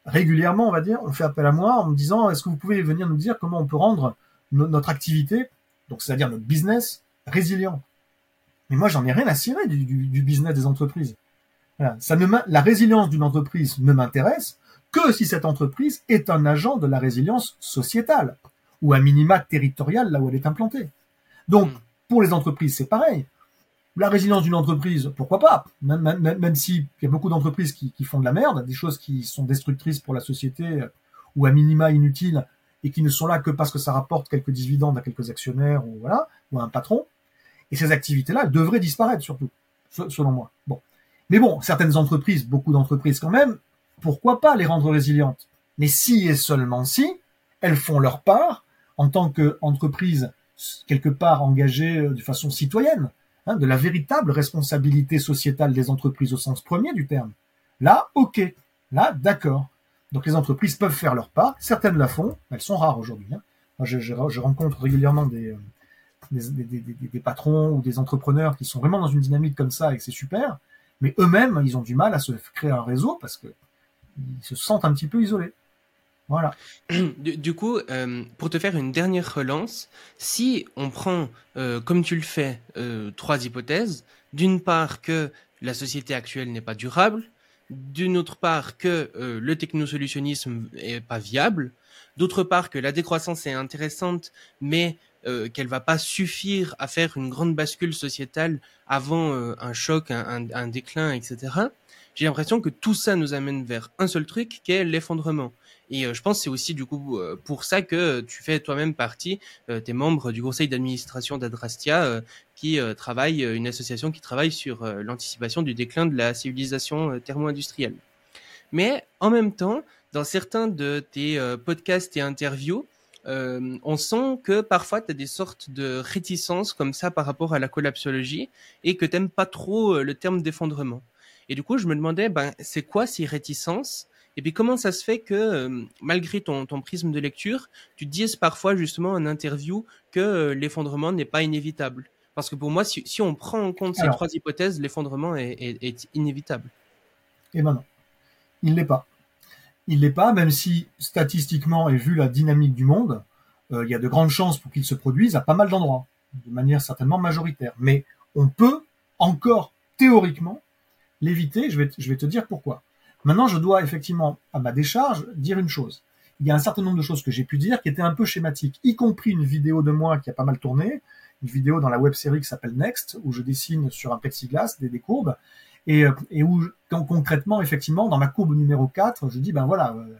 régulièrement on va dire, on fait appel à moi en me disant est-ce que vous pouvez venir nous dire comment on peut rendre notre activité, donc c'est-à-dire notre business, résilient. Mais moi j'en ai rien à cirer du, business des entreprises. Ça ne la résilience d'une entreprise ne m'intéresse que si cette entreprise est un agent de la résilience sociétale ou à minima territoriale là où elle est implantée. Donc hmm. pour les entreprises c'est pareil. La résilience d'une entreprise, pourquoi pas? Même, même, même s'il y a beaucoup d'entreprises qui, qui, font de la merde, des choses qui sont destructrices pour la société euh, ou à minima inutiles et qui ne sont là que parce que ça rapporte quelques dividendes à quelques actionnaires ou voilà ou à un patron. Et ces activités-là devraient disparaître surtout, selon moi. Bon, mais bon, certaines entreprises, beaucoup d'entreprises quand même, pourquoi pas les rendre résilientes? Mais si et seulement si elles font leur part en tant qu'entreprise quelque part engagée euh, de façon citoyenne Hein, de la véritable responsabilité sociétale des entreprises au sens premier du terme. Là, ok. Là, d'accord. Donc les entreprises peuvent faire leur part. Certaines la font. Elles sont rares aujourd'hui. Hein. je, rencontre régulièrement euh, des, des, des, patrons ou des entrepreneurs qui sont vraiment dans une dynamique comme ça et c'est super. Mais eux-mêmes, ils ont du mal à se créer un réseau parce que ils se sentent un petit peu isolés. Voilà. Du, coup, euh, pour te faire une dernière relance, si on prend, euh, comme tu le fais, euh, trois hypothèses, d'une part que la société actuelle n'est pas durable, d'une autre part que le technosolutionnisme est pas viable, d'autre part que la décroissance est intéressante, mais qu'elle va pas suffire à faire une grande bascule sociétale avant un choc, un, un déclin, etc. J'ai l'impression que tout ça nous amène vers un seul truc, qui est l'effondrement. Et euh, je pense que c'est aussi du coup euh, pour ça que tu fais toi-même partie, euh, tu es membre du conseil d'administration d'Adrastia, qui travaille, une association qui travaille sur l'anticipation du déclin de la civilisation thermo-industrielle. Mais en même temps, dans certains de tes podcasts et interviews, on sent que parfois tu as des sortes de réticences comme ça par rapport à la collapsologie et que t'aimes pas trop le terme d'effondrement. Et du coup, je me demandais, ben, c'est quoi ces réticences? Et puis comment ça se fait que euh, malgré ton, ton prisme de lecture, tu dises parfois justement en interview que euh, l'effondrement n'est pas inévitable? Parce que pour moi, si, si on prend en compte ces trois hypothèses, l'effondrement est, est, est inévitable. Et ben non, il l'est pas. Il l'est pas, même si statistiquement et vu la dynamique du monde, euh, il y a de grandes chances pour qu'il se produise à pas mal d'endroits, de manière certainement majoritaire. Mais on peut encore théoriquement l'éviter. Je vais, je vais te dire pourquoi. Maintenant, je dois effectivement, à ma décharge, dire une chose. Il y a un certain nombre de choses que j'ai pu dire qui étaient un peu schématiques, y compris une vidéo de moi qui a pas mal tourné, une vidéo dans la web série qui s'appelle Next, où je dessine sur un plexiglas des, des courbes, et, euh, et où concrètement, effectivement, dans ma courbe numéro 4, je dis, ben voilà, euh,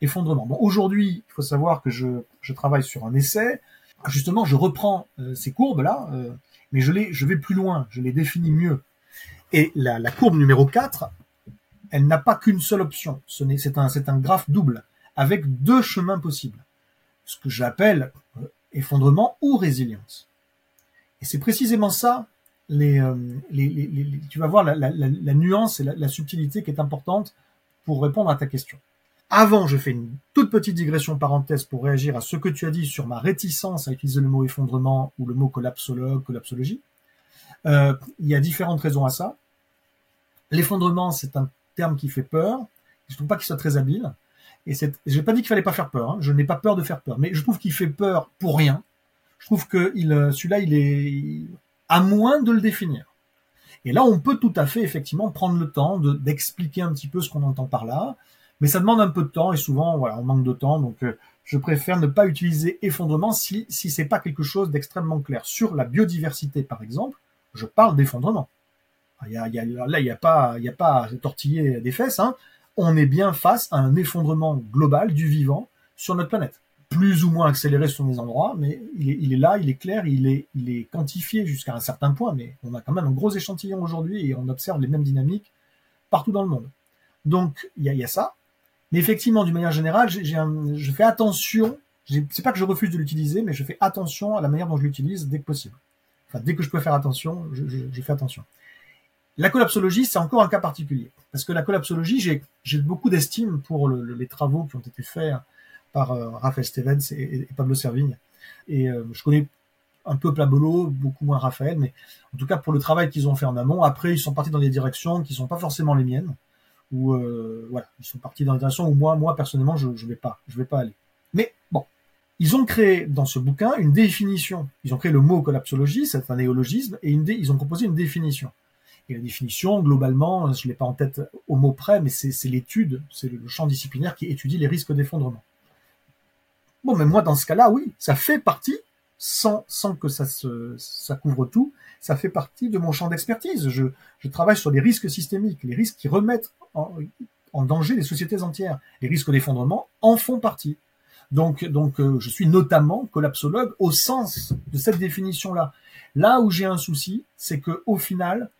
effondrement. Bon, aujourd'hui, il faut savoir que je, travaille sur un essai. Justement, je reprends euh, ces courbes-là, mais je, les, je vais plus loin, je les définis mieux. Et la, courbe numéro 4, elle n'a pas qu'une seule option. C'est un, un graphe double, avec deux chemins possibles. Ce que j'appelle effondrement ou résilience. Et c'est précisément ça, les, euh, les, les, les- tu vas voir la, la, la, nuance et la, subtilité qui est importante pour répondre à ta question. Avant, je fais une toute petite digression parenthèse pour réagir à ce que tu as dit sur ma réticence à utiliser le mot effondrement ou le mot collapsologue, collapsologie. Euh, il y a différentes raisons à ça. L'effondrement, c'est un terme qui fait peur. Je trouve pas qu'il soit très habile. Et j'ai pas dit qu'il fallait pas faire peur. hein. Je n'ai pas peur de faire peur, mais je trouve qu'il fait peur pour rien. Je trouve que il, euh, celui-là, il est à moins de le définir. Et là, on peut tout à fait effectivement prendre le temps de, d'expliquer un petit peu ce qu'on entend par là, mais ça demande un peu de temps et souvent, voilà, on manque de temps, donc euh, je préfère ne pas utiliser effondrement si si c'est pas quelque chose d'extrêmement clair sur la biodiversité, par exemple. Je parle d'effondrement. Il y a, y a- là, il n'y a pas, a pas tortiller des fesses. Hein. On est bien face à un effondrement global du vivant sur notre planète. Plus ou moins accéléré sur des endroits, mais il est, là, il est clair, il est, il est quantifié jusqu'à un certain point. Mais on a quand même un gros échantillon aujourd'hui et on observe les mêmes dynamiques partout dans le monde. Donc il y a, ça. Mais effectivement, d'une manière générale, je fais attention. C'est pas que je refuse de l'utiliser, mais je fais attention à la manière dont je l'utilise dès que possible. Enfin, dès que je peux faire attention, je, fais attention. La collapsologie, c'est encore un cas particulier. Parce que la collapsologie, j'ai, beaucoup d'estime pour le- le- les travaux qui ont été faits par euh, Raphaël Stevens et, Pablo Servigne. Et euh, je connais un peu Pablo, beaucoup moins Raphaël, mais en tout cas pour le travail qu'ils ont fait en amont. Après, ils sont partis dans des directions qui sont pas forcément les miennes. Ou euh, voilà, ils sont partis dans des directions où moi, moi personnellement, je, je vais pas, je vais pas aller. Mais bon, ils ont créé dans ce bouquin une définition. Ils ont créé le mot collapsologie, c'est un néologisme, et une dé- ils ont composé une définition. Et la définition, globalement, je l'ai pas en tête au mot près, mais c'est l'étude, c'est le champ disciplinaire qui étudie les risques d'effondrement. Bon, mais moi, dans ce cas-là, oui, ça fait partie, sans, sans que ça, se, ça couvre tout, ça fait partie de mon champ d'expertise. Je, je travaille sur les risques systémiques, les risques qui remettent en, en danger les sociétés entières. Les risques d'effondrement en font partie. Donc, donc euh, je suis notamment collapsologue au sens de cette définition-là. Là où j'ai un souci, c'est que au final,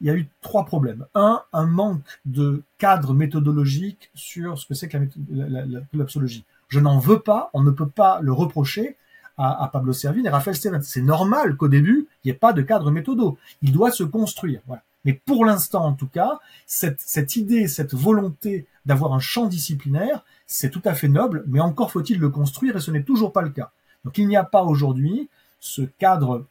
il y a eu trois problèmes. Un, un manque de cadre méthodologique sur ce que c'est que la, collapsologie. Je n'en veux pas, on ne peut pas le reprocher à, Pablo Servigne et Raphaël Stevens. C'est normal qu'au début, il n'y ait pas de cadre méthodo. Il doit se construire. Mais pour l'instant, en tout cas, cette idée, cette volonté d'avoir un champ disciplinaire, c'est tout à fait noble, mais encore faut-il le construire et ce n'est toujours pas le cas. Donc il n'y a pas aujourd'hui ce cadre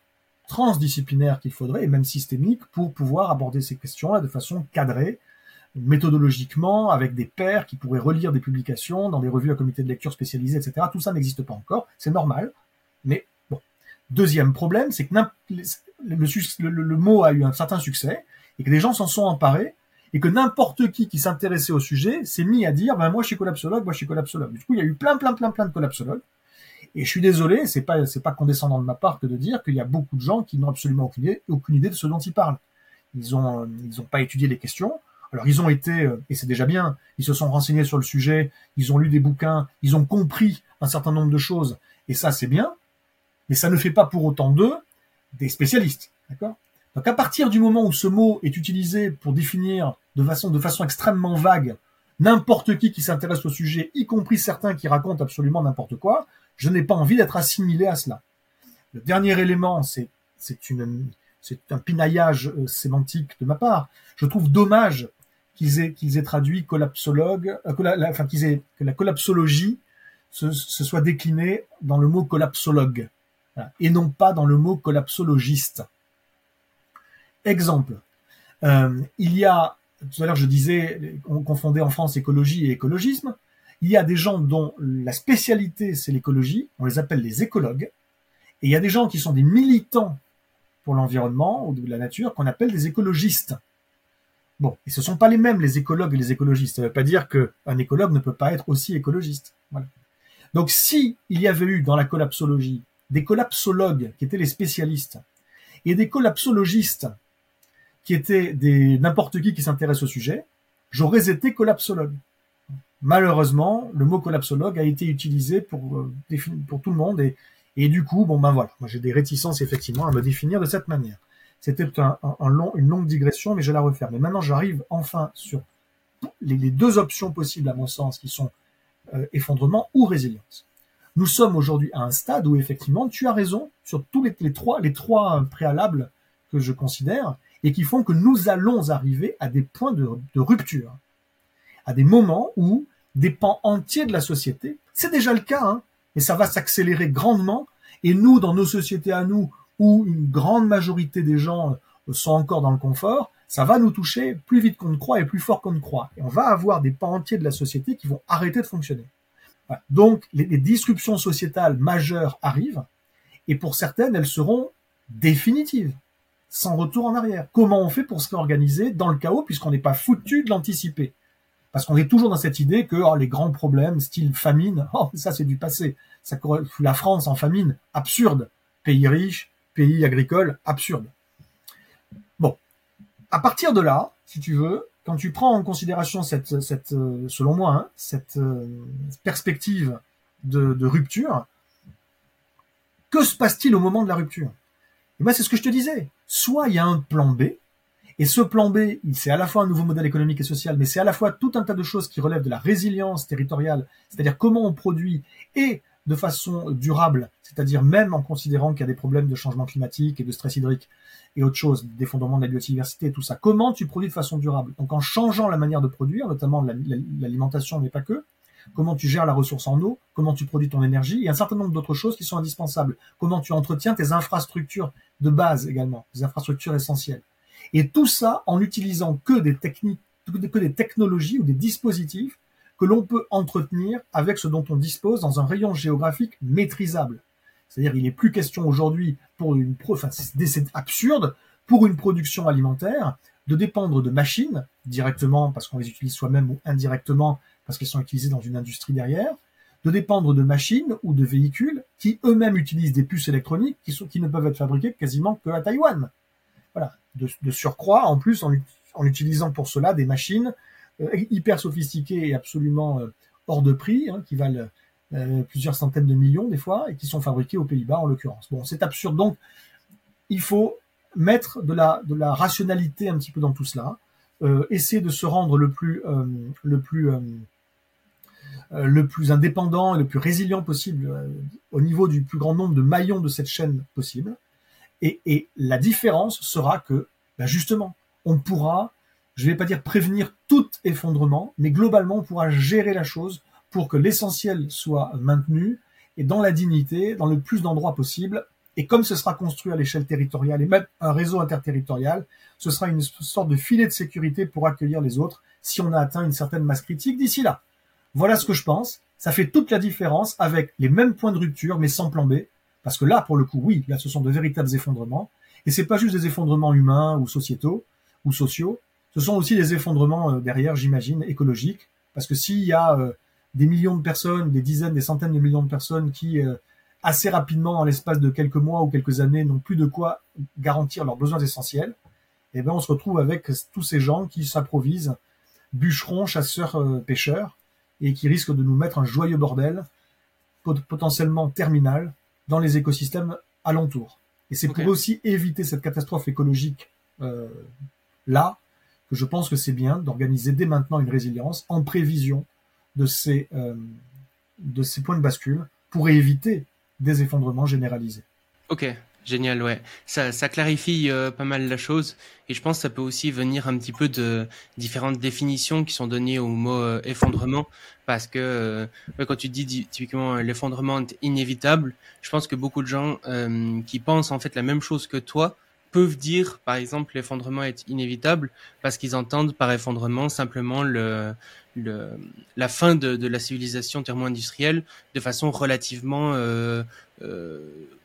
transdisciplinaire qu'il faudrait, et même systémique, pour pouvoir aborder ces questions-là de façon cadrée, méthodologiquement, avec des pairs qui pourraient relire des publications dans des revues à comité de lecture spécialisées, etc. Tout ça n'existe pas encore, c'est normal, mais bon. Deuxième problème, c'est que le mot a eu un certain succès, et que les gens s'en sont emparés, et que n'importe qui qui s'intéressait au sujet s'est mis à dire, ben moi je suis collapsologue, moi je suis collapsologue. Du coup, il y a eu plein, plein, plein, plein de collapsologues. Et je suis désolé, c'est pas, c'est pas condescendant de ma part que de dire qu'il y a beaucoup de gens qui n'ont absolument aucune idée, aucune idée de ce dont ils parlent. Ils ont, euh, ils pas étudié les questions. Alors ils ont été, euh, et c'est déjà bien, ils se sont renseignés sur le sujet, ils ont lu des bouquins, ils ont compris un certain nombre de choses, et ça c'est bien, mais ça ne fait pas pour autant d'eux des spécialistes, d'accord? Donc à partir du moment où ce mot est utilisé pour définir de façon, de façon extrêmement vague n'importe qui qui s'intéresse au sujet, y compris certains qui racontent absolument n'importe quoi, je n'ai pas envie d'être assimilé à cela. Le dernier élément, c'est un pinaillage euh, sémantique de ma part. Je trouve dommage qu'ils aient, traduit collapsologue, euh, enfin qu'ils aient, que la collapsologie se, se, soit déclinée dans le mot collapsologue et non pas dans le mot collapsologiste. Exemple, euh, il y a, tout à l'heure je disais, on confondait en France écologie et écologisme. Il y a des gens dont la spécialité c'est l'écologie, on les appelle les écologues, et il y a des gens qui sont des militants pour l'environnement ou de la nature qu'on appelle des écologistes. Bon, et ce sont pas les mêmes les écologues et les écologistes. Ça ne veut pas dire qu'un écologue ne peut pas être aussi écologiste. Donc, si il y avait eu dans la collapsologie des collapsologues qui étaient les spécialistes et des collapsologistes qui étaient des n'importe qui qui s'intéresse au sujet, j'aurais été collapsologue. Malheureusement, le mot collapsologue a été utilisé pour, euh, pour tout le monde et, et du coup, bon ben voilà, moi j'ai des réticences effectivement à me définir de cette manière. C'était un, long, une longue digression, mais je la referme. Mais maintenant, j'arrive enfin sur les, deux options possibles, à mon sens, qui sont euh, effondrement ou résilience. Nous sommes aujourd'hui à un stade où effectivement, tu as raison sur tous les, trois, les trois préalables que je considère et qui font que nous allons arriver à des points de rupture, à des moments où des pans entiers de la société, c'est déjà le cas, hein, mais ça va s'accélérer grandement. Et nous, dans nos sociétés à nous, où une grande majorité des gens euh, sont encore dans le confort, ça va nous toucher plus vite qu'on ne croit et plus fort qu'on ne croit. Et on va avoir des pans entiers de la société qui vont arrêter de fonctionner. Donc, les, les, disruptions sociétales majeures arrivent, et pour certaines, elles seront définitives, sans retour en arrière. Comment on fait pour se réorganiser dans le chaos, puisqu'on n'est pas foutu de l'anticiper? Parce qu'on est toujours dans cette idée que oh, les grands problèmes, style famine, oh, ça c'est du passé. La France en famine, absurde. Pays riche, pays agricole, absurde. Bon, à partir de là, si tu veux, quand tu prends en considération cette, cette euh, selon moi, hein, cette euh, perspective de, de, rupture, que se passe-t-il au moment de la rupture? Et ben, c'est ce que je te disais. Soit il y a un plan B, et ce plan B, c'est à la fois un nouveau modèle économique et social, mais c'est à la fois tout un tas de choses qui relèvent de la résilience territoriale, c'est-à-dire comment on produit et de façon durable, c'est-à-dire même en considérant qu'il y a des problèmes de changement climatique et de stress hydrique et autre chose, d'effondrement de la biodiversité et tout ça. Comment tu produis de façon durable? Donc en changeant la manière de produire, notamment l'alimentation, mais pas que, comment tu gères la ressource en eau, comment tu produis ton énergie, et un certain nombre d'autres choses qui sont indispensables. Comment tu entretiens tes infrastructures de base également, des infrastructures essentielles. Et tout ça en utilisant que des techniques, que des technologies ou des dispositifs que l'on peut entretenir avec ce dont on dispose dans un rayon géographique maîtrisable. C'est-à-dire, il n'est plus question aujourd'hui pour une enfin, c'est absurde pour une production alimentaire de dépendre de machines directement parce qu'on les utilise soi-même ou indirectement parce qu'elles sont utilisées dans une industrie derrière, de dépendre de machines ou de véhicules qui eux-mêmes utilisent des puces électroniques qui, qui ne peuvent être fabriquées quasiment que à Taïwan. Voilà. De, surcroît, en plus, en, utilisant pour cela des machines euh, hyper sophistiqués et absolument euh, hors de prix, hein, qui valent euh, plusieurs centaines de millions des fois, et qui sont fabriqués aux Pays-Bas en l'occurrence. Bon, c'est absurde. Donc, il faut mettre de la, rationalité un petit peu dans tout cela, essayer de se rendre le plus indépendant et le plus résilient possible au niveau du plus grand nombre de maillons de cette chaîne possible. Et, la différence sera que, ben justement, on pourra je ne vais pas dire prévenir tout effondrement, mais globalement, on pourra gérer la chose pour que l'essentiel soit maintenu et dans la dignité, dans le plus d'endroits possible. Et comme ce sera construit à l'échelle territoriale et même un réseau interterritorial, ce sera une sorte de filet de sécurité pour accueillir les autres si on a atteint une certaine masse critique d'ici là. Voilà ce que je pense. Ça fait toute la différence avec les mêmes points de rupture, mais sans plan B. Parce que là, pour le coup, oui, là, ce sont de véritables effondrements. Et c'est pas juste des effondrements humains ou sociétaux ou sociaux, ce sont aussi des effondrements euh, derrière, j'imagine, écologiques, parce que s'il y a euh, des millions de personnes, des dizaines, des centaines de millions de personnes qui euh, assez rapidement, en l'espace de quelques mois ou quelques années, n'ont plus de quoi garantir leurs besoins essentiels, eh ben on se retrouve avec tous ces gens qui s'improvisent bûcherons, chasseurs, pêcheurs, et qui risquent de nous mettre un joyeux bordel, potentiellement terminal, dans les écosystèmes alentours. Et c'est okay. pour aussi éviter cette catastrophe écologique euh, là que je pense que c'est bien d'organiser dès maintenant une résilience en prévision de ces, euh, de ces points de bascule pour éviter des effondrements généralisés. Ok, Génial, ouais. Ça, ça clarifie euh, pas mal la chose. Et je pense que ça peut aussi venir un petit peu de différentes définitions qui sont données au mot euh, effondrement. Parce que euh, quand tu dis typiquement l'effondrement est inévitable, je pense que beaucoup de gens qui pensent en fait la même chose que toi peuvent dire, par exemple, l'effondrement est inévitable parce qu'ils entendent par effondrement simplement le, le la fin de, de la civilisation thermo-industrielle de façon relativement euh, euh,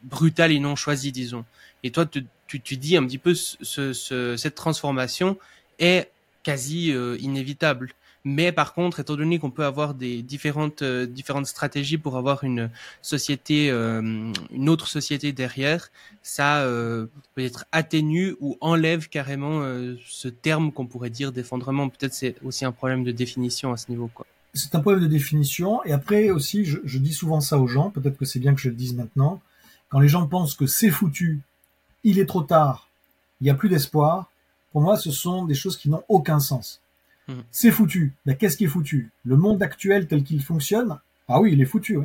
brutale et non choisie, disons. Et toi, tu, tu, tu dis un petit peu ce, ce, cette transformation est quasi euh, inévitable. Mais par contre, étant donné qu'on peut avoir des différentes euh, différentes stratégies pour avoir une société, euh, une autre société derrière, ça euh, peut être atténue ou enlève carrément ce terme qu'on pourrait dire d'effondrement. Peut-être c'est aussi un problème de définition à ce niveau, quoi. C'est un problème de définition. Et après aussi, je, je dis souvent ça aux gens. Peut-être que c'est bien que je le dise maintenant. Quand les gens pensent que c'est foutu, il est trop tard, il n'y a plus d'espoir. Pour moi, ce sont des choses qui n'ont aucun sens. Mmh. C'est foutu. Mais qu'est-ce qui est foutu? Le monde actuel tel qu'il fonctionne, ah oui, il est foutu.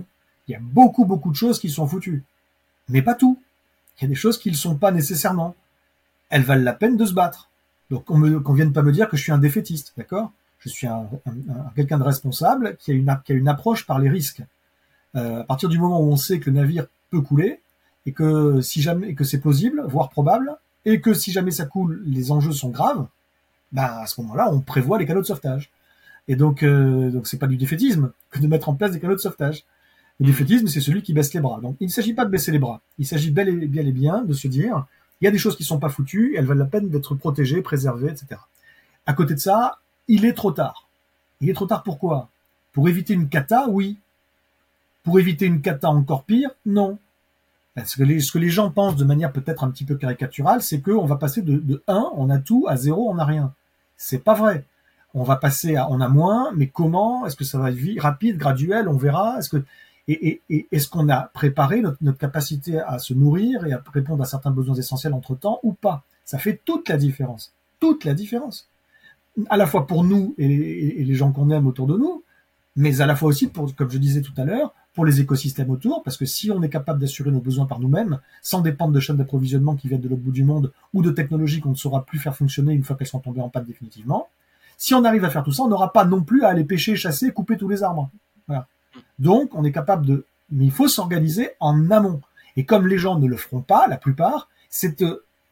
Il y a beaucoup, beaucoup de choses qui sont foutues. Mais pas tout. Il y a des choses qui ne le sont pas nécessairement. Elles valent la peine de se battre. Donc qu'on ne vienne pas me dire que je suis un défaitiste, d'accord? Je suis un, quelqu'un de responsable qui a, une, qui a une approche par les risques. Euh, à partir du moment où on sait que le navire peut couler et que si jamais que c'est plausible, voire probable, et que si jamais ça coule, les enjeux sont graves, bah, à ce moment-là, on prévoit les canaux de sauvetage. Et donc, euh, donc c'est pas du défaitisme que de mettre en place des canaux de sauvetage. Le mmh. défaitisme, c'est celui qui baisse les bras. Donc, il ne s'agit pas de baisser les bras. Il s'agit bel et bien et bien de se dire, il y a des choses qui sont pas foutues, elles valent la peine d'être protégées, préservées, etc. À côté de ça, il est trop tard. Il est trop tard pourquoi Pour éviter une cata, oui. Pour éviter une cata encore pire, non. Ce que, les, ce que les gens pensent de manière peut-être un petit peu caricaturale, c'est qu'on va passer de, de 1, on a tout, à 0, on n'a rien. C'est pas vrai. On va passer à, on a moins, mais comment? Est-ce que ça va être rapide, graduel? On verra. Est-ce que et, est-ce qu'on a préparé notre, notre, capacité à se nourrir et à répondre à certains besoins essentiels entre temps ou pas? Ça fait toute la différence. Toute la différence. À la fois pour nous et les, gens qu'on aime autour de nous, mais à la fois aussi pour, comme je disais tout à l'heure, pour les écosystèmes autour, parce que si on est capable d'assurer nos besoins par nous-mêmes, sans dépendre de chaînes d'approvisionnement qui viennent de l'autre bout du monde ou de technologies qu'on ne saura plus faire fonctionner une fois qu'elles sont tombées en panne définitivement, si on arrive à faire tout ça, on n'aura pas non plus à aller pêcher, chasser, couper tous les arbres. Voilà. Donc, on est capable de, mais il faut s'organiser en amont. Et comme les gens ne le feront pas, la plupart,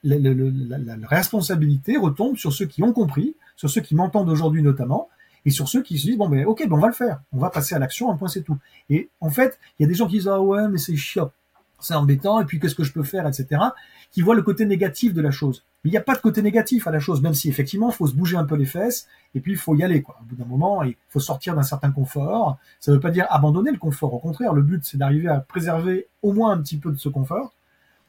la, la, la, responsabilité retombe sur ceux qui ont compris, sur ceux qui m'entendent aujourd'hui notamment, et sur ceux qui se disent bon ben ok ben on va le faire, on va passer à l'action, un point c'est tout. Et en fait, il y a des gens qui disent ah ouais mais c'est chiant, c'est embêtant et puis qu'est-ce que je peux faire etc. qui voient le côté négatif de la chose. Mais il n'y a pas de côté négatif à la chose, même si effectivement il faut se bouger un peu les fesses et puis il faut y aller quoi. Au bout d'un moment, il faut sortir d'un certain confort. Ça ne veut pas dire abandonner le confort, au contraire, le but c'est d'arriver à préserver au moins un petit peu de ce confort.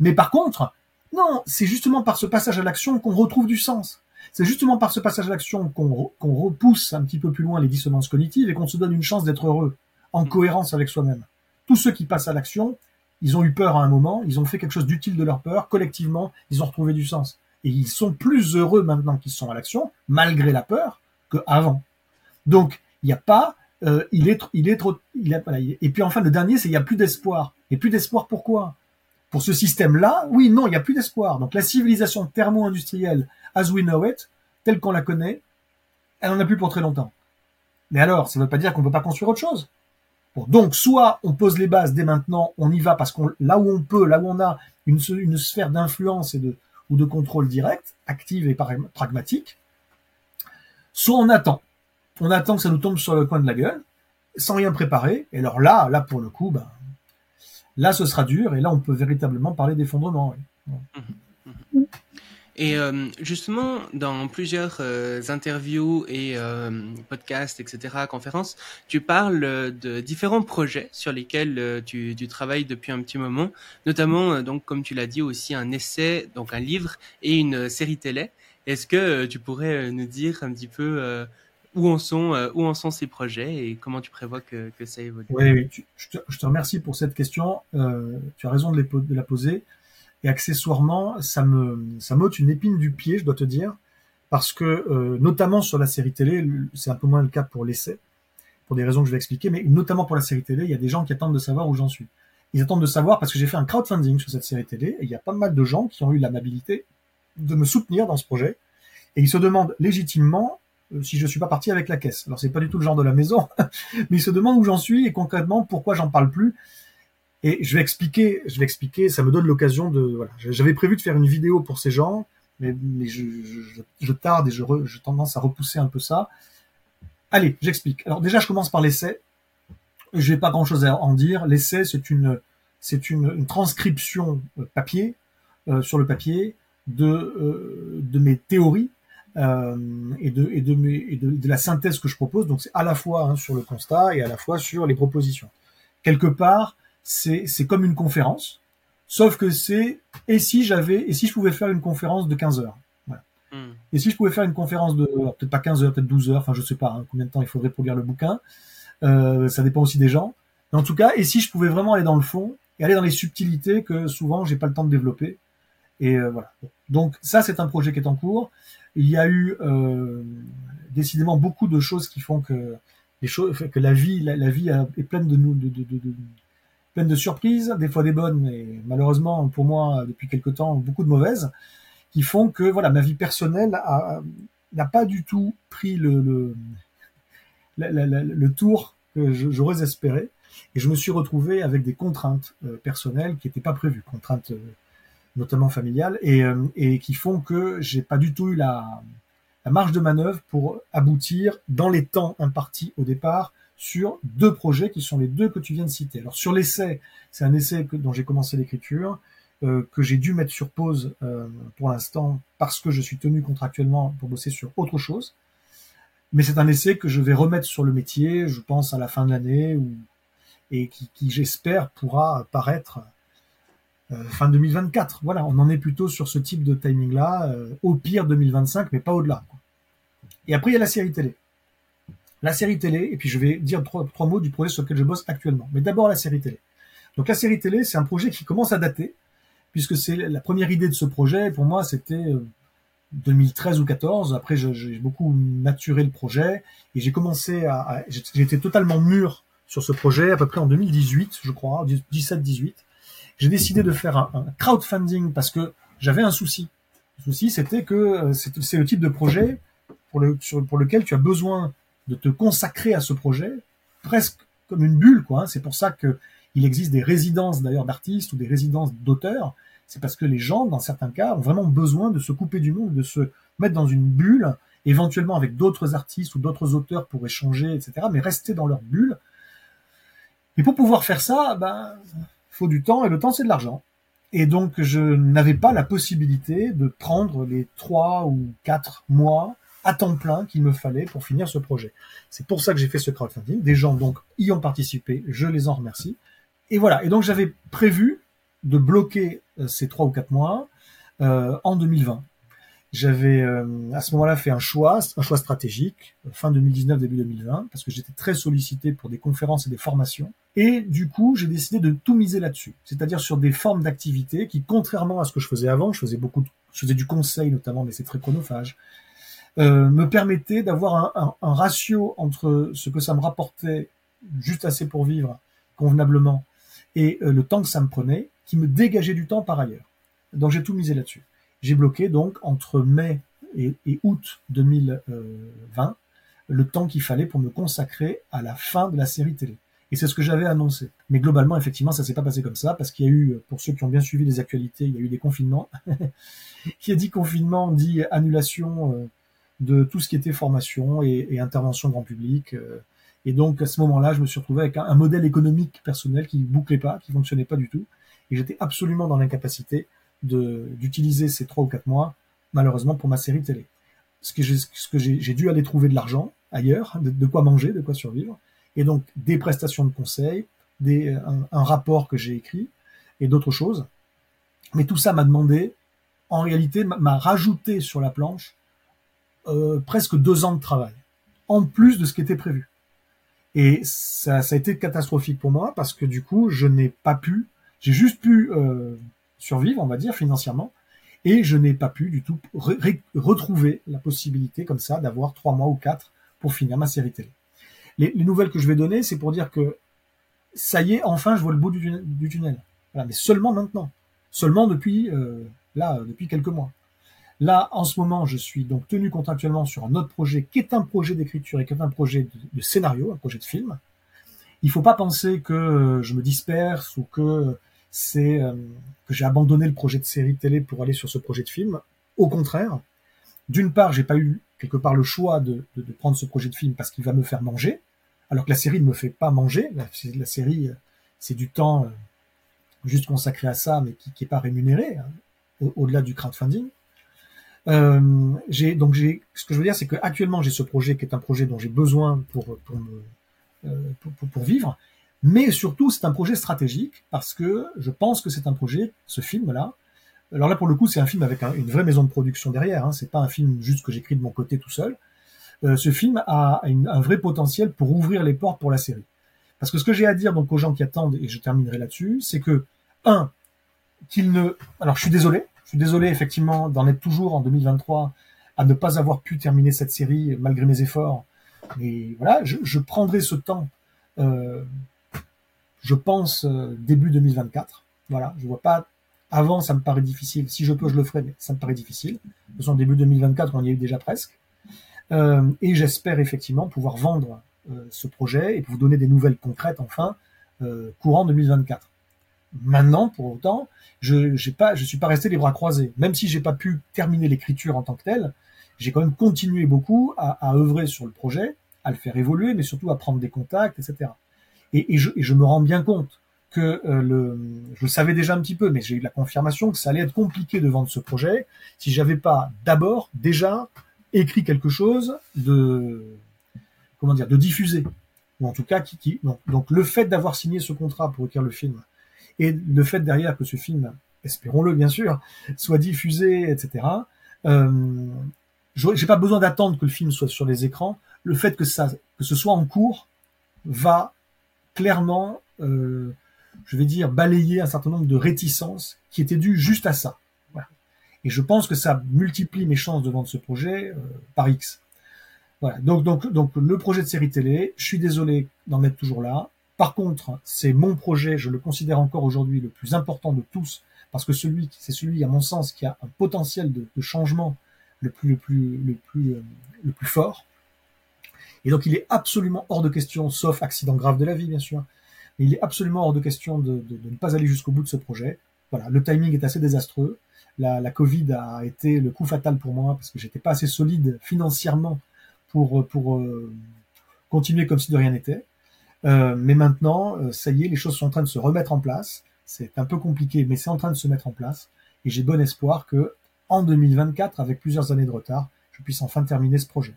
Mais par contre, non, c'est justement par ce passage à l'action qu'on retrouve du sens. C'est justement par ce passage à l'action qu'on repousse un petit peu plus loin les dissonances cognitives et qu'on se donne une chance d'être heureux, en mm. cohérence avec soi-même. Tous ceux qui passent à l'action, ils ont eu peur à un moment, ils ont fait quelque chose d'utile de leur peur, collectivement, ils ont retrouvé du sens. Et ils sont plus heureux maintenant qu'ils sont à l'action, malgré la peur, qu'avant. Donc, il n'y a pas, euh, il est, il est trop, il a, et puis enfin le dernier, c'est il n'y a plus d'espoir. Et plus d'espoir pourquoi? Pour ce système-là, oui, non, il n'y a plus d'espoir. Donc la civilisation thermo-industrielle as we know it, telle qu'on la connaît, elle en a plus pour très longtemps. Mais alors, ça ne veut pas dire qu'on ne peut pas construire autre chose. donc, soit on pose les bases dès maintenant, on y va parce qu'on là où on peut, là où on a une, une sphère d'influence et de ou de contrôle direct, active et pragmatique, soit on attend. On attend que ça nous tombe sur le coin de la gueule, sans rien préparer. Et alors là, là pour le coup, ben, là ce sera dur et là on peut véritablement parler d'effondrement. Et euh, justement, dans plusieurs euh, interviews et euh, podcasts, etc., conférences, tu parles de différents projets sur lesquels tu, tu, travailles depuis un petit moment, notamment, donc comme tu l'as dit aussi, un essai, donc un livre et une série télé. Est-ce que tu pourrais nous dire un petit peu où en sont où en sont ces projets et comment tu prévois que, que ça évolue Oui, je, te, je, te, remercie pour cette question. tu as raison de, de la poser. Et accessoirement, ça me, ça m'ôte une épine du pied, je dois te dire, parce que euh, notamment sur la série télé, c'est un peu moins le cas pour l'essai, pour des raisons que je vais expliquer, mais notamment pour la série télé, il y a des gens qui attendent de savoir où j'en suis. Ils attendent de savoir parce que j'ai fait un crowdfunding sur cette série télé et il y a pas mal de gens qui ont eu l'amabilité de me soutenir dans ce projet et ils se demandent légitimement euh, si je suis pas parti avec la caisse. Alors c'est pas du tout le genre de la maison, mais ils se demandent où j'en suis et concrètement pourquoi j'en parle plus. Et je vais expliquer, je vais expliquer, ça me donne l'occasion de, voilà, j'avais prévu de faire une vidéo pour ces gens, mais, je, je, je, tarde et je, je tendance à repousser un peu ça. Allez, j'explique. Alors déjà, je commence par l'essai. Je n'ai pas grand-chose à en dire. L'essai, c'est une, c'est une, une, transcription euh, papier euh, sur le papier de, euh, de mes théories euh, et, de, et, de, et de, de, la synthèse que je propose. Donc c'est à la fois hein, sur le constat et à la fois sur les propositions. Quelque part, c'est, c'est comme une conférence, sauf que c'est et si j'avais et si je pouvais faire une conférence de 15 heures? Voilà. Hmm. Et si je pouvais faire une conférence de peut-être pas 15 heures, peut-être 12 heures, enfin je sais pas hein, combien de temps il faudrait pour lire le bouquin. Euh, ça dépend aussi des gens. Mais en tout cas, et si je pouvais vraiment aller dans le fond et aller dans les subtilités que souvent j'ai pas le temps de développer. Et euh, voilà. Donc ça, c'est un projet qui est en cours. Il y a eu euh, décidément beaucoup de choses qui font que la vie, est pleine de surprises, des fois des bonnes, mais malheureusement pour moi depuis quelque temps beaucoup de mauvaises, qui font que voilà ma vie personnelle n'a pas du tout pris le tour que j'aurais espéré, et je me suis retrouvé avec des contraintes euh, personnelles qui n'étaient pas prévues, contraintes euh, notamment familiales, et, euh, et qui font que j'ai pas du tout eu la, la marge de manœuvre pour aboutir dans les temps impartis au départ sur deux projets qui sont les deux que tu viens de citer. Alors sur l'essai, c'est un essai que, dont j'ai commencé l'écriture, euh, que j'ai dû mettre sur pause euh, pour l'instant parce que je suis tenu contractuellement pour bosser sur autre chose. Mais c'est un essai que je vais remettre sur le métier, je pense à la fin de l'année, ou, et qui, qui j'espère pourra paraître fin 2024. Voilà, on en est plutôt sur ce type de timing-là, euh, au pire 2025, mais pas au-delà. Et après, il y a la série télé la série télé, et puis je vais dire trois, trois mots du projet sur lequel je bosse actuellement. Mais d'abord la série télé. Donc la série télé, c'est un projet qui commence à dater, puisque c'est la première idée de ce projet, pour moi, c'était 2013 euh, ou 14. Après, j'ai beaucoup maturé le projet, et j'ai commencé à... J'étais totalement mûr sur ce projet, à peu près en 2018, je crois, 17-18. J'ai décidé de faire un, un, crowdfunding parce que j'avais un souci. Le souci, c'était que euh, c'est le type de projet pour, pour lequel tu as besoin de te consacrer à ce projet presque comme une bulle, quoi. Hein. C'est pour ça que il existe des résidences d'ailleurs d'artistes ou des résidences d'auteurs. C'est parce que les gens, dans certains cas, ont vraiment besoin de se couper du monde, de se mettre dans une bulle, éventuellement avec d'autres artistes ou d'autres auteurs pour échanger, etc. Mais rester dans leur bulle. Et pour pouvoir faire ça, ben, faut du temps et le temps c'est de l'argent. Et donc je n'avais pas la possibilité de prendre les trois ou quatre mois à temps plein qu'il me fallait pour finir ce projet. C'est pour ça que j'ai fait ce crowdfunding. Des gens donc y ont participé, je les en remercie. Et voilà. Et donc j'avais prévu de bloquer euh, ces trois ou quatre mois euh, en 2020. J'avais euh, à ce moment-là fait un choix, un choix stratégique, fin 2019 début 2020, parce que j'étais très sollicité pour des conférences et des formations. Et du coup, j'ai décidé de tout miser là-dessus, c'est-à-dire sur des formes d'activité qui, contrairement à ce que je faisais avant, je faisais beaucoup, je faisais du conseil notamment, mais c'est très chronophage. Euh, me permettait d'avoir un, un, ratio entre ce que ça me rapportait juste assez pour vivre convenablement et euh, le temps que ça me prenait, qui me dégageait du temps par ailleurs. Donc j'ai tout misé là-dessus. J'ai bloqué donc entre mai et, août 2020 le temps qu'il fallait pour me consacrer à la fin de la série télé. Et c'est ce que j'avais annoncé. Mais globalement, effectivement, ça s'est pas passé comme ça, parce qu'il y a eu, pour ceux qui ont bien suivi les actualités, il y a eu des confinements. qui a dit confinement dit annulation euh, de tout ce qui était formation et, et intervention grand public. Euh, et donc à ce moment-là, je me suis retrouvé avec un, modèle économique personnel qui bouclait pas, qui fonctionnait pas du tout, et j'étais absolument dans l'incapacité d'utiliser ces trois ou quatre mois, malheureusement, pour ma série télé. Ce que j'ai dû aller trouver de l'argent ailleurs, de, quoi manger, de quoi survivre, et donc des prestations de conseil, des, un, un rapport que j'ai écrit et d'autres choses. Mais tout ça m'a demandé, en réalité, m'a rajouté sur la planche euh, presque deux ans de travail, en plus de ce qui était prévu. Et ça, ça a été catastrophique pour moi parce que du coup, je n'ai pas pu, j'ai juste pu euh, survivre, on va dire, financièrement, et je n'ai pas pu du tout retrouver la possibilité comme ça d'avoir trois mois ou quatre pour finir ma série télé. Les, les nouvelles que je vais donner, c'est pour dire que ça y est, enfin, je vois le bout du, tunnel. mais seulement maintenant. Seulement depuis, euh, là, depuis quelques mois. Là, en ce moment, je suis donc tenu contractuellement sur un autre projet qui est un projet d'écriture et qui est un projet de, scénario, un projet de film. Il faut pas penser que je me disperse ou que c'est euh, que j'ai abandonné le projet de série télé pour aller sur ce projet de film. Au contraire, d'une part, j'ai pas eu quelque part le choix de, prendre ce projet de film parce qu'il va me faire manger, alors que la série ne me fait pas manger. La, série, c'est du temps euh, juste consacré à ça, mais qui n'est pas rémunéré hein, au-delà du crowdfunding. Euh, donc ce que je veux dire, c'est que actuellement j'ai ce projet qui est un projet dont j'ai besoin pour pour, euh, pour, pour, vivre, mais surtout c'est un projet stratégique parce que je pense que c'est un projet, ce film-là. Alors là pour le coup c'est un film avec une vraie maison de production derrière, hein, c'est pas un film juste que j'écris de mon côté tout seul. Euh, ce film a un vrai potentiel pour ouvrir les portes pour la série. Parce que ce que j'ai à dire donc aux gens qui attendent et je terminerai là-dessus, c'est que un qu'il ne, alors je suis désolé, je suis désolé effectivement d'en être toujours en 2023 à ne pas avoir pu terminer cette série malgré mes efforts. Mais voilà, je, prendrai ce temps. Euh, je pense euh, début 2024. Voilà, je vois pas. Avant, ça me paraît difficile. Si je peux, je le ferai, mais ça me paraît difficile. De toute façon, début 2024, on y est déjà presque. Euh, et j'espère effectivement pouvoir vendre ce projet et vous donner des nouvelles concrètes enfin courant 2024. Maintenant, pour autant, je ne suis pas resté les bras croisés. Même si j'ai pas pu terminer l'écriture en tant que telle, j'ai quand même continué beaucoup à, œuvrer sur le projet, à le faire évoluer, mais surtout à prendre des contacts, etc. Et, je, me rends bien compte que euh, le, je le savais déjà un petit peu, mais j'ai eu la confirmation que ça allait être compliqué de vendre ce projet si j'avais pas d'abord déjà écrit quelque chose de comment dire de diffuser ou en tout cas qui, qui donc le fait d'avoir signé ce contrat pour écrire le film et le fait derrière que ce film, espérons-le bien sûr, soit diffusé, etc. Euh, j'ai pas besoin d'attendre que le film soit sur les écrans. Le fait que ça, que ce soit en cours, va clairement, euh, je vais dire, balayer un certain nombre de réticences qui étaient dues juste à ça. Et je pense que ça multiplie mes chances de vendre ce projet euh, par X. Voilà. Donc, donc, donc, le projet de série télé, je suis désolé d'en être toujours là. Par contre, c'est mon projet, je le considère encore aujourd'hui le plus important de tous, parce que celui, c'est celui, à mon sens, qui a un potentiel de, changement le plus, le plus, le plus, euh, le plus fort. Et donc, il est absolument hors de question, sauf accident grave de la vie, bien sûr, mais il est absolument hors de question de, ne pas aller jusqu'au bout de ce projet. Voilà, le timing est assez désastreux. La, Covid a été le coup fatal pour moi parce que j'étais pas assez solide financièrement pour, pour euh, continuer comme si de rien n'était. Euh, mais maintenant, euh, ça y est, les choses sont en train de se remettre en place. C'est un peu compliqué, mais c'est en train de se mettre en place. Et j'ai bon espoir que en 2024, avec plusieurs années de retard, je puisse enfin terminer ce projet.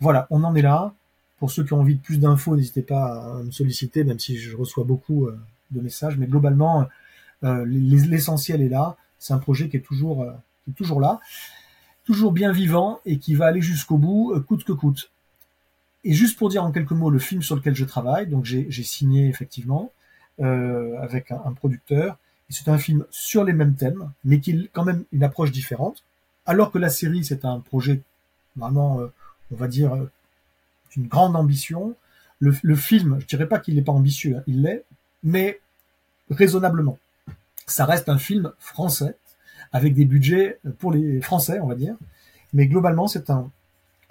Voilà, on en est là. Pour ceux qui ont envie de plus d'infos, n'hésitez pas à me solliciter, même si je reçois beaucoup euh, de messages. Mais globalement, l'essentiel est là. C'est un projet qui est toujours, toujours là, toujours bien vivant et qui va aller jusqu'au bout, coûte que coûte. Et juste pour dire en quelques mots le film sur lequel je travaille, donc j'ai signé effectivement euh, avec un, producteur. C'est un film sur les mêmes thèmes, mais qui quand même une approche différente. Alors que la série, c'est un projet vraiment, euh, on va dire, euh, d'une grande ambition. Le, film, je dirais pas qu'il n'est pas ambitieux, hein, il l'est, mais raisonnablement. Ça reste un film français, avec des budgets pour les Français, on va dire. Mais globalement, c'est un,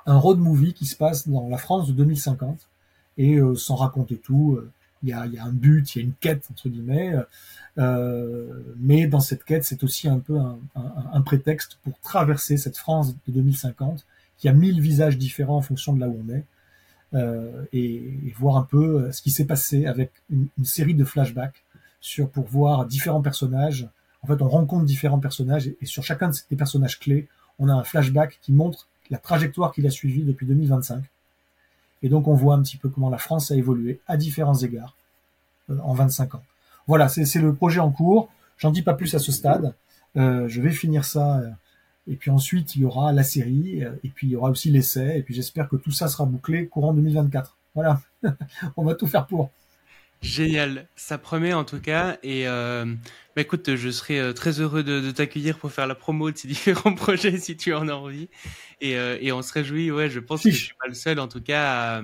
road movie qui se passe dans la France de 2050 et euh, sans raconter tout. Euh, il y, a, y a, un but, il y a une quête entre guillemets, euh, mais dans cette quête, c'est aussi un peu un, prétexte pour traverser cette France de 2050 qui a mille visages différents en fonction de là où on est. Euh, et, et, voir un peu ce qui s'est passé avec une, une, série de flashbacks sur pour voir différents personnages. En fait, on rencontre différents personnages et, sur chacun de ces personnages clés, on a un flashback qui montre la trajectoire qu'il a suivie depuis 2025. Et donc on voit un petit peu comment la France a évolué à différents égards euh, en 25 ans. Voilà, c'est le projet en cours. J'en dis pas plus à ce stade. Euh, je vais finir ça. Euh, et puis ensuite, il y aura la série. et puis il y aura aussi l'essai. Et puis j'espère que tout ça sera bouclé courant 2024. Voilà. on va tout faire pour. Génial, ça promet en tout cas. Et euh, bah écoute, je serai euh, très heureux de, de t'accueillir pour faire la promo de ces différents projets si tu en as envie. Et, euh, et on se réjouit, ouais, je pense que je suis pas le seul en tout cas à,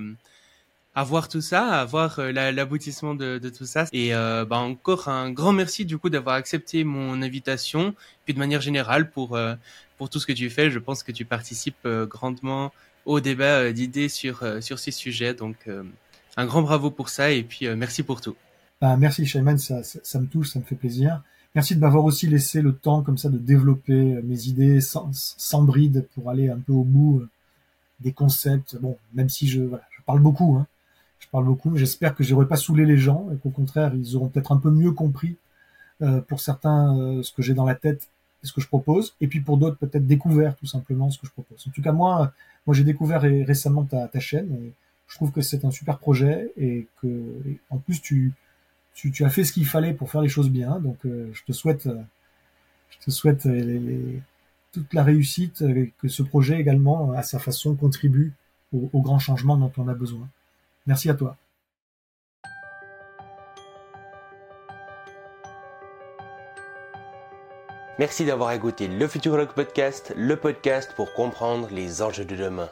à voir tout ça, à voir euh, l'aboutissement de, tout ça. Et euh, bah, encore un grand merci du coup d'avoir accepté mon invitation. Puis de manière générale pour euh, pour tout ce que tu fais, je pense que tu participes grandement au débat d'idées sur sur ces sujets. Donc un grand bravo pour ça et puis merci pour tout. Bah, merci Shayman, ça, ça, ça, me touche, ça me fait plaisir. Merci de m'avoir aussi laissé le temps comme ça de développer mes idées sans, sans bride pour aller un peu au bout des concepts. Bon, même si je, voilà, je parle beaucoup, hein, je parle beaucoup. J'espère que j'aurai pas saoulé les gens et qu'au contraire, ils auront peut-être un peu mieux compris euh, pour certains euh, ce que j'ai dans la tête et ce que je propose, et puis pour d'autres peut-être découvert tout simplement ce que je propose. En tout cas, moi, moi j'ai découvert récemment ta, chaîne. Et je trouve que c'est un super projet et que en plus tu, as fait ce qu'il fallait pour faire les choses bien. Donc euh, je te souhaite les, toute la réussite et que ce projet également à sa façon contribue au grand changement dont on a besoin. Merci à toi. Merci d'avoir écouté le Futurologue Podcast, le podcast pour comprendre les enjeux de demain.